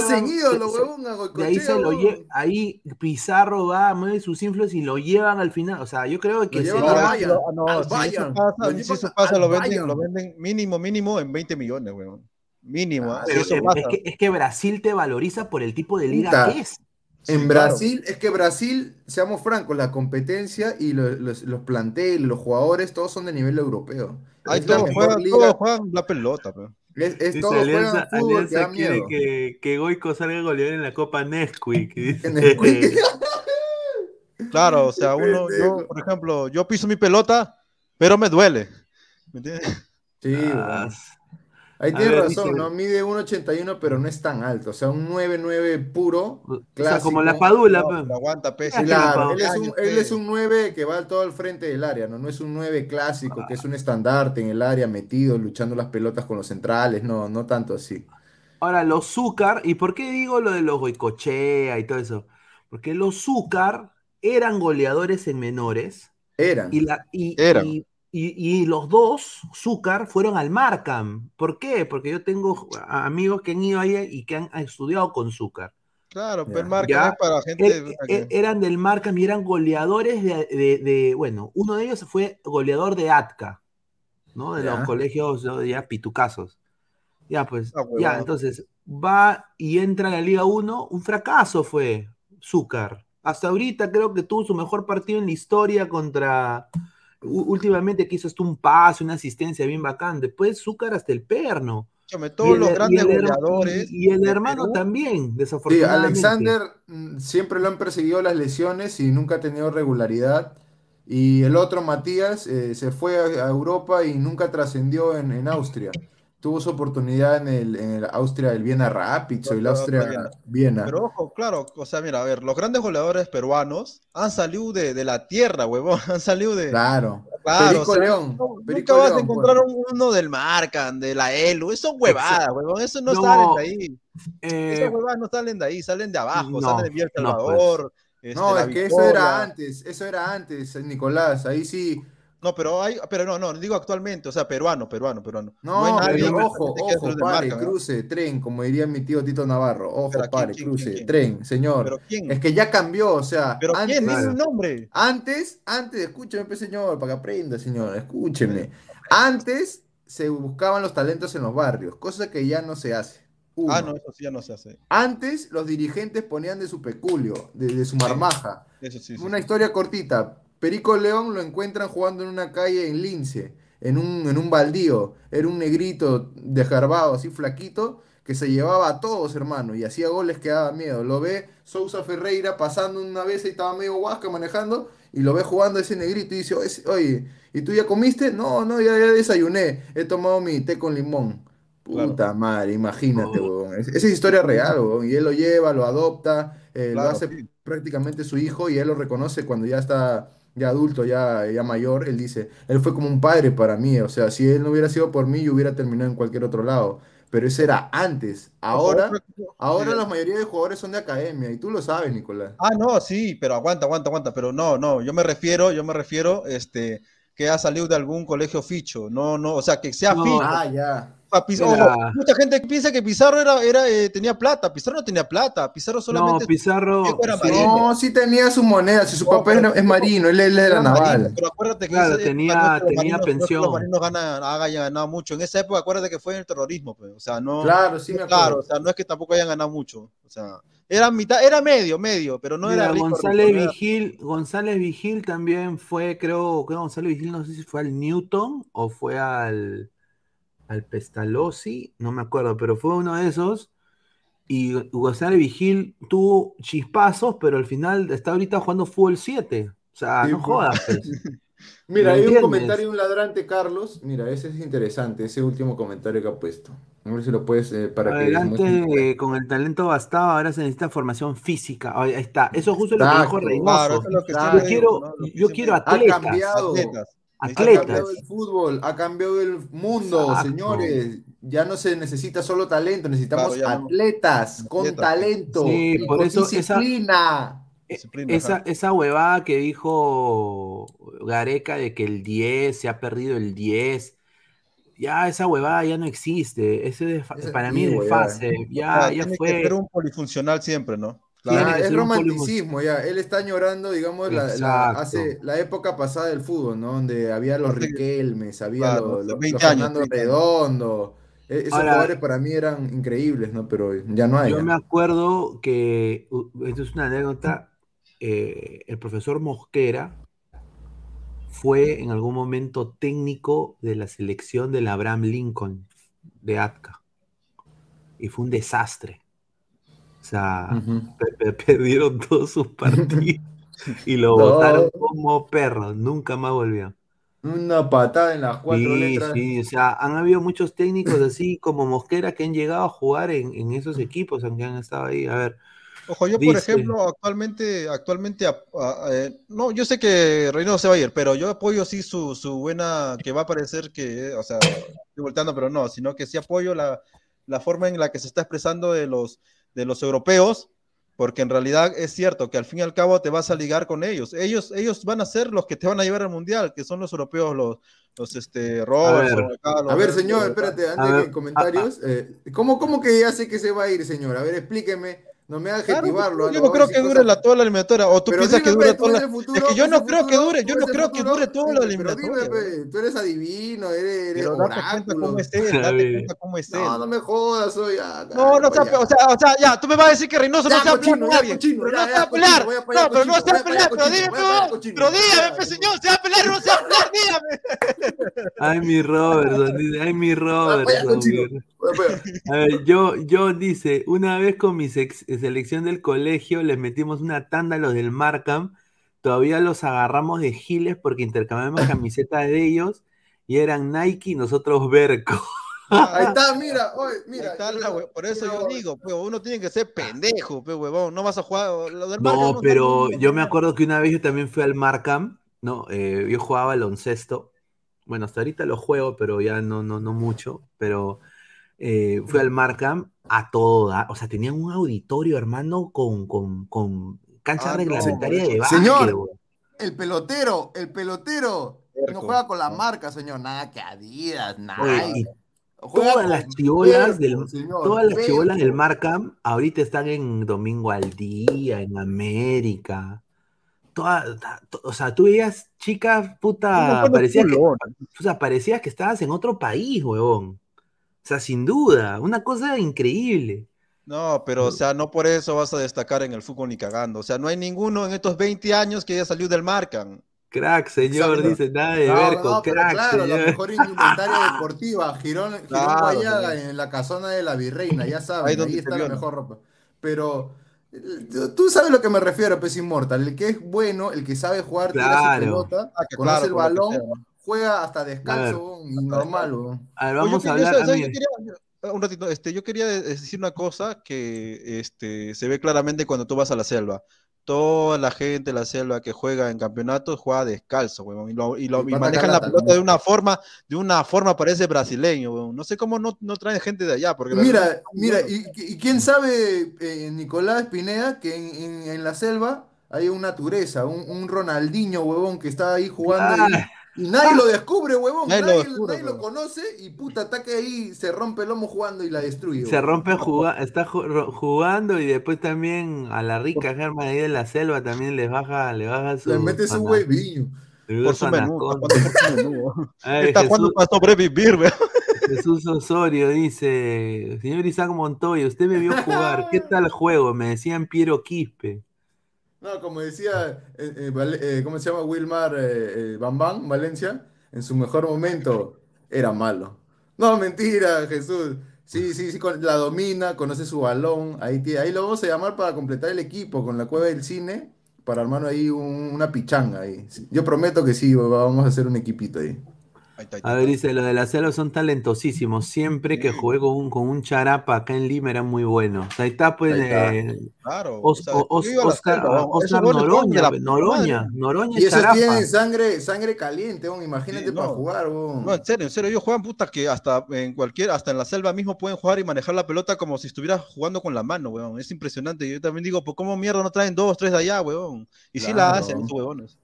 huevón, a De ahí se lo huevón. lleva. Ahí Pizarro va, mueve sus influencias y lo llevan al final. O sea, yo creo que llevan al Bayern. No, al si Bayern. eso pasa, Lo si llevan eso pasa, al lo venden, lo mínimo, mínimo en 20 millones, weón. Mínimo. Ah, Pero eso es, pasa. es que, es que Brasil te valoriza por el tipo de liga Puta. que es. Sí, En claro. Brasil, es que Brasil, seamos francos, la competencia y los, los, los planteles, los jugadores, todos son de nivel europeo. La todos juegan, todos juegan la pelota, pe. Es, es Dice todos Alianza, juegan fútbol que quiere que, que Goico salga goleador en la Copa Nesquik. dice. Claro, o sea, uno, yo, por ejemplo, yo piso mi pelota, pero me duele. ¿Me entiendes? Sí, Ah, bueno. Ahí tienes ver, razón, dice- ¿no? Mide 1.81, pero no es tan alto. O sea, un 9.9 puro, o sea, clásico. como la Padula. No, pero aguanta, pe. Sí, si Claro, él es, un, él pe. es un 9 que va todo al frente del área, ¿no? No es un 9 clásico, que es un estandarte en el área, metido, luchando las pelotas con los centrales, no, no tanto así. Ahora, los Zúcar, ¿y por qué digo lo de los Goicochea y todo eso? Porque los Zúcar eran goleadores en menores Eran. y, la, y, Eran. y, y- y los dos, Zúcar, fueron al Markham. ¿Por qué? Porque yo tengo amigos que han ido ahí y que han estudiado con Zúcar. Claro, pero marca Ya. es para gente. Er- er- eran del Markham y eran goleadores de, de- de- bueno, uno de ellos fue goleador de ATCA, ¿no? De Ya. los colegios ya pitucazos. Ya, pues, Ah, ya, entonces va y entra a la Liga 1, un fracaso fue Zúcar. Hasta ahorita creo que tuvo su mejor partido en la historia contra, últimamente que hizo hasta un pase, una asistencia bien bacán. Después Zúcar hasta el perno. Y todos el- los y grandes el her- goleadores. Y, y el hermano Perú, también, Sí, desafortunadamente. Alexander mm, siempre lo han perseguido las lesiones y nunca ha tenido regularidad. Y el otro, Matías, eh, se fue a, a Europa y nunca trascendió en, en Austria. Tuvo su oportunidad en el, en el Austria, el Viena Rapids o el Austria Viena. Viena. Pero ojo, claro, o sea, mira, a ver, los grandes goleadores peruanos han salido de, de la tierra, huevón, han salido de. Claro. Claro, Perico o sea, León. no- Perico nunca vas a León, encontrar pues. un- uno del Marcan, de la ELU, eso son huevadas, huevón, eso no, No, salen de ahí. Eh, Esas huevadas no salen de ahí, salen de abajo, no, salen de Villa pues. Salvador. este, No, es que eso era antes, eso era antes, Nicolás. Ahí sí. No, pero hay, pero no, no, digo actualmente, o sea, peruano, peruano, peruano. No, hay pero nadie ojo, ojo, pare, cruce, tren, como diría mi tío Tito Navarro. Ojo, Pero, ¿quién, pare, quién, cruce, quién, tren, señor. Pero quién, Es que ya cambió, o sea, pero antes, quién, dime un nombre. antes, antes, escúcheme, señor, para que aprenda, señor, escúcheme. Antes se buscaban los talentos en los barrios, cosa que ya no se hace. Uno. Ah, no, eso sí ya no se hace. Antes los dirigentes ponían de su peculio, de, de su marmaja. Eso sí, sí. Una historia cortita. Perico León lo encuentran jugando en una calle en Lince, en un, en un baldío. Era un negrito desgarbado, así flaquito, que se llevaba a todos, hermano, y hacía goles que daba miedo. Lo ve Sousa Ferreira pasando una vez y estaba medio guasca manejando, y lo ve jugando ese negrito y dice, "Oye, ¿y tú ya comiste? No, no, ya, ya desayuné. He tomado mi té con limón. Puta madre, imagínate, huevón. Es- Esa es historia real, huevón. Y él lo lleva, lo adopta, eh, lo hace prácticamente su hijo y él lo reconoce cuando ya está ya adulto, ya, ya mayor. Él dice, él fue como un padre para mí. O sea, si él no hubiera sido por mí, yo hubiera terminado en cualquier otro lado. Pero ese era antes. Ahora, ahora la mayoría de jugadores son de academia y tú lo sabes, Nicolás. Ah, no, sí, pero aguanta, aguanta, aguanta, pero no, no, yo me refiero, yo me refiero, este, que ha salido de algún colegio ficho, no, no, o sea, que sea No. ficho. Ah, ya. Ojo, mucha gente piensa que Pizarro era, era, eh, tenía plata, Pizarro no tenía plata, Pizarro no, solamente Pizarro. viejo era. No, sí tenía su moneda, si su No, papá pero- era- es marino, él, él era era marino, naval. pero acuérdate que Claro, época tenía- no es tenía marinos- no es que pensión. los marinos ganan, hayan ganado mucho, en esa época acuérdate que fue en el terrorismo, pues, o sea, no, Claro, sí me claro, o acuerdo. sea, no es que tampoco hayan ganado mucho, o sea, era mitad, era medio, medio, pero no Mira, era rico. González rico, no era- Vigil, González Vigil también fue, creo, creo González Vigil, no sé si fue al Newton o fue al, al Pestalozzi, no me acuerdo, pero fue uno de esos. Y González Vigil tuvo chispazos, pero al final está ahorita jugando fútbol 7. O sea, Sí, no jodas. pues. Mira, ¿Me hay un comentario de un ladrante, Carlos. Mira, ese es interesante, ese último comentario que ha puesto. A ver si lo puedes, eh, para que Adelante demuestre- eh, con el talento bastado, ahora se necesita formación física. Ahí está. Eso justo es lo que dijo Reynoso. Claro, eso es lo que Yo digo, quiero, ¿no? Lo que yo quiero. Ha atletas. cambiado. Atletas. Ha Atletas. cambiado el fútbol, ha cambiado el mundo, Exacto. señores. Ya no se necesita solo talento, necesitamos Claro, ya no. atletas con Atletas. talento Sí, y por con eso esa- disciplina. Esa, ajá. esa huevada que dijo Gareca de que el 10 se ha perdido el 10, ya esa huevada ya no existe. Ese de fa- Es para mí es ya. fase, ya, tiene que fue. ser un polifuncional siempre, ¿no? Ah, es romanticismo, ya. Él está añorando, digamos, la, la- hace, la época pasada del fútbol, ¿no? Donde había los Riquelmes, había Claro, los, los- 20 los años, Fernando 30 años. Redondo, E- Esos Ahora- jugadores para mí eran increíbles, ¿no? Pero ya no hay. Yo ya. me acuerdo que, esto es una anécdota, eh, el profesor Mosquera fue en algún momento técnico de la selección del Abraham Lincoln de Atka. Y fue un desastre. O sea, Ujú. pe- pe- perdieron todos sus partidos y lo No. votaron como perros. Nunca más volvió. Una patada en las cuatro Sí, letras. sí, o sea, han habido muchos técnicos así como Mosquera que han llegado a jugar en, en esos equipos, aunque han estado ahí. A ver, Ojo, yo por ejemplo, actualmente, actualmente, a- a- eh, no, yo sé que Reynoso se va a ir, pero yo apoyo sí su, su buena, que va a parecer que, o sea, estoy volteando, pero no, sino que sí apoyo la, la forma en la que se está expresando de los, de los europeos, porque en realidad es cierto que al fin y al cabo te vas a ligar con ellos. Ellos, ellos van a ser los que te van a llevar al mundial, que son los europeos, los, los este, Robertson, ver. acá, los- A ver, señor, espérate, antes A ver, de comentarios, eh, ¿cómo, cómo que ya sé que se va a ir, señor? A ver, explíqueme, no me haga Claro, adjetivarlo. yo no creo que dure la, toda la eliminatoria, o tú Pero piensas que dime, dure toda la... futuro, Es que yo no creo que dure, yo no creo que dure toda la Pero eliminatoria. dime, pe, tú eres adivino, eres, eres Pero date cuenta oráculo. cómo es él, A date ver. cuenta cómo es él. No, no me jodas, soy ya. No, no sea, ya. o sea, o sea, ya, tú me vas a decir que Reynoso no Ya, sea cochino, pelear con alguien. cochino, pero ya, no cochino, pelear. a No, pero no a pelear, pero dime, a pero, pero dígame, Ya, pe, ya. señor, sea pelear o no sea pelear, dígame. ay mi Robertson, dice, ay mi Robertson. A ver, yo, yo dice, una vez con mi sex- selección del colegio les metimos una tanda a los del Markham, todavía los agarramos de giles porque intercambiamos camisetas de ellos y eran Nike y nosotros Berco. Ahí está, mira, oye, Ahí mira. está la por eso yo digo, pe, uno tiene que ser pendejo, pe, huevón, no vas a jugar. Lo del No, pero yo me acuerdo que una vez yo también fui al Markham, ¿no? Eh, yo jugaba baloncesto. Bueno, hasta ahorita lo juego, pero ya no, no, no mucho. Pero eh, fui al Markham a toda. O sea, tenían un auditorio, hermano, con, con, con cancha Ah, reglamentaria de básquet, Señor. El pelotero, el pelotero. No juega con la marca, señor. Nada que Adidas, Oye, Nike. Juega todas las Berco, del, señor, todas las chibolas del. Markham ahorita están en Domingo al Día, en América. Toda- to- o sea, tú veías chicas, puta, parecía que, o sea, parecía que estabas en otro país, huevón. O sea, sin duda, una cosa increíble. No, pero o sea, no por eso vas a destacar en el fútbol ni cagando. O sea, no hay ninguno en estos 20 años que haya salido del Marcan. Crack, señor, Exacto. dice nada de No, Berco, no, pero crack, claro, la señor. mejor indumentaria deportiva, Girón, Girón Claro, Guayaga señor. en la casona de la Virreina, ya Ahí saben, ahí, donde está la mejor ropa. Pero eh, tú sabes a lo que me refiero, Pez Inmortal, el que es bueno, el que sabe jugar, tira su pelota, Ah, que conoce claro, el balón. Juega hasta A ver. normal. A ver, Oye, vamos yo a quería- hablar. quería- un ratito, este, yo quería de- decir una cosa que este, se ve claramente cuando tú vas a la selva. Toda la gente de la selva que juega en campeonatos juega descalzo, weón, y, lo- y lo- Y manejan la pelota ¿no? de una forma, de una forma parece brasileño, weón. No sé cómo no, no traen gente de allá, porque Mira, mira, y, y quién sabe, eh, Nicolás Pineda, que en, en- en la selva hay una tureza, un, un Ronaldinho, huevón, que está ahí jugando Ah, y nadie lo descubre, huevón, Nadie lo nadie, descubre, nadie lo huevón. conoce, y puta, ataque ahí, se rompe el lomo jugando y la destruye. Se huevón. rompe juga- está jugando y después también a la rica Germa ahí de la selva también les baja, le baja su. Le mete su hueviño. Por su menú, está jugando jugando para sobrevivir, weón. Jesús Osorio dice: Señor Isaac Montoya, usted me vio jugar. ¿Qué tal juego? Me decían Piero Quispe. No, como decía, eh, eh, eh, ¿cómo se llama? Wilmar eh, eh, Bambán, Valencia, en su mejor momento era malo. No, mentira, Jesús. Sí, sí, sí, la domina, conoce su balón. Ahí, ahí lo vamos a llamar para completar el equipo con la cueva del cine, para armar ahí un- una pichanga ahí. Yo prometo que sí, vamos a hacer un equipito ahí. A ver, dice: Los de la selva son talentosísimos. Siempre que jugué con un, con un charapa acá en Lima eran muy buenos. Ahí está, pues. Ahí está. eh, Claro, Oscar, Noroña, Noroña. Noroña Y es esos tienen sangre, sangre caliente, imagínate Sí, para jugar, weón. No, en serio, en serio, ellos juegan puta que hasta en cualquier, hasta en la selva mismo pueden jugar y manejar la pelota como si estuvieras jugando con la mano, weón. Es impresionante. Yo también digo, pues cómo mierda no traen dos, tres de allá, weón. Y sí la hacen, estos weones.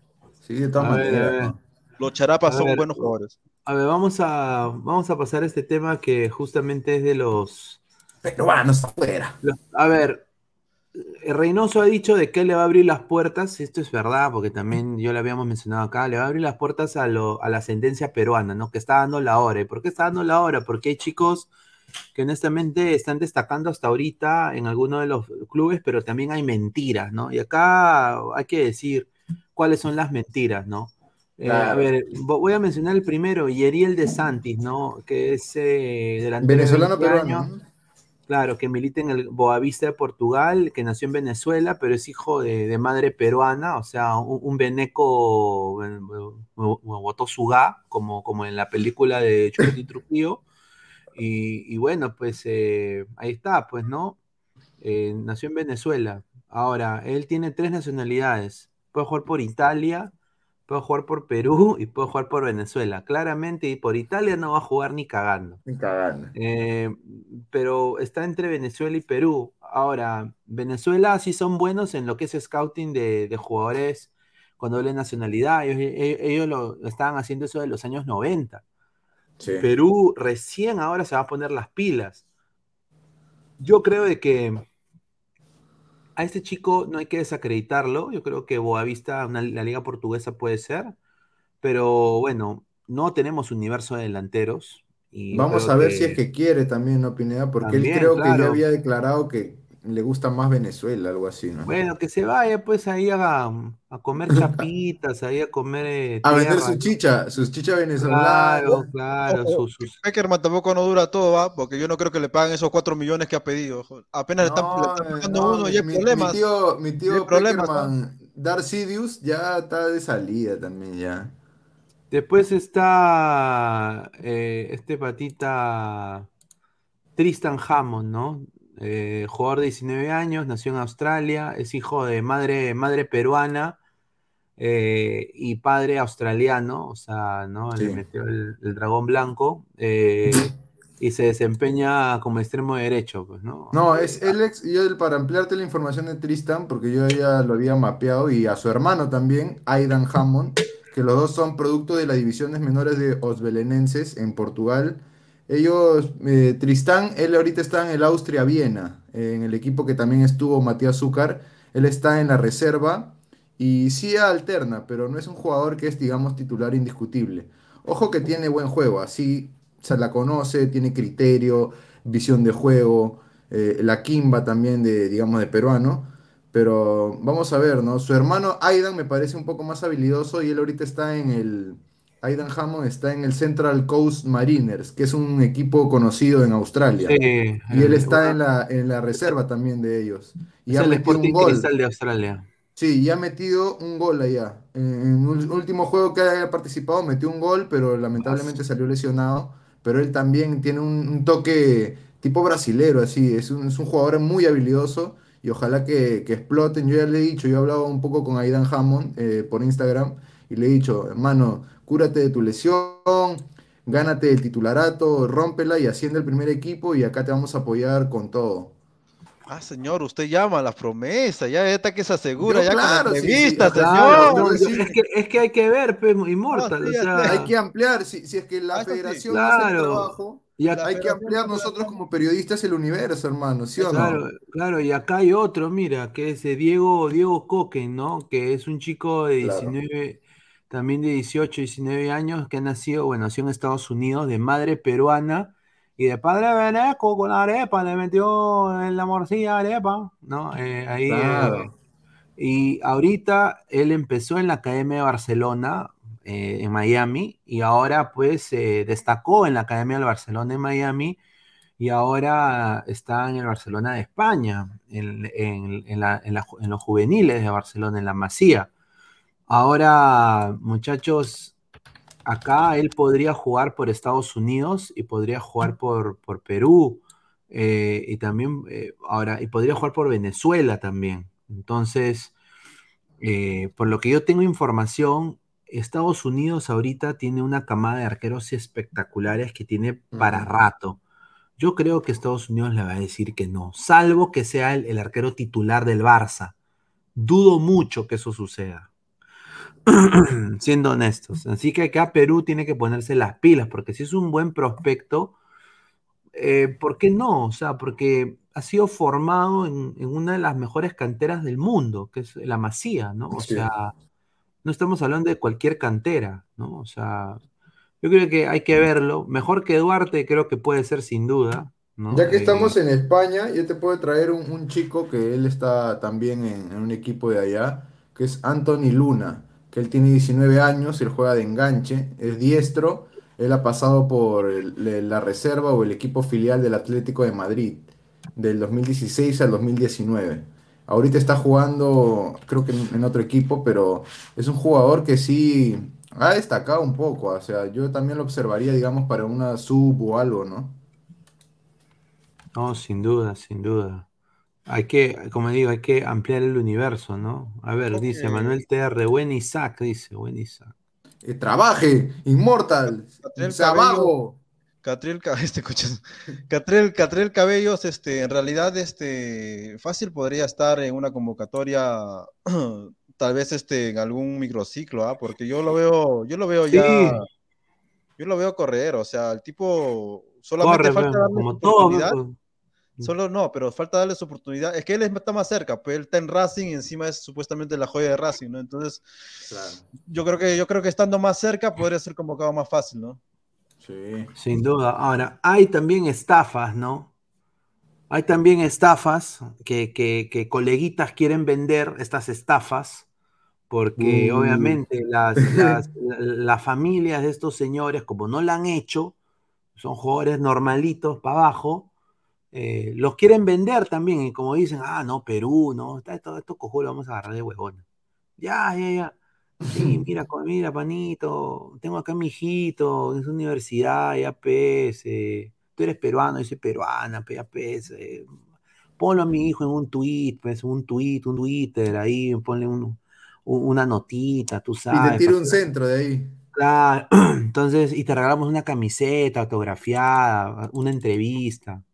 Sí, de todas maneras. Los charapas A son ver, buenos jugadores. A ver, vamos a, vamos a pasar a este tema que justamente es de los, Peruanos afuera. los- A ver, Reynoso ha dicho de que le va a abrir las puertas, esto es verdad, porque también yo lo habíamos mencionado acá, le va a abrir las puertas a, lo, a la sentencia peruana, ¿no? Que está dando la hora. ¿Y por qué está dando la hora? Porque hay chicos que honestamente están destacando hasta ahorita en algunos de los clubes, pero también hay mentiras, ¿no? Y acá hay que decir cuáles son las mentiras, ¿no? Eh, a ver, voy a mencionar el primero, Yeriel de Santis, ¿no? Que es eh, delantero Venezolano peruano. Claro, que milita en el Boavista de Portugal, que nació en Venezuela, pero es hijo de, madre peruana, o sea, un, un veneco votó ga, como, como en la película de Chucky Trujillo. Y, bueno, pues eh, ahí está, pues, ¿no? Eh, nació en Venezuela. Ahora, él tiene tres nacionalidades. Puede jugar por Italia, puede jugar por Perú y puede jugar por Venezuela. Claramente, y por Italia no va a jugar ni cagando. Ni cagando. Eh, pero está entre Venezuela y Perú. Ahora, Venezuela sí son buenos en lo que es scouting de, jugadores con doble nacionalidad. Ellos, lo, estaban haciendo eso de los años 90. Perú recién ahora se va a poner las pilas. Yo creo de que a este chico no hay que desacreditarlo. Yo creo que Boavista, una, la liga portuguesa puede ser. Pero bueno, no tenemos universo de delanteros. Y Vamos a ver si es que quiere también, ¿no, Pineda? Porque él creo que ya había declarado que le gusta más Venezuela, algo así, ¿no? Bueno, que se vaya pues ahí a, a comer chapitas, ahí a comer. Eh, a vender su chicha, sus chichas venezolanas. Claro, claro. Sus, sus... Peckerman tampoco no dura todo, ¿va? Porque yo no creo que le paguen esos cuatro millones que ha pedido. Apenas están, pagando uno y hay problemas. Mi tío, mi tío Peckerman, Darcidius, ya está de salida también, ya. Después está eh, este patita Tristan Hammond, ¿no? Eh, jugador de 19 años, nació en Australia, es hijo de madre, madre peruana eh, y padre australiano, o sea, ¿no? Le metió el, dragón blanco eh, y se desempeña como extremo derecho, pues, ¿no? No, es el ex, yo para ampliarte la información de Tristan, porque yo ya lo había mapeado, y a su hermano también, Aidan Hammond, que los dos son producto de las divisiones menores de Osbelenenses en Portugal ellos, eh, Tristán, él ahorita está en el Austria Viena, en el equipo que también estuvo Matías Zúcar. Él está en la reserva y sí alterna, pero no es un jugador que es, digamos, titular indiscutible. Ojo que tiene buen juego, así se la conoce, tiene criterio, visión de juego, eh, la quimba también de, digamos, de peruano. Pero vamos a ver, ¿no? Su hermano Aidan me parece un poco más habilidoso y él ahorita está en el, Aidan Hammond está en el Central Coast Mariners, que es un equipo conocido en Australia. y él está en la, en la reserva también de ellos. Y es ha el metido un gol. de Australia. Sí, y ha metido un gol allá. En el último juego que haya participado metió un gol, pero lamentablemente salió lesionado. Pero él también tiene un, toque tipo brasilero, así. Es un, es un, jugador muy habilidoso y ojalá que, que, exploten. Yo ya le he dicho, yo he hablado un poco con Aidan Hammond eh, por Instagram y le he dicho, hermano, cúrate de tu lesión, gánate el titularato, rómpela y asciende el primer equipo y acá te vamos a apoyar con todo. Ah, señor, usted llama a las promesas, ya está que se asegura, ya claro, con la entrevista, señor. es, que, hay que ver, pues, Inmortal. o sea... Hay que ampliar, si, si es que la federación hace el trabajo, hay que ampliar nosotros como periodistas el universo, hermano, ¿sí o claro, no? Claro, y acá hay otro, mira, que es Diego, Diego Coquen, ¿no? Que es un chico de 19, también de 18, 19 años, que ha nacido, bueno, nació en Estados Unidos, de madre peruana y de padre veneco con arepa, le metió en la morcilla arepa, ¿no? Eh, ahí, eh, y ahorita él empezó en la Academia de Barcelona, eh, en Miami, y ahora pues destacó en la Academia de Barcelona en Miami, y ahora está en el Barcelona de España, en, en, la, en los juveniles de Barcelona, en la Masía. Ahora, muchachos, acá él podría jugar por Estados Unidos y podría jugar por, por Perú. Eh, y también, eh, ahora, y podría jugar por Venezuela también. Entonces, eh, por lo que yo tengo información, Estados Unidos ahorita tiene una camada de arqueros espectaculares que tiene para rato. Yo creo que Estados Unidos le va a decir que no, salvo que sea el arquero titular del Barça. Dudo mucho que eso suceda. siendo honestos. Así que acá Perú tiene que ponerse las pilas, porque si es un buen prospecto, eh, ¿por qué no? O sea, porque ha sido formado en, una de las mejores canteras del mundo, que es la Masía, ¿no? O sea, no estamos hablando de cualquier cantera, ¿no? O sea, yo creo que hay que verlo. Mejor que Duarte, creo que puede ser sin duda. ¿no? Ya que Eh, estamos en España, yo te puedo traer un, un chico que él está también en, en un equipo de allá, que es Anthony Luna, que él tiene 19 años, él juega de enganche, es diestro, él ha pasado por la reserva o el equipo filial del Atlético de Madrid, del 2016 al 2019. Ahorita está jugando, creo que en, en otro equipo, pero es un jugador que sí ha destacado un poco, o sea, yo también lo observaría, digamos, para una sub o algo, ¿no? No, sin duda, sin duda. Hay que, como digo, hay que ampliar el universo, ¿no? A ver, dice. Manuel TR, buen Isaac, dice, buen Isaac. Trabaje, Inmortal, Sabago. Catriel, Ca- este Catriel, Catriel Cabellos, este, en realidad, este, fácil podría estar en una convocatoria, tal vez, este, en algún microciclo, ¿ah? Porque yo lo veo, yo lo veo Sí. ya, yo lo veo correr, o sea, el tipo solamente Corre, falta darle como todo. Solo no, pero falta darle su oportunidad, es que él está más cerca, pues él está en Racing y encima es supuestamente la joya de Racing, ¿no? Entonces, yo creo que, yo creo que estando más cerca podría ser convocado más fácil, ¿no? Sí. Sin duda. Ahora, hay también estafas, ¿no? Hay también estafas que, que- que coleguitas quieren vender estas estafas, porque Uh. obviamente las, las, las familias de estos señores, como no la han hecho, son jugadores normalitos para abajo, eh, los quieren vender también, y como dicen, ah, no, Perú, no, está- esto, cojudos lo vamos a agarrar de huevón. Ya, ya, ya. Sí, mira, mira, panito, tengo acá a mi hijito, es universidad, ya pues, eh, tú eres peruano, yo soy peruana, pues, ya pues, eh, ponlo a mi hijo en un tweet, pues, un tweet, un Twitter, ahí, ponle un- un- una notita, tú Y sabes. te tiro un centro de ahí. Claro, entonces, y te regalamos una camiseta autografiada, una entrevista.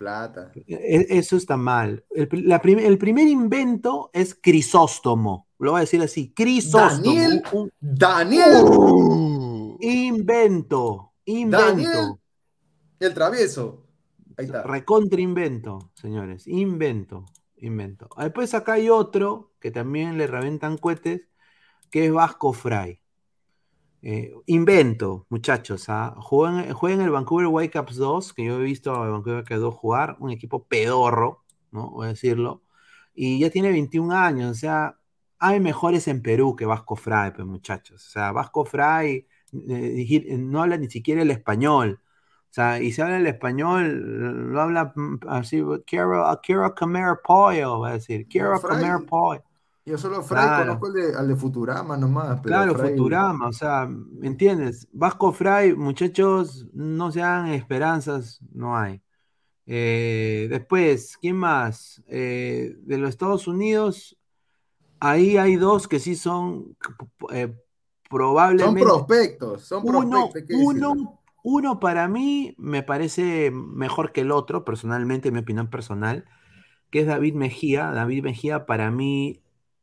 Plata. E- Eso está mal. El, pri- la prim- el primer invento es Crisóstomo. Lo voy a decir así. Crisóstomo. Daniel. un- Daniel. invento. Invento. Daniel. El travieso. Ahí está. Recontra invento, señores. Invento. Invento. Después acá hay otro que también le reventan cohetes, que es Vasco Fry. Eh, invento, muchachos. ¿ah? Juega en, juega en el Vancouver Whitecaps 2, que yo he visto a Vancouver Whitecaps 2 jugar, un equipo pedorro, ¿no? Voy a decirlo. Y ya tiene 21 años, o sea, hay mejores en Perú que Vasco Fry, pues, muchachos. O sea, Vasco Fry eh, digi- no habla ni siquiera el español. O sea, y si habla el español, lo habla mm, así, quiero, quiero comer pollo, va a decir, quiero comer pollo. Yo solo Claro. conozco el de, al de Futurama nomás. Pero Claro, Futurama, o sea, ¿me entiendes? Vasco Fry, muchachos, no se hagan esperanzas, no hay. Eh, después, ¿quién más? Eh, de los Estados Unidos, ahí hay dos que sí son eh, Son probablemente. prospectos. Son Uno, prospectos. uno, uno para mí me parece mejor que el otro, personalmente, mi opinión personal, que es David Mejía. David Mejía para mí,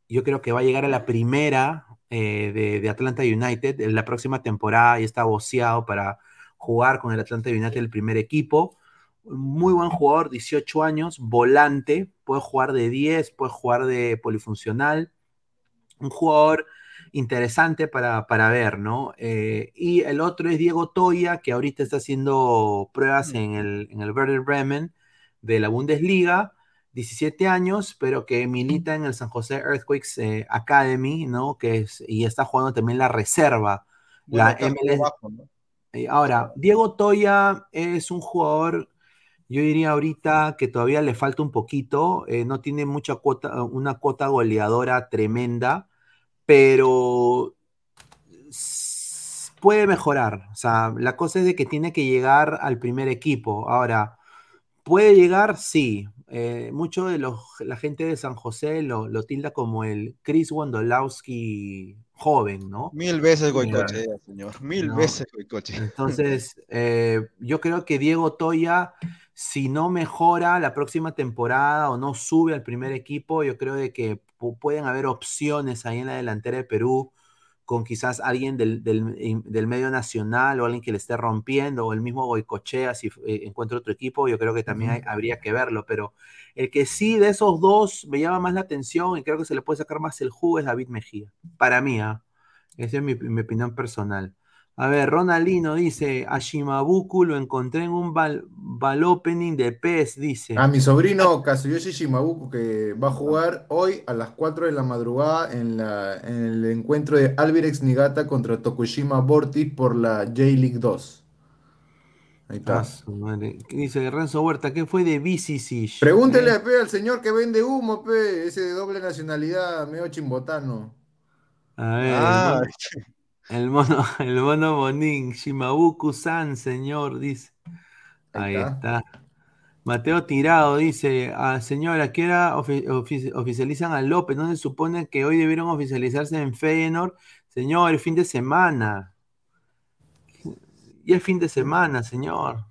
yo creo que va a llegar a la primera eh, de, de Atlanta United en la próxima temporada y está boceado para jugar con el Atlanta United el primer equipo. Muy buen jugador, 18 años, volante, puede jugar de 10, puede jugar de polifuncional. Un jugador interesante para, para ver, ¿no? Eh, y el otro es Diego Toya, que ahorita está haciendo pruebas en el, en el Werder Bremen de la Bundesliga, 17 años, pero que milita en el San José Earthquakes eh, Academy, ¿no? Que es, y está jugando también la reserva, Bueno, la MLS. Eh, Ahora, Diego Toya es un jugador, yo diría ahorita que todavía le falta un poquito, eh, no tiene mucha cuota, una cuota goleadora tremenda, pero puede mejorar. O sea, la cosa es de que tiene que llegar al primer equipo. Ahora, ¿puede llegar? Sí. Eh, mucho de los, la gente de San José lo, lo tilda como el Chris Wondolowski joven, ¿no? Mil veces Mira. Goicochea, señor. Mil No. veces Goicochea. Entonces, eh, yo creo que Diego Toya, si no mejora la próxima temporada o no sube al primer equipo, yo creo de que pu- pueden haber opciones ahí en la delantera de Perú con quizás alguien del, del- medio nacional o alguien que le esté rompiendo, o el mismo Goicochea, si eh, encuentra otro equipo, yo creo que también hay- habría que verlo, pero el que sí de esos dos me llama más la atención y creo que se le puede sacar más el jugo es David Mejía, para mí, ¿ah? Esa es mi, mi opinión personal. A ver, Ronaldino dice, a Shimabuku lo encontré en un bal, bal opening de PES, dice. A mi sobrino Kazuyoshi Shimabuku, que va a jugar hoy a las 4 de la madrugada en, la, en el encuentro de Albirex Niigata contra Tokushima Vortis por la J-League 2. Ahí está. Ah, su madre. ¿Qué dice Renzo Huerta? ¿Qué fue de BCC? Pregúntele pe, al señor que vende humo, pe, ese de doble nacionalidad, medio chimbotano. A ver, Ah, el mono, el mono Bonín, Shimabuku-san, señor, dice. Ahí, Ahí está. está. Mateo Tirado dice, ah, señora, ¿qué ofi- ofi- oficializan a López? ¿No se supone que hoy debieron oficializarse en Feyenoord? Señor, el fin de semana. Y el fin de semana, señor.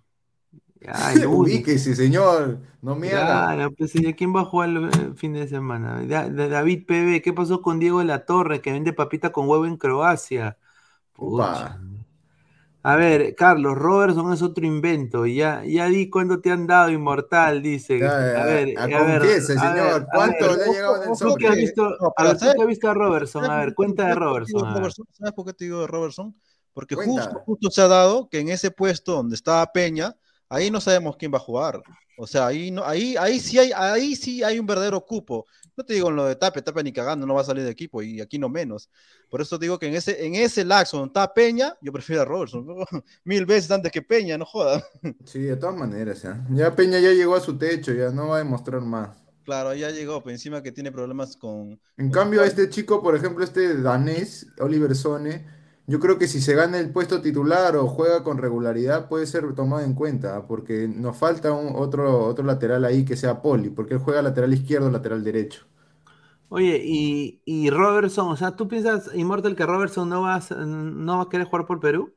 Ya, el. Ubíquese, señor. No me. Claro, pues ¿y a quién va a jugar el fin de semana? Da- da- David PB, ¿qué pasó con Diego de la Torre que vende papita con huevo en Croacia? Pucha. A ver, Carlos, Robertson es otro invento. Ya, ya di cuánto te han dado, inmortal, dice. Ya, A ver, a- a ver, confiese, a señor, ver, a ¿cuánto ver, le ha llegado en el ¿Tú sobre? que has visto, No, a ver, tú ¿sabes- que has visto a Robertson? A ver, cuenta de ¿Sabes por qué Robertson. a ver. Robertson? ¿Sabes por qué te digo de Robertson? Porque Cuenta. justo, justo se ha dado que en ese puesto donde estaba Peña, ahí no sabemos quién va a jugar. O sea, ahí no, ahí, ahí sí hay, ahí sí hay un verdadero cupo. No te digo en lo de Tape, Tape ni cagando, no va a salir de equipo, y aquí no menos. Por eso digo que en ese, en ese laxo donde está Peña, yo prefiero a Robertson. Mil veces antes que Peña, no joda. Sí, de todas maneras, ya. Ya Peña ya llegó a su techo, ya no va a demostrar más. Claro, ya llegó, pero encima que tiene problemas con. En con- cambio, este chico, por ejemplo, este danés, Oliver Sone, yo creo que si se gana el puesto titular o juega con regularidad, puede ser tomado en cuenta, porque nos falta un, otro, otro lateral ahí que sea Poli, porque él juega lateral izquierdo, lateral derecho. Oye, y, y Robertson, o sea, ¿tú piensas, Immortal, que Robertson no va, a, no va a querer jugar por Perú?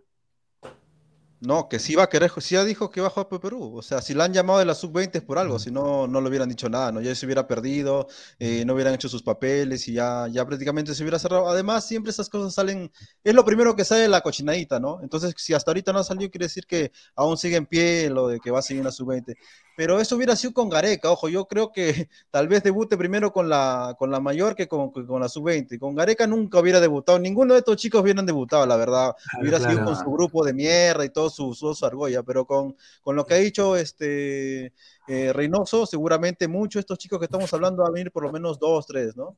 No, que sí va a querer, sí ya dijo que va a jugar por Perú. O sea, si la han llamado de la sub-20 es por algo, si no, no le hubieran dicho nada, ¿no? Ya se hubiera perdido, eh, no hubieran hecho sus papeles y ya, ya prácticamente se hubiera cerrado. Además, siempre esas cosas salen, es lo primero que sale de la cochinadita, ¿no? Entonces, si hasta ahorita no ha salido, quiere decir que aún sigue en pie lo de que va a seguir en la sub-20. Pero eso hubiera sido con Gareca, ojo, yo creo que tal vez debute primero con la, con la mayor que con, con la sub-20. Con Gareca nunca hubiera debutado, ninguno de estos chicos hubieran debutado, la verdad. Hubiera sido con su grupo de mierda y todo su, su, su argolla, pero con, con lo que ha dicho este eh, Reynoso, seguramente muchos de estos chicos que estamos hablando van a venir por lo menos dos, tres, ¿no?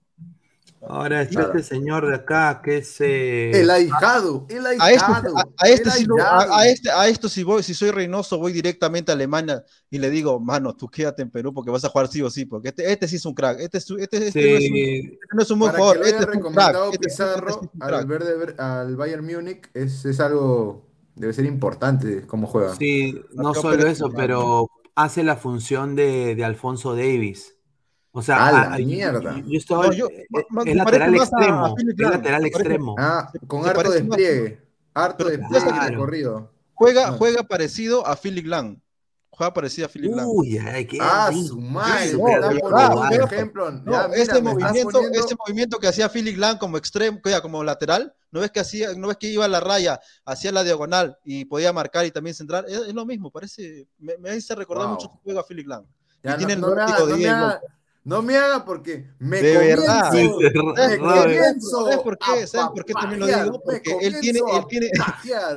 Ahora está este señor de acá, que es... eh, El ahijado, el A, este, ahijado. a, a este el sí lo- ahijado. a, este, a esto si voy, si soy Reynoso, voy directamente a Alemania y le digo, mano, tú quédate en Perú porque vas a jugar sí o sí, porque este, este sí es un crack, este, es- este, este no, es un, sí, este no es un buen Para que jugador, este haya es un recomendado crack, este- este Pizarro sí es un al, verde, al Bayern Múnich es, es algo, debe ser importante cómo juega. sí, no solo eso, pero hace la función de, de Alfonso Davis. O sea, ¡A la a- a- yo- mierda! yo estoy- No, yo- lateral a- a extremo, Lahm, lateral extremo. Ah, con harto despliegue, harto despliegue claro. recorrido. Juega, Ah. juega parecido a Philip Lang. Juega parecido a Philip Lang. Uy, ay, qué Ah, su madre, no, pero- ejemplo. No, Ya, mira, ese me estás movimiento, poniendo- ese movimiento que hacía Philip Lang como extremo, que como lateral, no ves que hacía, no ves que iba a la raya, hacía la diagonal y podía marcar y también centrar, es, es lo mismo, parece, me, me hace recordar Wow. mucho su juego a Philip Lang. Ya, y tiene no, el no me haga, porque me De comienzo, verdad. Me comienzo ¿Sabes por qué? a ¿Sabes por qué también lo digo? Porque él tiene, él tiene,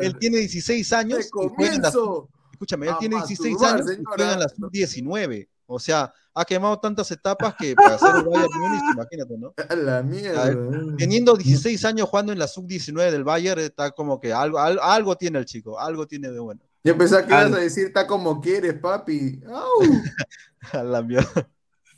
él tiene 16 años me y juega en la comienzo escúchame, él tiene 16 masturbar, años y juega en la sub-19. O sea, ha quemado tantas etapas que para hacer el Bayern Múnich, imagínate, ¿no? a la mierda. Teniendo 16 años jugando en la sub-19 del Bayern, está como que algo, al- algo tiene el chico, algo tiene de bueno. Yo pensaba que ibas a decir, está como quieres, papi. Au. A la mierda.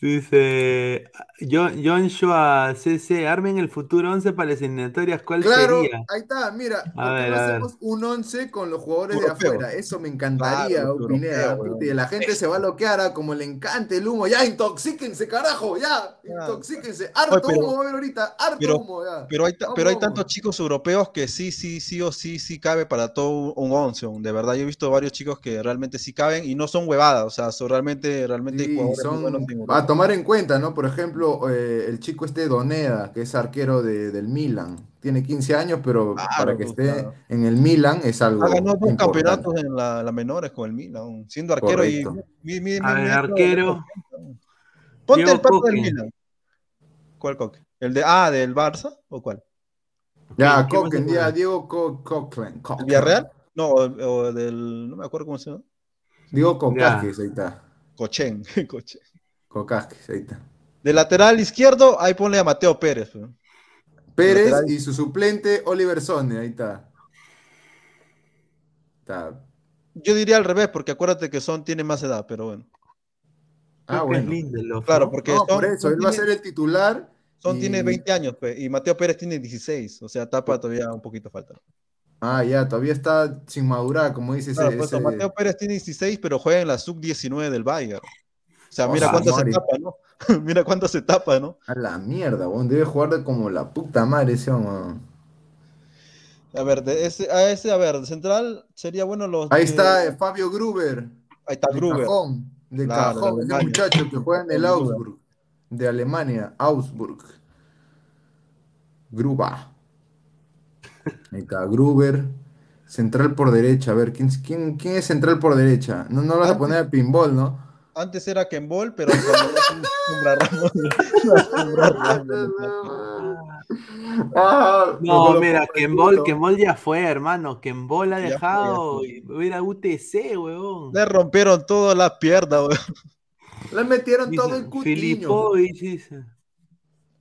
Dice John, Joshua CC, armen el futuro 11 para las eliminatorias, ¿cuál Claro, sería? ahí está, mira, ¿por A ver, a ver. hacemos un 11 con los jugadores de afuera? Eso me encantaría, Claro, Pineda, europeo, la gente se va a loquear, ah, como le encanta el humo. Ya, intoxíquense, carajo, ya, intoxíquense. Harto pero- humo va a haber ahorita, harto pero- humo, ya. Pero hay, pero hay Vamos. tantos chicos europeos que sí, sí, sí o sí, sí cabe para todo un- un 11. De verdad, yo he visto varios chicos que realmente sí caben y no son huevadas, o sea, son realmente, realmente Sí, jugadores muy son. A tomar en cuenta, ¿no? Por ejemplo, eh, el chico este Doneda, que es arquero de- del Milan. Tiene 15 años, pero Claro, para que pues, esté claro. en el Milan es algo Ha ganado dos importante. campeonatos en la, la menores con el Milan, siendo arquero Correcto. y mi- mi- A mi- ver, mi- arquero. Ponte Diego el pato del Coque. Milan. ¿Cuál coque? ¿El de ah, del Barça o cuál? Ya, ¿Quién- quién más Coquen, se ya? Diego Co- Coquelin. ¿El. Villarreal? No, o, o del. No me acuerdo cómo se llama. Diego Cocasques, ahí está. Cochen. Cochen. Ahí está. De lateral izquierdo, ahí ponle a Mateo Pérez. Pérez Lateral. y su suplente Oliver Sone, ahí está. Está. Yo diría al revés, porque acuérdate que Son tiene más edad, pero bueno. Ah, bueno. Lindelof, Claro, ¿no? porque No, Son, por eso, Son él va a tiene, ser el titular. Son y- tiene 20 años pues, y Mateo Pérez tiene 16. O sea, tapa todavía un poquito falta. Ah, ya, todavía está sin madurar, como dice ese. Claro, por eso ese- Mateo Pérez tiene 16, pero juega en la sub-19 del Bayern. O sea, mira su cuánto se madre. tapa, ¿no? mira cuánto se tapa, ¿no? A la mierda, weón. Debe jugar de como la puta madre ese weón. A ver, de ese, a ese, a ver, de central sería bueno los. Ahí de- está eh, Fabio Gruber. Ahí está De Gruber. cajón. De Claro, cajón. de Ese muchacho que juega en el. Augsburg. De Alemania. Augsburg. Gruba. Ahí está, Gruber. Central por derecha. A ver, ¿quién, quién, quién es central por derecha? No, no lo vas a poner a pinball, ¿no? Antes era Kenbol, pero cuando no. Ah, mira, pongo en Kembol, punto. Kembol ya fue, hermano. Kembol ha Ya fue, ya dejado. Hubiera UTC, weón. Le rompieron todas las piernas, weón. Le metieron todo el cutiño.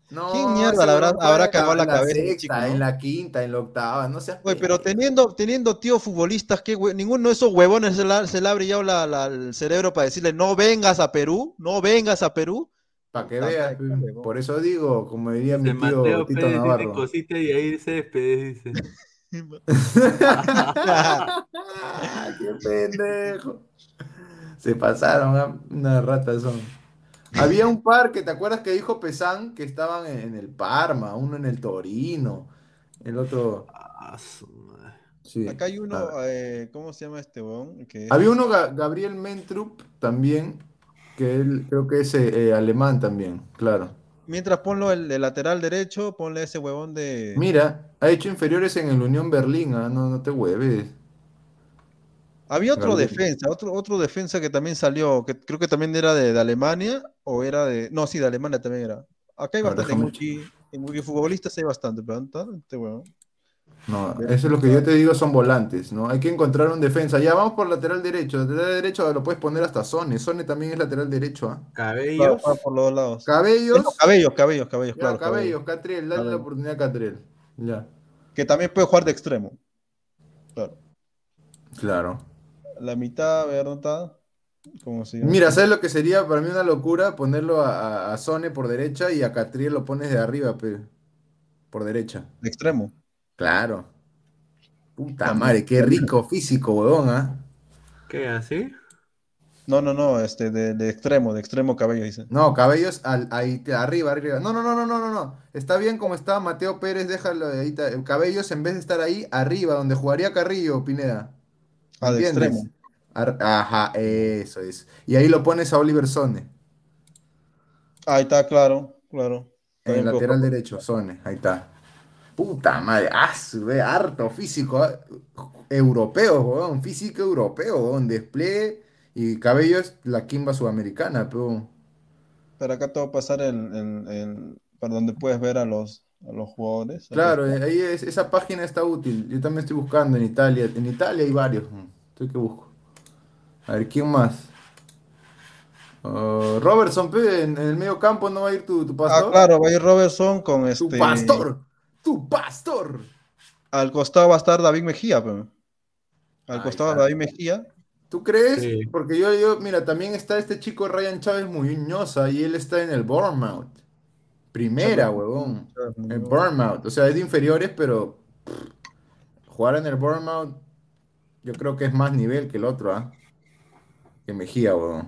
Dice. No, ¿Quién mierda le habrá- habrá cagado la en cabeza sexta, chico, ¿no? en la quinta, en la octava, no seas Oye, pero teniendo, teniendo tíos futbolistas, que ninguno de esos huevones se, la- se le ha brillado la- la- el cerebro para decirle no vengas a Perú, no vengas a Perú. Para que veas, huevón. por eso digo, como diría mi tío Mateo Tito Pérez dice Navarro. cosita y ahí Céspedes dice. ¡Qué pendejo! Se pasaron, ah, una rata son. Había un par que, ¿te acuerdas que dijo Pesán que estaban en, en el Parma, uno en el Torino, el otro. Ah, su madre. Sí. Acá hay uno, Ah. eh, ¿cómo se llama este huevón? Que- Había uno, Ga- Gabriel Mentrup, también, que él creo que es eh, eh, alemán también, claro. Mientras ponlo el, el lateral derecho, ponle ese huevón de... Mira, ha hecho inferiores en el Unión Berlín, ah, No, no te hueves. Había otro defensa, otro, otro defensa que también salió, que creo que también era de, de Alemania, o era de... No, sí, de Alemania también era. Acá hay ver, bastante, en déjame en multifutbolistas hay bastante, pero ¿está? este huevón. No, eso es lo que yo te digo, son volantes, ¿no? Hay que encontrar un defensa. Ya vamos por lateral derecho. Lateral derecho lo puedes poner hasta Sone. Sone también es lateral derecho, ¿ah? Cabellos. por los dos lados. Cabellos. No, cabellos, cabellos, cabellos, Ya, claro. cabellos, Catriel, dale la oportunidad a Catriel. Ya, Que también puede jugar de extremo. Claro. claro. La mitad, a ver, ¿dónde está? ¿Cómo se llama? Mira, ¿sabes lo que sería para mí una locura? Ponerlo a, a, Sone por derecha y a Catriel lo pones de arriba, pe, por derecha. De extremo. Claro. Puta madre, qué rico físico, huevón, ¿ah? ¿Qué, así? No, no, no, este, de, de extremo, de extremo cabello, dice. No, cabellos al, ahí, arriba, arriba. No, no, no, no, no, no, no. Está bien como está Mateo Pérez, déjalo ahí. Cabellos en vez de estar ahí, arriba, donde jugaría Carrillo, Pineda. Ah, de extremo. Ajá, eso es. Y ahí lo pones a Oliver Sone, Ahí está, claro, claro. en el lateral derecho, Sone, ahí está. Puta madre, ah, su- ve, harto físico, ah, europeo, weón, físico europeo, weón, despliegue y Cabellos la quimba sudamericana, pero Pero acá te voy a pasar el, el- el- para donde puedes ver a los, a los jugadores. Claro, ahí es- esa página está útil. Yo también estoy buscando en Italia. En Italia hay varios. Estoy que busco. A ver, ¿quién más? Ah, Robertson, pe, en, en el medio campo no va a ir tu, tu Ah, pastor. claro, va a ir Robertson con Tu este. pastor. Tu pastor. Al costado va a estar David Mejía, pe. Al costado está. David Mejía. ¿Tú crees? Sí. Porque yo, yo, mira, también está este chico Ryan Chávez Muñoz y él está en el Bournemouth. Primera, huevón. El Bournemouth. O sea, es de inferiores, pero pff, jugar en el Bournemouth yo creo que es más nivel que el otro, ¿ah? Que Mejía, huevón.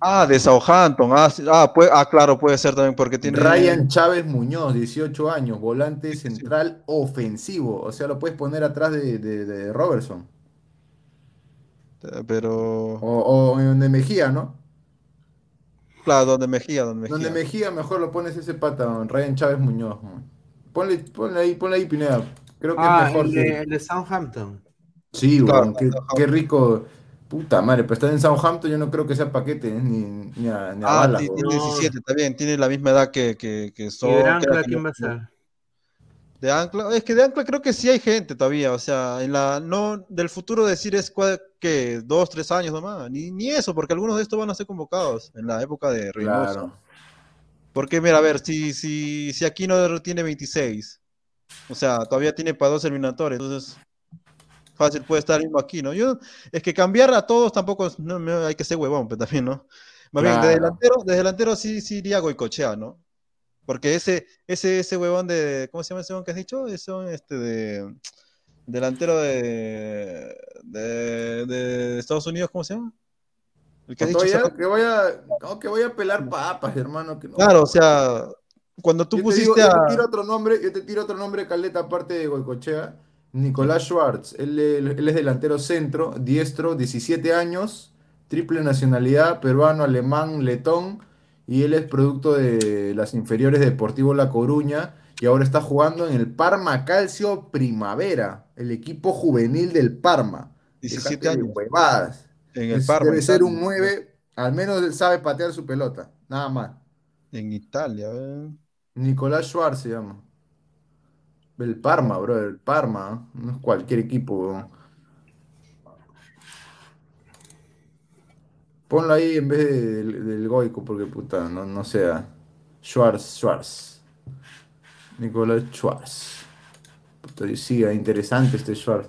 Ah, de Southampton. Ah, ah, puede- ah, claro, puede ser también porque tiene. Ryan Chávez Muñoz, 18 años, volante central ofensivo. O sea, lo puedes poner atrás de, de- de Robertson. Eh, Pero. O, o en de Mejía, ¿no? Claro, donde Mejía, donde Mejía. Donde Mejía mejor lo pones ese pata, Ryan Chávez Muñoz. man. Ponle, ponle ahí, ponle ahí, Pineda. Creo que Ah, es mejor el que- de, el de Southampton. Sí, Claro, qué, rico. Puta madre, pero estar en Southampton yo no creo que sea paquete, ¿eh? ni, ni a, ni a Ah, tiene No. 17, está bien, tiene la misma edad que, que, que ¿Y Son. de Ancla quién va a ser? De Ancla, es que de Ancla creo que sí hay gente todavía, o sea, en la no del futuro decir es que dos, tres años nomás, ni, ni eso, porque algunos de estos van a ser convocados en la época de Reynoso. Claro. Porque mira, a ver, si, si, si Aquino tiene 26, o sea, todavía tiene para dos eliminatorios, entonces fácil puede estar mismo Aquino. Yo, es que cambiar a todos tampoco es- no, no, hay que ser huevón, pero también, ¿no? Más bien, de Claro. delantero, de delantero sí, sí iría Goicochea, ¿no? Porque ese, ese, ese huevón de, ¿cómo se llama ese huevón que has dicho? Ese este de delantero de, de, de Estados Unidos, ¿cómo se llama? El que has dicho que voy a, no, que voy a pelar papas, hermano. Que no. Claro, o sea, cuando tú Yo te pusiste digo, yo a... te tiro otro nombre, yo te tiro otro nombre, Caleta, aparte de Goicochea. Nicolás Schwartz, él, es delantero centro, diestro, 17 años, triple nacionalidad, peruano, alemán, letón, y él es producto de las inferiores de Deportivo La Coruña, y ahora está jugando en el Parma Calcio Primavera, el equipo juvenil del Parma. 17 Déjate de años. huevadas. En el Es- Parma, debe ser un 9, al menos él sabe patear su pelota, nada más. En Italia, ¿eh? Nicolás Schwartz se llama. El Parma, bro, el Parma, no es cualquier equipo. Ponlo ahí en vez de- del, del Goico, porque puta, no, no sea. Schwartz, Schwartz. Nicolás Schwartz. Puta, sí, interesante este Schwartz.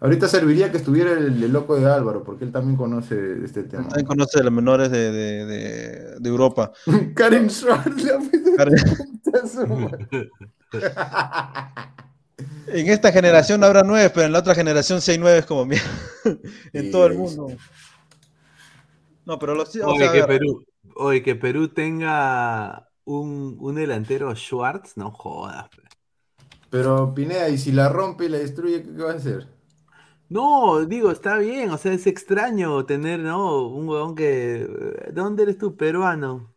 Ahorita serviría que estuviera el, el loco de Álvaro, porque él también conoce este tema. También conoce de los menores de, de, de, de Europa. Karen Schwartz, la Karen-. En esta generación no habrá nueve, pero en la otra generación sí hay nueve como mierda. en Sí, todo el mundo. No, pero los o sea, que Perú, oye, que Perú tenga un, un delantero Schwartz, no jodas. pe. Pero Pineda, ¿y si la rompe y la destruye, qué va a hacer? No, digo, está bien, o sea, es extraño tener, ¿no? Un huevón que... ¿De dónde eres tú, peruano?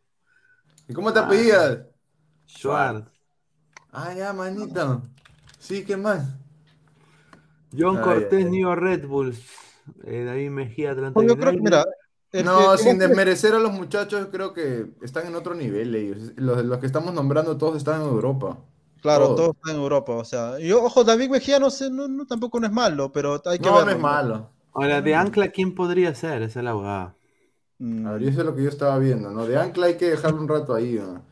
¿Y cómo te apellidas? Schwartz. Ah, ya, manito. Sí, ¿qué más? John Ay, Cortés, ay, ay. New York Red Bulls. Eh, David Mejía, Atlanta yo creo que, United. mira, el No, que- sin desmerecer a los muchachos, creo que están en otro nivel ellos. Los, los que estamos nombrando todos están en Europa. Claro, todos están en Europa, o sea, y ojo, David Mejía no sé, no, no, tampoco no es malo, pero hay que No, verlo. no es malo. Ahora, de Ancla, ¿quién podría ser? Esa es la abogada. Mm. A ver, eso es lo que yo estaba viendo, ¿no? De Ancla hay que dejarlo un rato ahí, ¿no?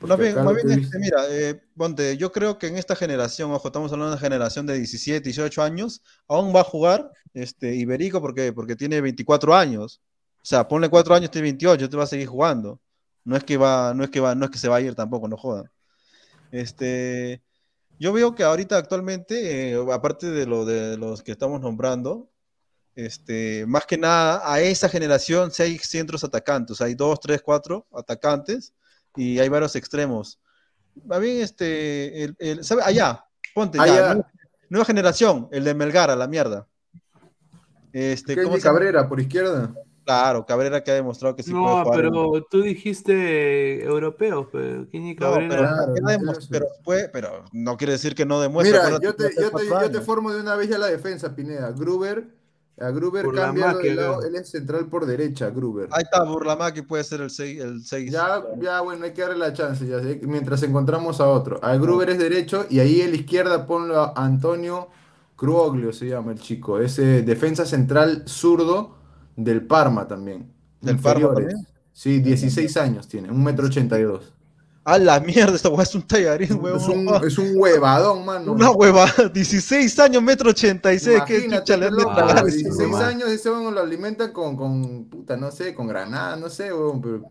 Más bien, más bien, he este, mira, eh, ponte, yo creo que en esta generación, ojo, estamos hablando de una generación de 17, 18 años, aún va a jugar este, Iberico porque, porque tiene 24 años. O sea, ponle 4 años, tiene 28, te va a seguir jugando. No es que va, no es que va, no es que se va a ir tampoco, no jodan. Este, yo veo que ahorita actualmente, eh, aparte de lo de los que estamos nombrando, este, más que nada a esa generación hay centros atacantes, hay dos, tres, cuatro atacantes y hay varios extremos. Va bien, este, el, el- ¿sabe? Allá, ponte, ya, nueva, nueva generación, el de Melgar, a la mierda. Este, ¿cómo se? Cabrera, por izquierda. Claro, Cabrera que ha demostrado que sí puede No, jugar. en- pero tú dijiste europeos, pero ¿quién es No, Cabrera? pero, Claro, no pero puede- pero no quiere decir que no demuestre. Mira, yo te, yo, te, yo te formo de una vez ya la defensa, Pineda. Gruber, a Gruber cámbialo de lado, él es central por derecha, Gruber. Ahí está, Burlamaki puede ser el 6. El seis. Ya, ya, bueno, hay que darle la chance, ya mientras encontramos a otro. A Gruber es derecho y ahí a la izquierda ponlo a Antonio Cruoglio, se llama el chico. Ese defensa central zurdo del Parma también. ¿Del Parma también? Sí, 16 años tiene, un metro ochenta y dos. A la mierda, esta hueá es un tallarín, huevón. Es un, es un huevadón, mano. Una hueva, 16 años, metro 86, que Imagínate, chucha le han de ese 16 huevón? años ese huevón lo alimentan con, con, puta, no sé, con granada, no sé, huevón, pero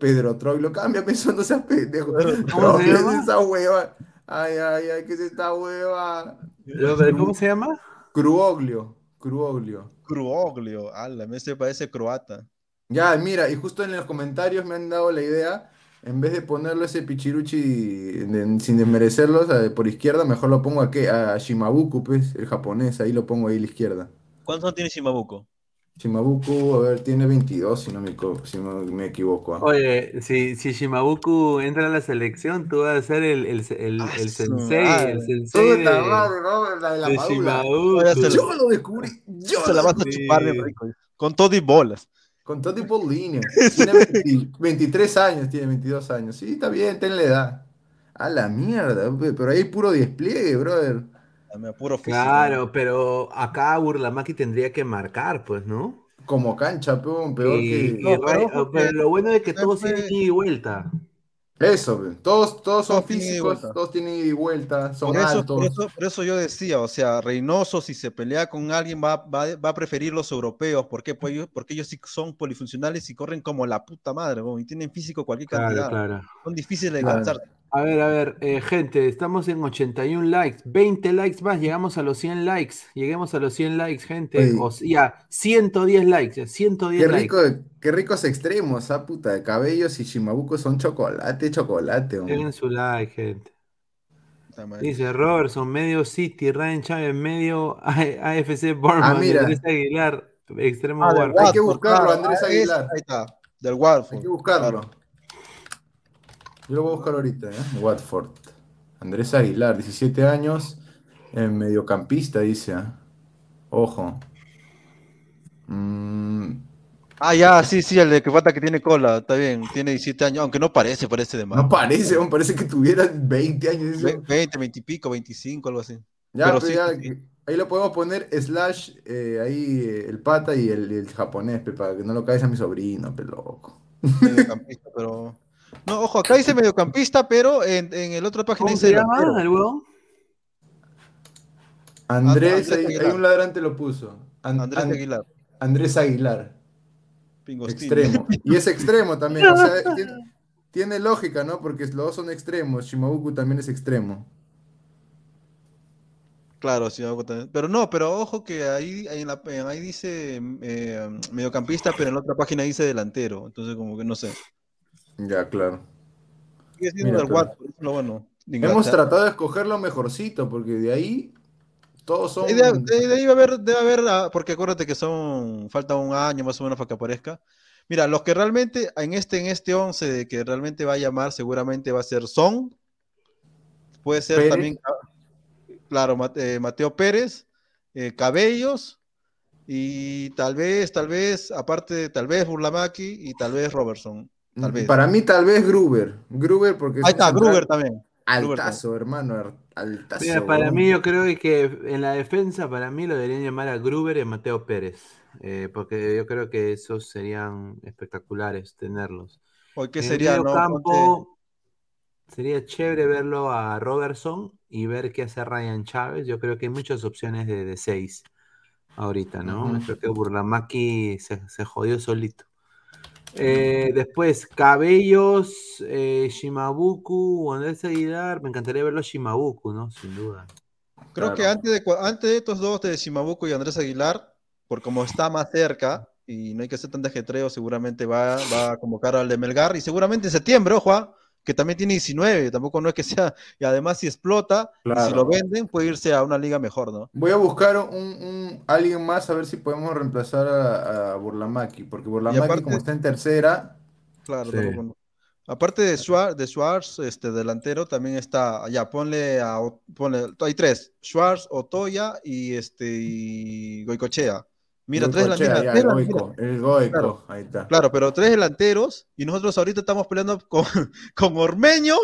Pedro Troy lo cambia pensando seas pendejo. ¿Cómo se ¿qué es llama? esa hueva? Ay, ay, ay, ¿qué es esta hueva? ¿Cómo se llama? Cruoglio, Cruoglio. Cruoglio, ala, me se parece croata. Ya, mira, y justo en los comentarios me han dado la idea, en vez de ponerlo ese pichiruchi de- sin desmerecerlos eh, por izquierda, mejor lo pongo aquí, a Shimabuku, pues, el japonés, ahí lo pongo ahí a la izquierda. ¿Cuántos años tiene Shimabuko? Shimabuku, a ver, tiene 22, si no me, si no me equivoco. ¿ah? Oye, si, si Shimabuku entra a la selección, tú vas a ser el, el, el, Ah, el sensei, madre. el sensei de, madre, ¿no? La de la de Shimabuku. Yo lo descubrí, yo Se la vas a chupar de rico. Con todo y bolas. Con todo tipo de líneas. Tiene 20 23 años, tiene 22 años. Sí, está bien, ten la edad. A la mierda, pe- pero ahí puro despliegue, brother. Me apuro físico. Claro, pero acá Burlamaki tendría que marcar, pues, ¿no? Como cancha, peón, peor Y, que. y No, pero lo bueno es que todos tienen ida y vuelta. Eso. Todos, todos son Todos físicos, todos tienen ida y vuelta, son Por eso, altos. por, eso, por eso yo decía, o sea, Reynoso si se pelea con alguien va, va, va a preferir los europeos. ¿Por qué? Pues ellos- porque ellos sí son polifuncionales y corren como la puta madre, y tienen físico cualquier Claro, cantidad. claro. Son difíciles de Claro. alcanzar. A ver, a ver, eh, gente, estamos en 81 likes, 20 likes más, llegamos a los 100 likes, lleguemos a los 100 likes, gente, Oye. o s- ya, 110 likes, ya, 110 Qué likes. rico, qué ricos extremos, ah, puta. de Cabellos y Shimabuco son chocolate, chocolate, hombre. Dejen su like, gente. Dice Robertson, medio City, Ryan Chávez, medio A- AFC Bournemouth, Ah, mira. Andrés Aguilar, extremo Ah, Warford. Hay que buscarlo, Andrés Aguilar. Ahí está, del Watford. Hay que buscarlo. claro. Yo lo voy a buscar ahorita, ¿eh? Watford. Andrés Aguilar, 17 años, eh, mediocampista, dice. ah. Ojo. Mm, Ah, ya, sí, sí, el de que falta que tiene cola, está bien, tiene 17 años, aunque no parece, parece de más. no parece, hombre, parece que tuviera 20 años. Ve- 20, 20 y pico, 25, algo así. Ya, pero pero sí, ya, sí, sí. ahí lo podemos poner slash, eh, ahí eh, el pata y el, el japonés, pe, para que no lo caigas a mi sobrino, pe loco. Mediocampista, pero. No, ojo, acá dice mediocampista, pero en, en el otra página ¿Cómo dice se llama delantero. el huevón? Andrés, Andrés ahí un ladrante lo puso. An- Andrés An- Aguilar, Andrés Aguilar, extremo. Y es extremo también, o sea, tiene, tiene lógica, ¿no? Porque los dos son extremos, Shimabuku también es extremo. Claro, algo también. Pero no, pero ojo que ahí, ahí, en la- en- ahí dice eh, mediocampista, pero en la otra página dice delantero. Entonces, como que no sé. Ya, claro. Sigue siendo del Watford, eso es lo bueno. de Hemos tratado de escoger lo mejorcito, porque de ahí todos son... De, de- ahí va a haber, debe haber, ah, porque acuérdate que son, falta un año más o menos para que aparezca. Mira, los que realmente en este, en este 11 de que realmente va a llamar, seguramente va a ser Son, puede ser Pérez. también, ah, claro, eh, Mateo Pérez, eh, Cabellos, y tal vez, tal vez, aparte, tal vez Burlamaki y tal vez Robertson. Tal vez. Para mí tal vez Gruber. Gruber porque es Ahí un está, Gruber también. Gruber Altazo, hermano, altazo. Mira, para mí yo creo que en la defensa, para mí lo deberían llamar a Gruber y a Mateo Pérez, eh, porque yo creo que esos serían espectaculares tenerlos. ¿O qué En el sería, medio no? campo Ponte- sería chévere verlo a Robertson y ver qué hace Ryan Chávez. Yo creo que hay muchas opciones de, de seis ahorita, ¿no? Creo que Burlamaki se, se jodió solito. Eh, después, Cabellos, eh, Shimabuku, Andrés Aguilar. Me encantaría verlo a Shimabuku, ¿no? Sin duda. Creo que antes de, antes de estos dos, de Shimabuco y Andrés Aguilar, por como está más cerca y no hay que hacer tanto ajetreo, seguramente va, va a convocar al de Melgar y seguramente en septiembre, ojo, ah, que también tiene 19, tampoco no es que sea, y además si explota, si lo venden, puede irse a una liga mejor, ¿no? Voy a buscar un, un- alguien más a ver si podemos reemplazar a, a Burlamaki, porque Burlamaki aparte- como está en tercera, Claro, Sí. tampoco no. Aparte de Schwartz, de Schwartz, este delantero, también está, ya, ponle a, ponle, hay tres, Schwartz, Otoya y este, y Goicochea. Mira, tres delanteros. ya, el. Goico, el Goico, Claro. ahí está. Claro, pero tres delanteros y nosotros ahorita estamos peleando con, con Ormeño,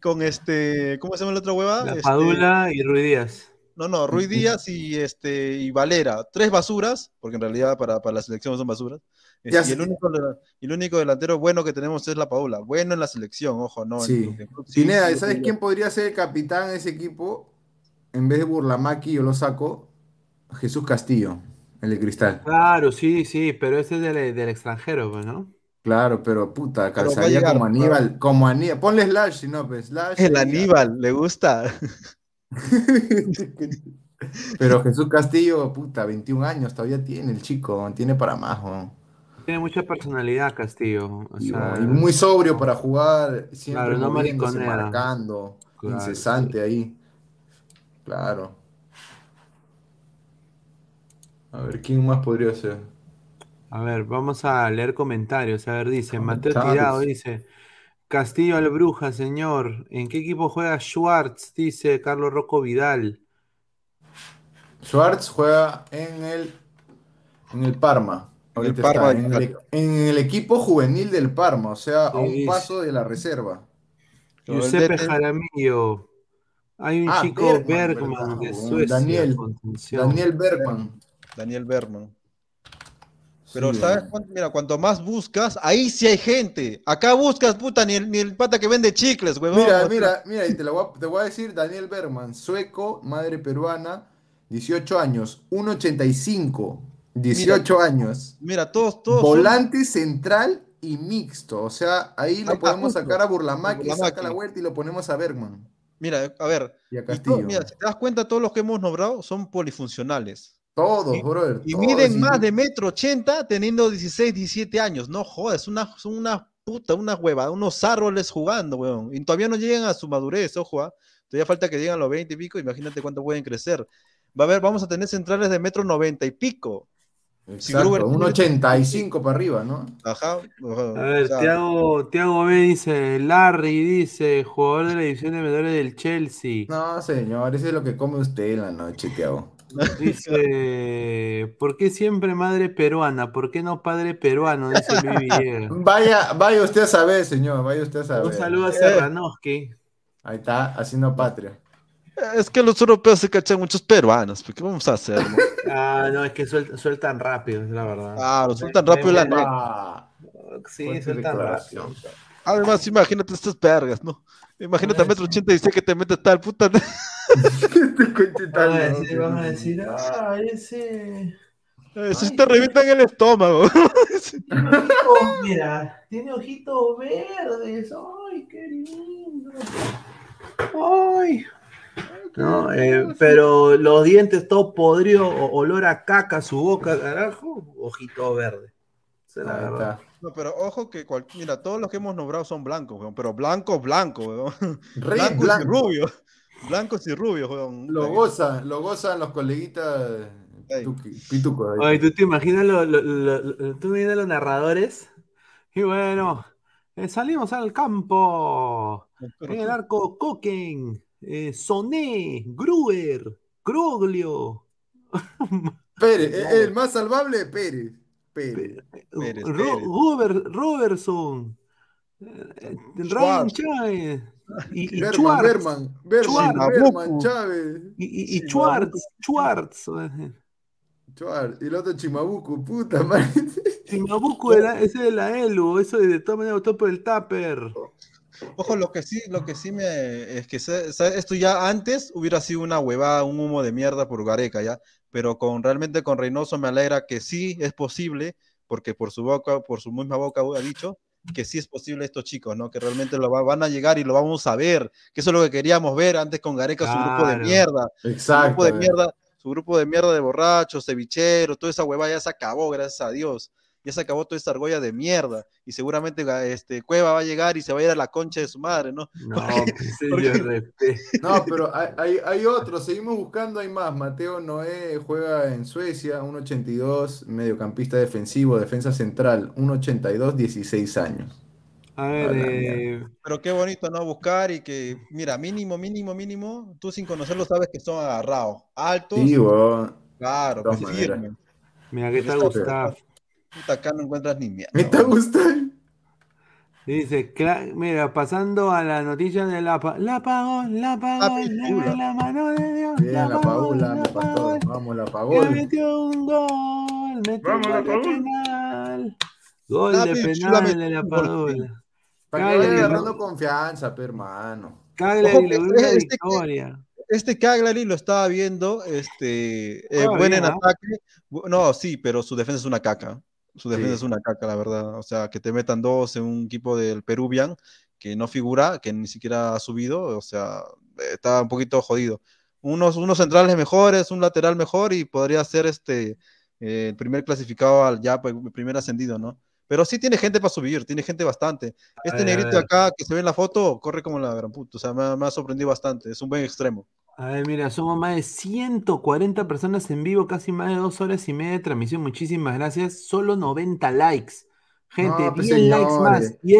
con este, ¿cómo se llama la otra hueva? La Este, Padula y Ruiz Díaz. no, no, Ruiz Díaz y este y Valera, tres basuras, porque en realidad para, para la selección son basuras. Ya y, el único, y el único delantero bueno que tenemos es la Paula. Bueno en la selección, ojo, no. Sí. en club sí, Pineda, sí, ¿sabes sí, quién podría ser el capitán de ese equipo? En vez de Burlamaki, yo lo saco, Jesús Castillo, el de Cristal. Claro, sí, sí, pero ese es del, del extranjero, pues, ¿no? Claro, pero puta, calzaría llegar, como Aníbal, como Aníbal. Ponle Slash, si no, pues Slash. El Aníbal, le gusta. Pero Jesús Castillo, puta, 21 años todavía tiene el chico, tiene para más, weón. Tiene mucha personalidad, Castillo. O Y, sea, y muy sobrio para jugar, siempre Claro, no marcando, Claro, incesante ahí. Claro. A ver, ¿quién más podría ser? A ver, vamos a leer comentarios. A ver, dice Mateo. Tirado, dice Castillo al Bruja, señor. ¿En qué equipo juega Schwartz? Dice Carlos Rocco Vidal. Schwartz juega en el, en el Parma. En el Parma de en el, en el equipo juvenil del Parma, o sea, a un paso de la reserva. Giuseppe. Jaramillo. Hay un Ah, chico Bergman, Bergman, ¿verdad, de? Suecia. Daniel Bergman. Daniel Berman. Pero, Sí, ¿sabes cuánto? Mira, cuanto más buscas, ahí sí hay gente. Acá buscas, puta, ni el, ni el pata que vende chicles, huevón. Mira, O sea, mira, mira, y te, lo voy a, te voy a decir, Daniel Bergman, sueco, madre peruana, 18 años, 1.85, 18 años, Mira, todos, todos. son- volante central y mixto, o sea, ahí lo podemos justo. sacar a Burlamaki, saca la vuelta y lo ponemos a Bergman Mira, a ver. y a y Castillo. mira, si te das cuenta, todos los que hemos nombrado son polifuncionales. Todos, y- brother, Y todos, miden más de metro ochenta teniendo 16, 17 años. No jodas, una, son una puta, una hueva, unos árboles jugando, weón. Y todavía no llegan a su madurez, ojo, ¿ah? Todavía falta que lleguen a los 20 y pico, imagínate cuánto pueden crecer. Va a haber, vamos a tener centrales de metro 90 y pico. Exacto, Gruber un tiene- 85 para arriba, ¿no? Ajá. ajá, A ver, Tiago, Tiago B dice, Larry dice, jugador de la división de menores del Chelsea. No, señor, eso es lo que come usted en la noche, Tiago. Dice, ¿por qué siempre madre peruana? ¿Por qué no padre peruano? Dice Luis Villegas. Vaya, vaya usted a saber, señor, vaya usted a saber. Un saludo a Serranoski. Ahí está, haciendo patria. Es que los europeos se cachan muchos peruanos, ¿qué vamos a hacer? no? Ah, no, es que sueltan, sueltan rápido, es la verdad. Ah, lo sueltan rápido la neta. Ah, Sí, sueltan rápido. Además, imagínate estas vergas, ¿no? Imagínate a metro ochenta y seis que te metes tal puta. Este Van a decir, van a sí. decir, ah, ese... Eso te revientan el estómago. Mira, tiene ojitos verdes. Ay, qué lindo. Ay. No, eh, pero los dientes todo podrido, olor a caca, su boca, carajo, ojito verde. La verdad. No, pero ojo que, cual- mira, todos los que hemos nombrado son blancos, weón, pero blancos, blancos, weón. Re Blancos y blanco. rubios. Blancos y rubios, weón. Lo gozan, lo gozan los coleguitas pitucos. ahí. Ay, ¿tú te imaginas lo, lo- lo- lo- tú me imaginas los narradores? Y bueno, eh, salimos al campo. En el arco Coquen, eh, Soné, Gruber, Groglio, Pérez, el más salvable, Pérez. Pérez. Pérez, Ro- Pérez. Robert- Robertson, eh, Ryan. Chávez y, y Berman, Schwartz, Berman, Berman, Schwartz. Berman, Chávez. y, y- y Sí, Schwartz, Schwartz. Schwartz. Y el otro Chimabuco, puta madre. Chimabuco ese de la ELU, eso de todas maneras votó por el Tupper. Ojo, lo que sí, lo que sí me es que se- se- esto ya antes hubiera sido una huevada, un humo de mierda por Gareca, ya, pero con realmente con Reynoso me alegra que sí es posible, porque por su boca, por su misma boca ha dicho que sí es posible estos chicos, ¿no? Que realmente lo va- van a llegar y lo vamos a ver, que eso es lo que queríamos ver antes con Gareca, su grupo de mierda, su Exacto. grupo de mierda, su grupo de mierda de borrachos, cevicheros, toda esa huevada ya se acabó, gracias a Dios. Ya se acabó toda esa argolla de mierda. Y seguramente ga- este, Cueva va a llegar y se va a ir a la concha de su madre, ¿no? No, Porque-. No, pero hay, hay, hay otros, seguimos buscando, hay más. Mateo Noé juega en Suecia, 1.82, mediocampista defensivo, defensa central, 1.82, 16 años. A ver, eh, Pero qué bonito, ¿no? Buscar y que, mira, mínimo, mínimo, mínimo, tú sin conocerlo sabes que son agarrados. Altos, Sí, claro, pues, mira, ¿qué tal Está- Gustav? Puta, acá no encuentras ni mierda. ¿Me está gustando? Dice, mira, pasando a la noticia de la la apagón, la apagón, Papi, la, chula. la mano de Dios, Bien, la la apagón, Vamos, la que Paul. metió un gol, metió un Vamos, la gol de penal, gol Papi, de penal de la un Padula, Para que vaya ¿no? agarrando confianza, pe, hermano. Cagliari Ojo, le dio una este victoria. Este Cagliari lo estaba viendo, este, eh, Juega buen bien, en ¿ah? ataque. No, sí, pero su defensa es una caca. Su defensa Sí. es una caca, la verdad. O sea, que te metan dos en un equipo del Peruvian que no figura, que ni siquiera ha subido, o sea, está un poquito jodido. Unos, unos centrales mejores, un lateral mejor y podría ser este eh, el primer clasificado al ya pues, el primer ascendido, ¿no? Pero sí tiene gente para subir, tiene gente bastante. Este negrito acá que se ve en la foto corre como la gran puta, o sea, me, me ha sorprendido bastante, es un buen extremo. A ver, mira, somos más de 140 personas en vivo, casi más de dos horas y media de transmisión. Muchísimas gracias. Solo 90 likes. Gente, No, pues, 10 likes más. Y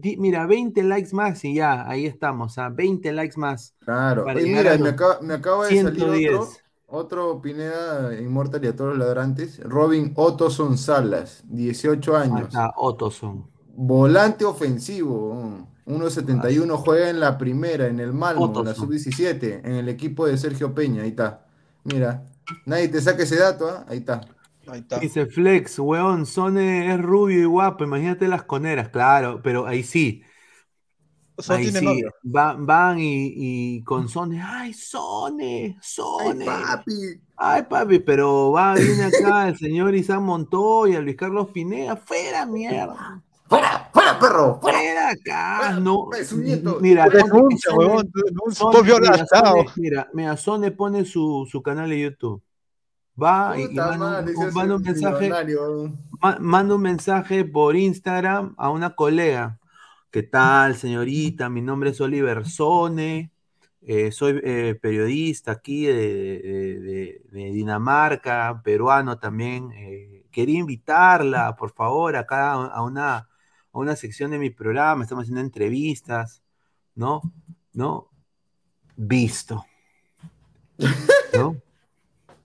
di- mira, 20 likes más y ya, ahí estamos. ¿ah? 20 likes más. Claro. Oye, mira, a me acaba, me acaba de salir 110. otro, otro Pineda Inmortal y a todos los ladrantes. Robin Ottoson Salas, 18 Ahí años. está, Ottoson. Volante ofensivo. 1.71 juega en la primera, en el Malmo, en la sub-17, en el equipo de Sergio Peña. Ahí está. Mira, nadie te saque ese dato, ¿ah? Ahí está. Ahí está. Dice Flex, weón, Sone es rubio y guapo, imagínate las coneras, claro, pero ahí sí. Ahí tiene sí, van y, y con Sone, ay, Sone, Sone. papi. Ay, papi, pero va, viene acá el señor Isaac Montoya, Luis Carlos Pineda, fuera, mierda. ¡Fuera, fuera, perro! ¡Fuera! Fuera acá, no. es un nieto. Mira, denuncia, huevón, mira, Mira, Sone pone su, su canal de YouTube. Va y, y manda, madre, un, manda mensaje, ma- manda un mensaje por Instagram a una colega. ¿Qué tal, señorita? Mi nombre es Oliver Sone. eh, soy eh, periodista aquí de, de- de- de Dinamarca, peruano también. eh, quería invitarla, por favor, acá a a una, a una sección de mi programa. Estamos haciendo entrevistas, ¿no? ¿No? Visto. ¿No?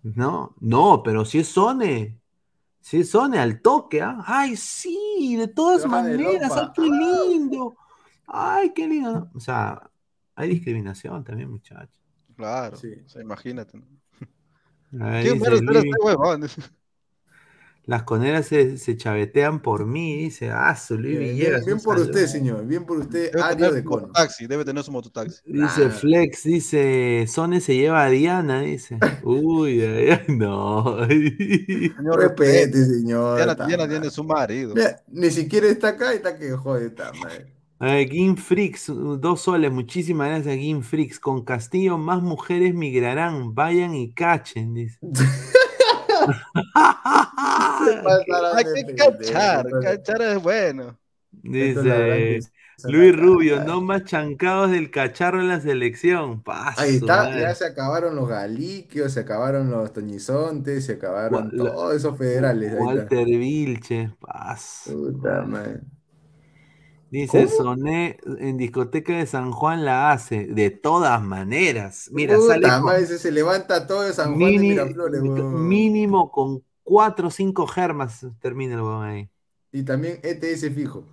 No, no, pero si es Sone. Si es Sone al toque, ¿ah? Ay, sí, de todas de maneras, lopa. ay, qué lindo. Ay, qué lindo. O sea, hay discriminación también, muchachos. Claro, Sí. o sea, imagínate. ¿Quién dice este? Las coneras se, se chavetean por mí, dice, ah, su Luis Bien, Villegas. bien por saludo. usted, señor. Bien por usted, Debe Ario tener de su Cono. mototaxi, debe tener su mototaxi. Dice Ah. Flex, dice, Sone se lleva a Diana, dice. Uy, ay, ay, no. Señor, Respete, señor. Diana, Diana tiene su marido. Mira, ni siquiera está acá y está que jode esta madre. A ver, Game Freaks, dos soles, muchísimas gracias, Game Freaks. Con Castillo más mujeres migrarán, vayan y cachen, dice. Hay que cachar, cachar es bueno. Dice Luis Rubio, no más chancados del cacharro en la selección. Paso, Ahí está, madre. ya se acabaron los galiquios, se acabaron los toñizontes, se acabaron todos esos federales. Walter Vilche, paso. Puta madre. Dice ¿Cómo? Soné en discoteca de San Juan la hace. De todas maneras. Mira, Puta sale madre, se levanta todo de San Juan mini- de Miraflores, mínimo con 4 o 5 germas termina el huevón ahí. Y también ETS fijo.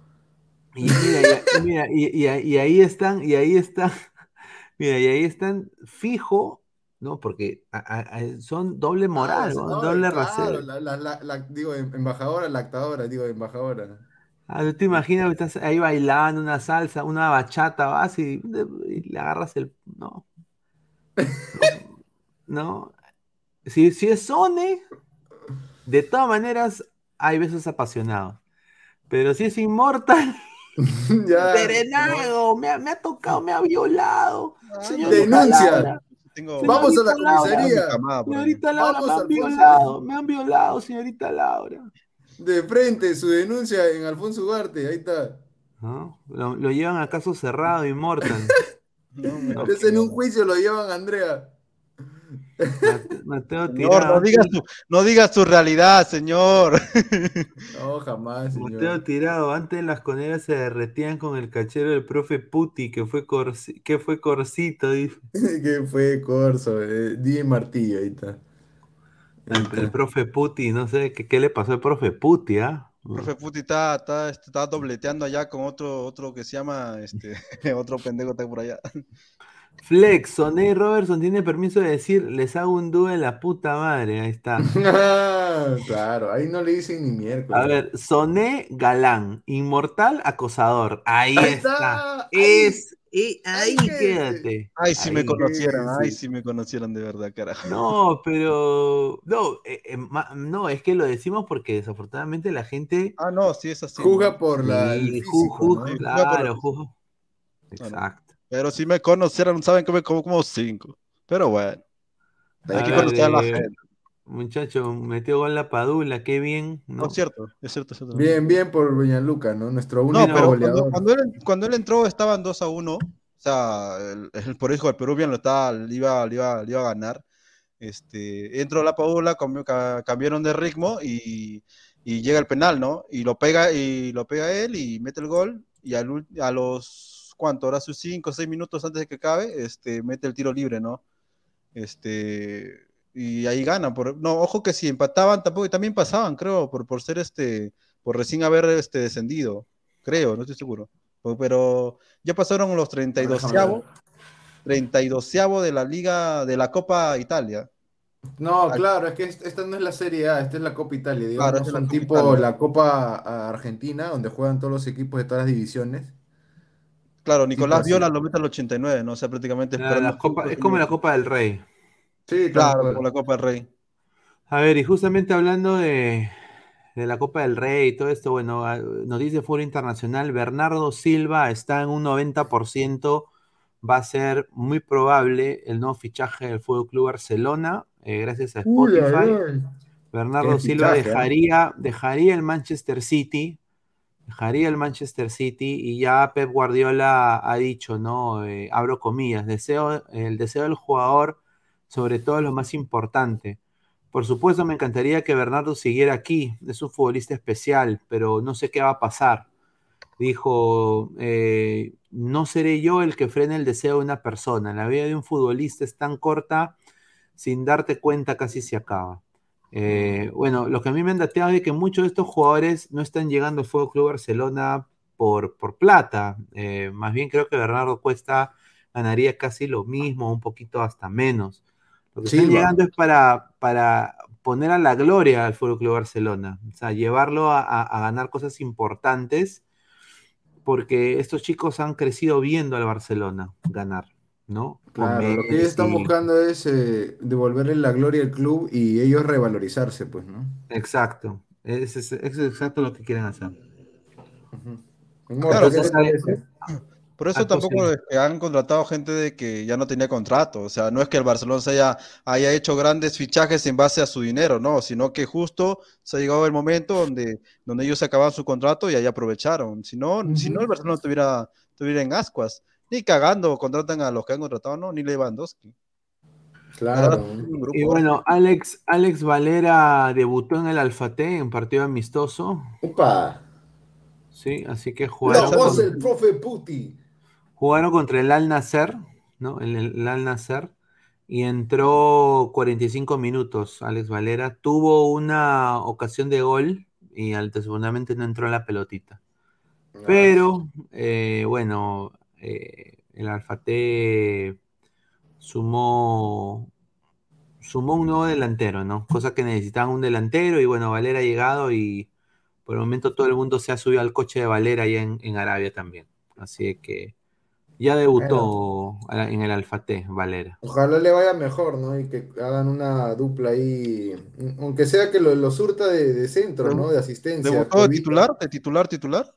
Y mira, y, mira, y, ahí están, y ahí están, mira, y ahí están fijo, ¿no? Porque a- a- a- son doble moral, Ah, ¿no? no, doble claro, rasero. la, la- la- digo, em- embajadora, lactadora, digo, embajadora. Ah, ¿tú te imaginas que estás ahí bailando una salsa, una bachata, vas y, y le agarras el. No. No. Si, si es Sone, de todas maneras, hay besos apasionados. Pero si es Inmortal, ya. Serenado, me ha, me ha tocado, me ha violado. Señor Denuncia. Vamos a la Laura. comisaría. Señorita Laura, Vamos, me han violado, me han violado, señorita Laura. De frente, su denuncia en Alfonso Ugarte, ahí está. ¿No? Lo, lo llevan a caso cerrado, Inmortal. No, me- Ok. Es en un juicio lo llevan a Andrea. Mate- Mateo Señor, Tirado. no digas tu, no digas tu realidad, señor. No, jamás, Mateo señor. Tirado, antes las coneras se derretían con el cachero del profe Puti, que fue, corci- que fue Corsito, dice. que fue Corso, eh, Di Martillo, ahí está. El, el está. profe Puti, no sé qué, qué le pasó al profe Puti, ¿ah? Profe Puti está, está, este, está dobleteando allá con otro, otro que se llama, este, otro pendejo está por allá. Flex, Soné y Robertson tiene permiso de decir, les hago un dúo en la puta madre, ahí está. Claro, ahí no le dicen ni miércoles. A ver, Soné Galán, Inmortal Acosador, ahí Ahí está. está, ahí. Es, y ahí quédate. Ay, si me conocieran, ay, si me conocieran de verdad, carajo. No, pero no, eh, eh, ma- no, es que lo decimos porque desafortunadamente la gente Ah, no, sí es así. Juzga ¿no? por la, Sí, físico, ju- claro, ju- exacto. Pero si me conocieran, saben que me como como cinco. Pero bueno, hay que conocer a la eh, gente. Muchacho, metió gol la Padula, qué bien, No, ¿no? es cierto, es cierto, es cierto. Bien, bien por Doña Luca, ¿no? Nuestro No, único pero goleador. cuando, cuando él, cuando él entró estaban 2 a 1. O sea, el, el por hijo del Peruvian lo estaba, le iba, le iba, le iba a ganar. Este, entró la Paula, cambió- ca- cambiaron de ritmo y, y llega el penal, ¿no? Y lo pega, y lo pega él y mete el gol. Y al a los, ¿cuánto? Ahora sus 5 o 6 minutos antes de que acabe, este, mete el tiro libre, ¿no? Este, y ahí ganan. Por, no, ojo que si empataban tampoco, también pasaban, creo, por, por ser este, por recién haber este, descendido. creo, no estoy seguro. Pero ya pasaron los 32 Déjame ver. 32 de la Liga de la Copa Italia. No, Al- claro, es que est- esta no es la Serie A, esta es la Copa Italia, digamos, Claro, un Copa tipo Italia. la Copa Argentina, donde juegan todos los equipos de todas las divisiones. Claro, Nicolás así. Viola lo mete al 89, ¿no? O sea, prácticamente La- Copa- es como la. Copa del Rey. Sí, Claro, como la Copa del Rey. A ver, y justamente hablando de, de la Copa del Rey y todo esto, bueno, noticia de fútbol internacional, Bernardo Silva está en un 90%, va a ser muy probable el nuevo fichaje del Fútbol Club Barcelona, eh, gracias a Uy, Spotify. ay, ay. Bernardo Qué Silva fichaje, ¿eh? dejaría, dejaría el Manchester City, dejaría el Manchester City y ya Pep Guardiola ha dicho, ¿no? Eh, abro comillas, deseo, el deseo del jugador, sobre todo lo más importante. Por supuesto, me encantaría que Bernardo siguiera aquí, es un futbolista especial, pero no sé qué va a pasar. Dijo, eh, no seré yo el que frene el deseo de una persona. La vida de un futbolista es tan corta, sin darte cuenta casi se acaba. Eh, bueno, lo que a mí me han dateado es que muchos de estos jugadores no están llegando al Fútbol Club Barcelona por, por plata. Eh, más bien creo que Bernardo Cuesta ganaría casi lo mismo, un poquito hasta menos. Lo que están Silva. llegando es para, para poner a la gloria al Fútbol Club Barcelona, o sea, llevarlo a, a- a ganar cosas importantes, porque estos chicos han crecido viendo al Barcelona ganar, ¿no? Claro, lo que ellos están buscando es eh, devolverle la gloria al club y ellos revalorizarse, pues, ¿no? Exacto, es, es- es exacto lo que quieren hacer. ¿qué te entonces? Por eso Acto tampoco es que han contratado gente de que ya no tenía contrato. O sea, no es que el Barcelona se haya, haya hecho grandes fichajes en base a su dinero, no, sino que justo se ha llegado el momento donde, donde ellos acababan su contrato y ahí aprovecharon. Si no, si no el Barcelona estuviera, estuviera en ascuas. Ni cagando contratan a los que han contratado, no, ni Lewandowski. Claro. Y bueno, Alex, Alex Valera debutó en el Alfate en partido amistoso, Opa. sí, así que La jugaron, voz con- del profe Puti. Jugaron contra el Al Nasser, ¿no? El, el Al Nasser, y entró 45 minutos Alex Valera, tuvo una ocasión de gol y seguramente no entró la pelotita. Pero, eh, bueno, eh, el Alfate sumó, sumó un nuevo delantero, ¿no? Cosa que necesitaban un delantero y bueno, Valera ha llegado y por el momento todo el mundo se ha subido al coche de Valera allá en, en Arabia también. Así que ya debutó en el Alfate, Valera. Ojalá le vaya mejor, ¿no? Y que hagan una dupla ahí, aunque sea que lo, lo surta de, de centro, ¿no? De asistencia. ¿Debutó de titular? ¿De titular, titular?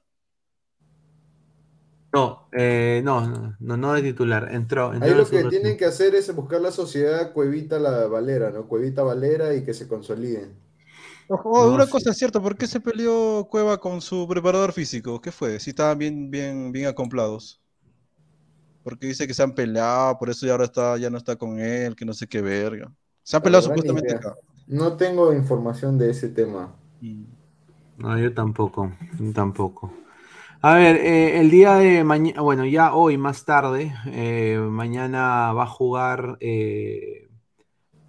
No, eh, no, no, no, no de titular, entró. entró Ahí lo que tienen que hacer es buscar la sociedad Cuevita la Valera, ¿no? Cuevita Valera y que se consoliden. Ojo, No, una sí. cosa es cierta, ¿por qué se peleó Cueva con su preparador físico? ¿Qué fue? Si estaban bien, bien, bien acomplados. Porque dice que se han peleado, por eso ya ahora está, ya no está con él, que no sé qué verga. Se han peleado supuestamente acá. No tengo información de ese tema. No, yo tampoco, yo tampoco. A ver, eh, el día de mañana, bueno, ya hoy más tarde, eh, mañana va a jugar eh,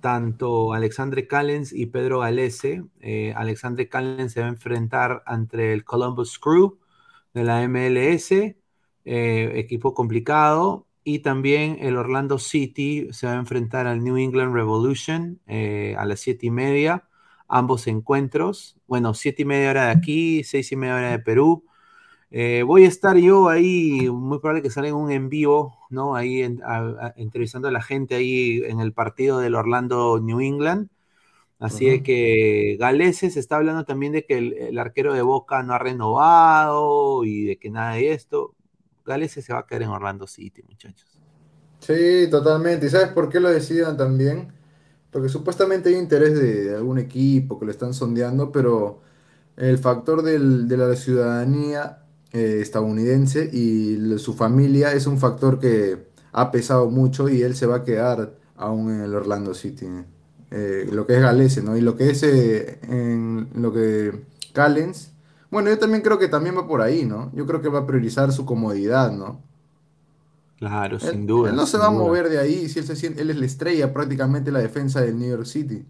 tanto Alexandre Callens y Pedro Galese. Eh, Alexandre Callens se va a enfrentar ante el Columbus Crew de la MLS, eh, equipo complicado, y también el Orlando City se va a enfrentar al New England Revolution eh, a las siete y media ambos encuentros. Bueno, siete y media hora de aquí, seis y media hora de Perú. Eh, voy a estar yo ahí, muy probable que salga un en vivo, ¿no? Ahí en- a- a- entrevistando a la gente ahí en el partido del Orlando New England. Así de Ujú. que Galese se está hablando también de que el, el arquero de Boca no ha renovado y de que nada de esto. Galese se va a quedar en Orlando City, muchachos. Sí, totalmente. ¿Y sabes por qué lo decidan también? Porque supuestamente hay interés de, algún equipo que lo están sondeando, pero el factor de la ciudadanía eh, estadounidense y su familia es un factor que ha pesado mucho y él se va a quedar aún en el Orlando City. Eh, lo que es Galese, ¿no? Y lo que es eh, en lo que Callens, bueno, yo también creo que también va por ahí, ¿no? Yo creo que va a priorizar su comodidad, ¿no? Claro, Él, sin duda. él no se va a mover de ahí si él se siente, él es la estrella prácticamente la defensa del New York City.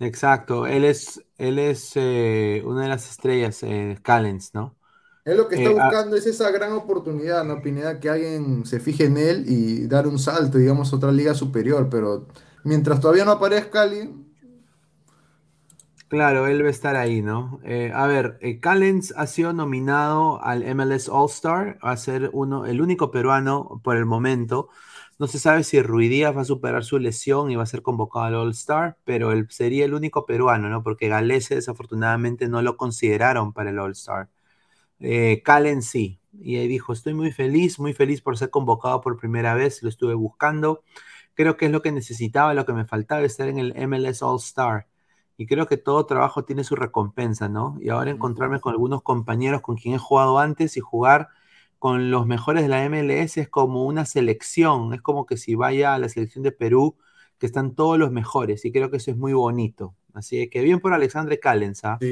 Exacto, él es, él es eh, una de las estrellas, eh, Callens, ¿no? Él lo que está Eh, ah, buscando es esa gran oportunidad, ¿no? Pineda, que alguien se fije en él y dar un salto, digamos, a otra liga superior, pero mientras todavía no aparezca alguien, Claro, él va a estar ahí, ¿no? Eh, a ver, eh, Callens ha sido nominado al MLS All-Star, va a ser uno, el único peruano por el momento. No se sabe si Ruidíaz va a superar su lesión y va a ser convocado al All-Star, pero él sería el único peruano, ¿no? Porque Galese desafortunadamente no lo consideraron para el All-Star. Eh, Callens sí, y ahí dijo, estoy muy feliz, muy feliz por ser convocado por primera vez, lo estuve buscando. Creo que es lo que necesitaba, lo que me faltaba, estar en el MLS All-Star. Y creo que todo trabajo tiene su recompensa, ¿no? Y ahora encontrarme con algunos compañeros con quien he jugado antes y jugar con los mejores de la MLS es como una selección, es como que si vaya a la selección de Perú, que están todos los mejores, y creo que eso es muy bonito. Así que bien por Alexandre Callens, ¿ah? sí,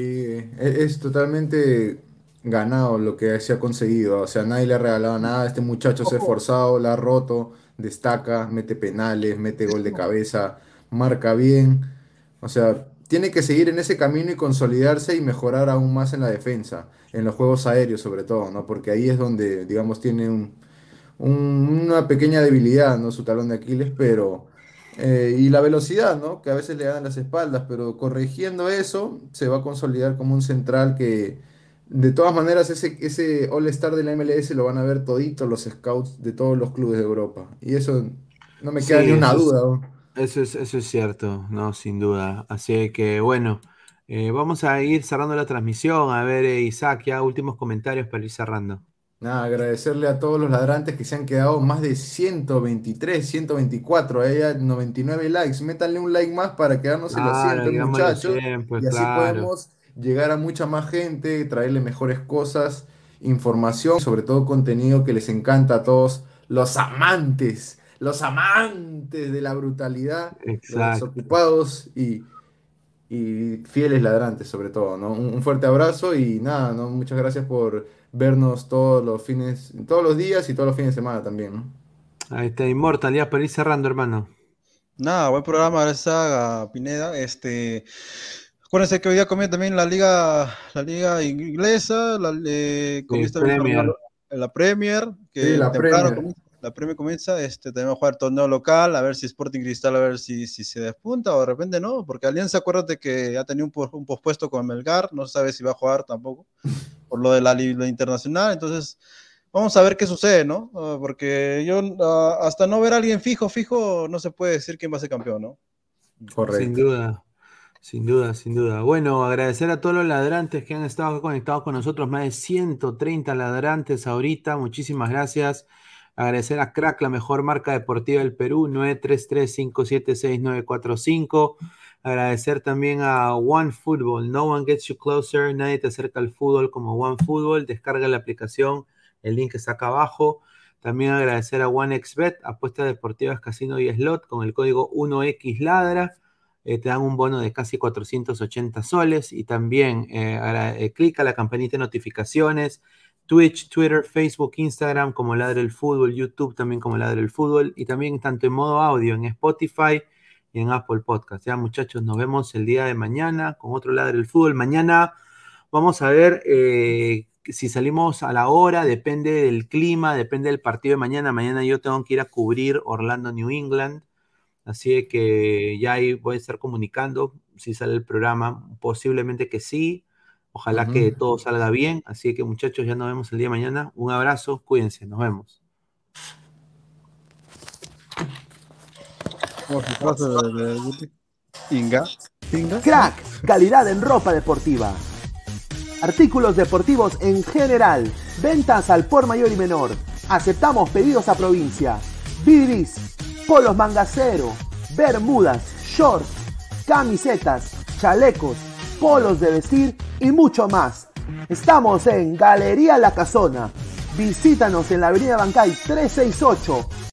es, es totalmente ganado lo que se ha conseguido. O sea, nadie le ha regalado nada. Este muchacho se ha esforzado, la ha roto, destaca, mete penales, mete gol de cabeza, marca bien. O sea, tiene que seguir en ese camino y consolidarse y mejorar aún más en la defensa, en los juegos aéreos sobre todo, ¿no? Porque ahí es donde, digamos, tiene un, un- una pequeña debilidad, ¿no? Su talón de Aquiles, pero... eh, y la velocidad, ¿no? Que a veces le dan las espaldas, pero corrigiendo eso, se va a consolidar como un central que, de todas maneras, ese, ese All-Star de la MLS lo van a ver toditos los scouts de todos los clubes de Europa. Y eso no me queda Sí, ni una es- duda, ¿no? Eso es, eso es cierto, no, sin duda. Así que bueno, eh, vamos a ir cerrando la transmisión. A ver, eh, Isaac, ya últimos comentarios para ir cerrando. Nada, agradecerle a todos los ladrantes que se han quedado más de 123, 124, ahí hay 99 likes. Métanle un like más para quedarnos en los 100, Claro, digamos los muchachos. 100, pues Y así claro. podemos llegar a mucha más gente, traerle mejores cosas, información, sobre todo contenido que les encanta a todos los amantes, los amantes de la brutalidad, los desocupados y, y fieles ladrantes sobre todo, ¿no? Un, un fuerte abrazo y nada, ¿no? Muchas gracias por vernos todos los fines, todos los días y todos los fines de semana también, ¿no? Ahí está, Immortal, ya para ir cerrando, hermano. Nada, buen programa, gracias a Pineda. Este, acuérdense que hoy día comienza también la liga, la liga inglesa, la, eh, comienza también Premier. la, la Premier, que Sí, la temprano Premier. comienza, la Premier comienza, este, va a jugar torneo local, a ver si Sporting Cristal, a ver si, si se despunta o de repente no, porque Alianza, acuérdate que ya tenía un, un pospuesto con Melgar, no sabe si va a jugar tampoco, por lo de la liga internacional, entonces vamos a ver qué sucede, ¿no? Ah, porque yo ah, hasta no ver a alguien fijo, fijo, no se puede decir quién va a ser campeón, ¿no? Correcto. Sin duda, sin duda, sin duda. Bueno, agradecer a todos los ladrantes que han estado conectados con nosotros, más de 130 ladrantes ahorita, muchísimas gracias. Agradecer a Crack, la mejor marca deportiva del Perú, 933-576-945. Agradecer también a One Football, No One Gets You Closer, nadie te acerca al fútbol como One Football. Descarga la aplicación, el link está acá abajo. También agradecer a OneXBet, apuestas deportivas, casino y slot, con el código 1XLadra. eh, te dan un bono de casi 480 soles. Y también eh, eh, clica la campanita de notificaciones. Twitch, Twitter, Facebook, Instagram como Ladre el Fútbol, YouTube también como Ladre el Fútbol. Y también tanto en modo audio en Spotify y en Apple Podcast. Ya muchachos, nos vemos el día de mañana con otro Ladre el Fútbol. Mañana vamos a ver eh, si salimos a la hora, depende del clima, depende del partido de mañana. Mañana yo tengo que ir a cubrir Orlando, New England. Así que ya ahí voy a estar comunicando si sale el programa. Posiblemente que sí. Ojalá que todo salga bien. Así que muchachos, ya nos vemos el día de mañana. Un abrazo, cuídense, nos vemos. Inga. Inga. Crack, calidad en ropa deportiva. Artículos deportivos en general. Ventas al por mayor y menor. Aceptamos pedidos a provincia. Bidris, polos mangacero, bermudas, shorts, camisetas, chalecos, polos de vestir y mucho más. Estamos en Galería La Casona. Visítanos en la Avenida Bancay 368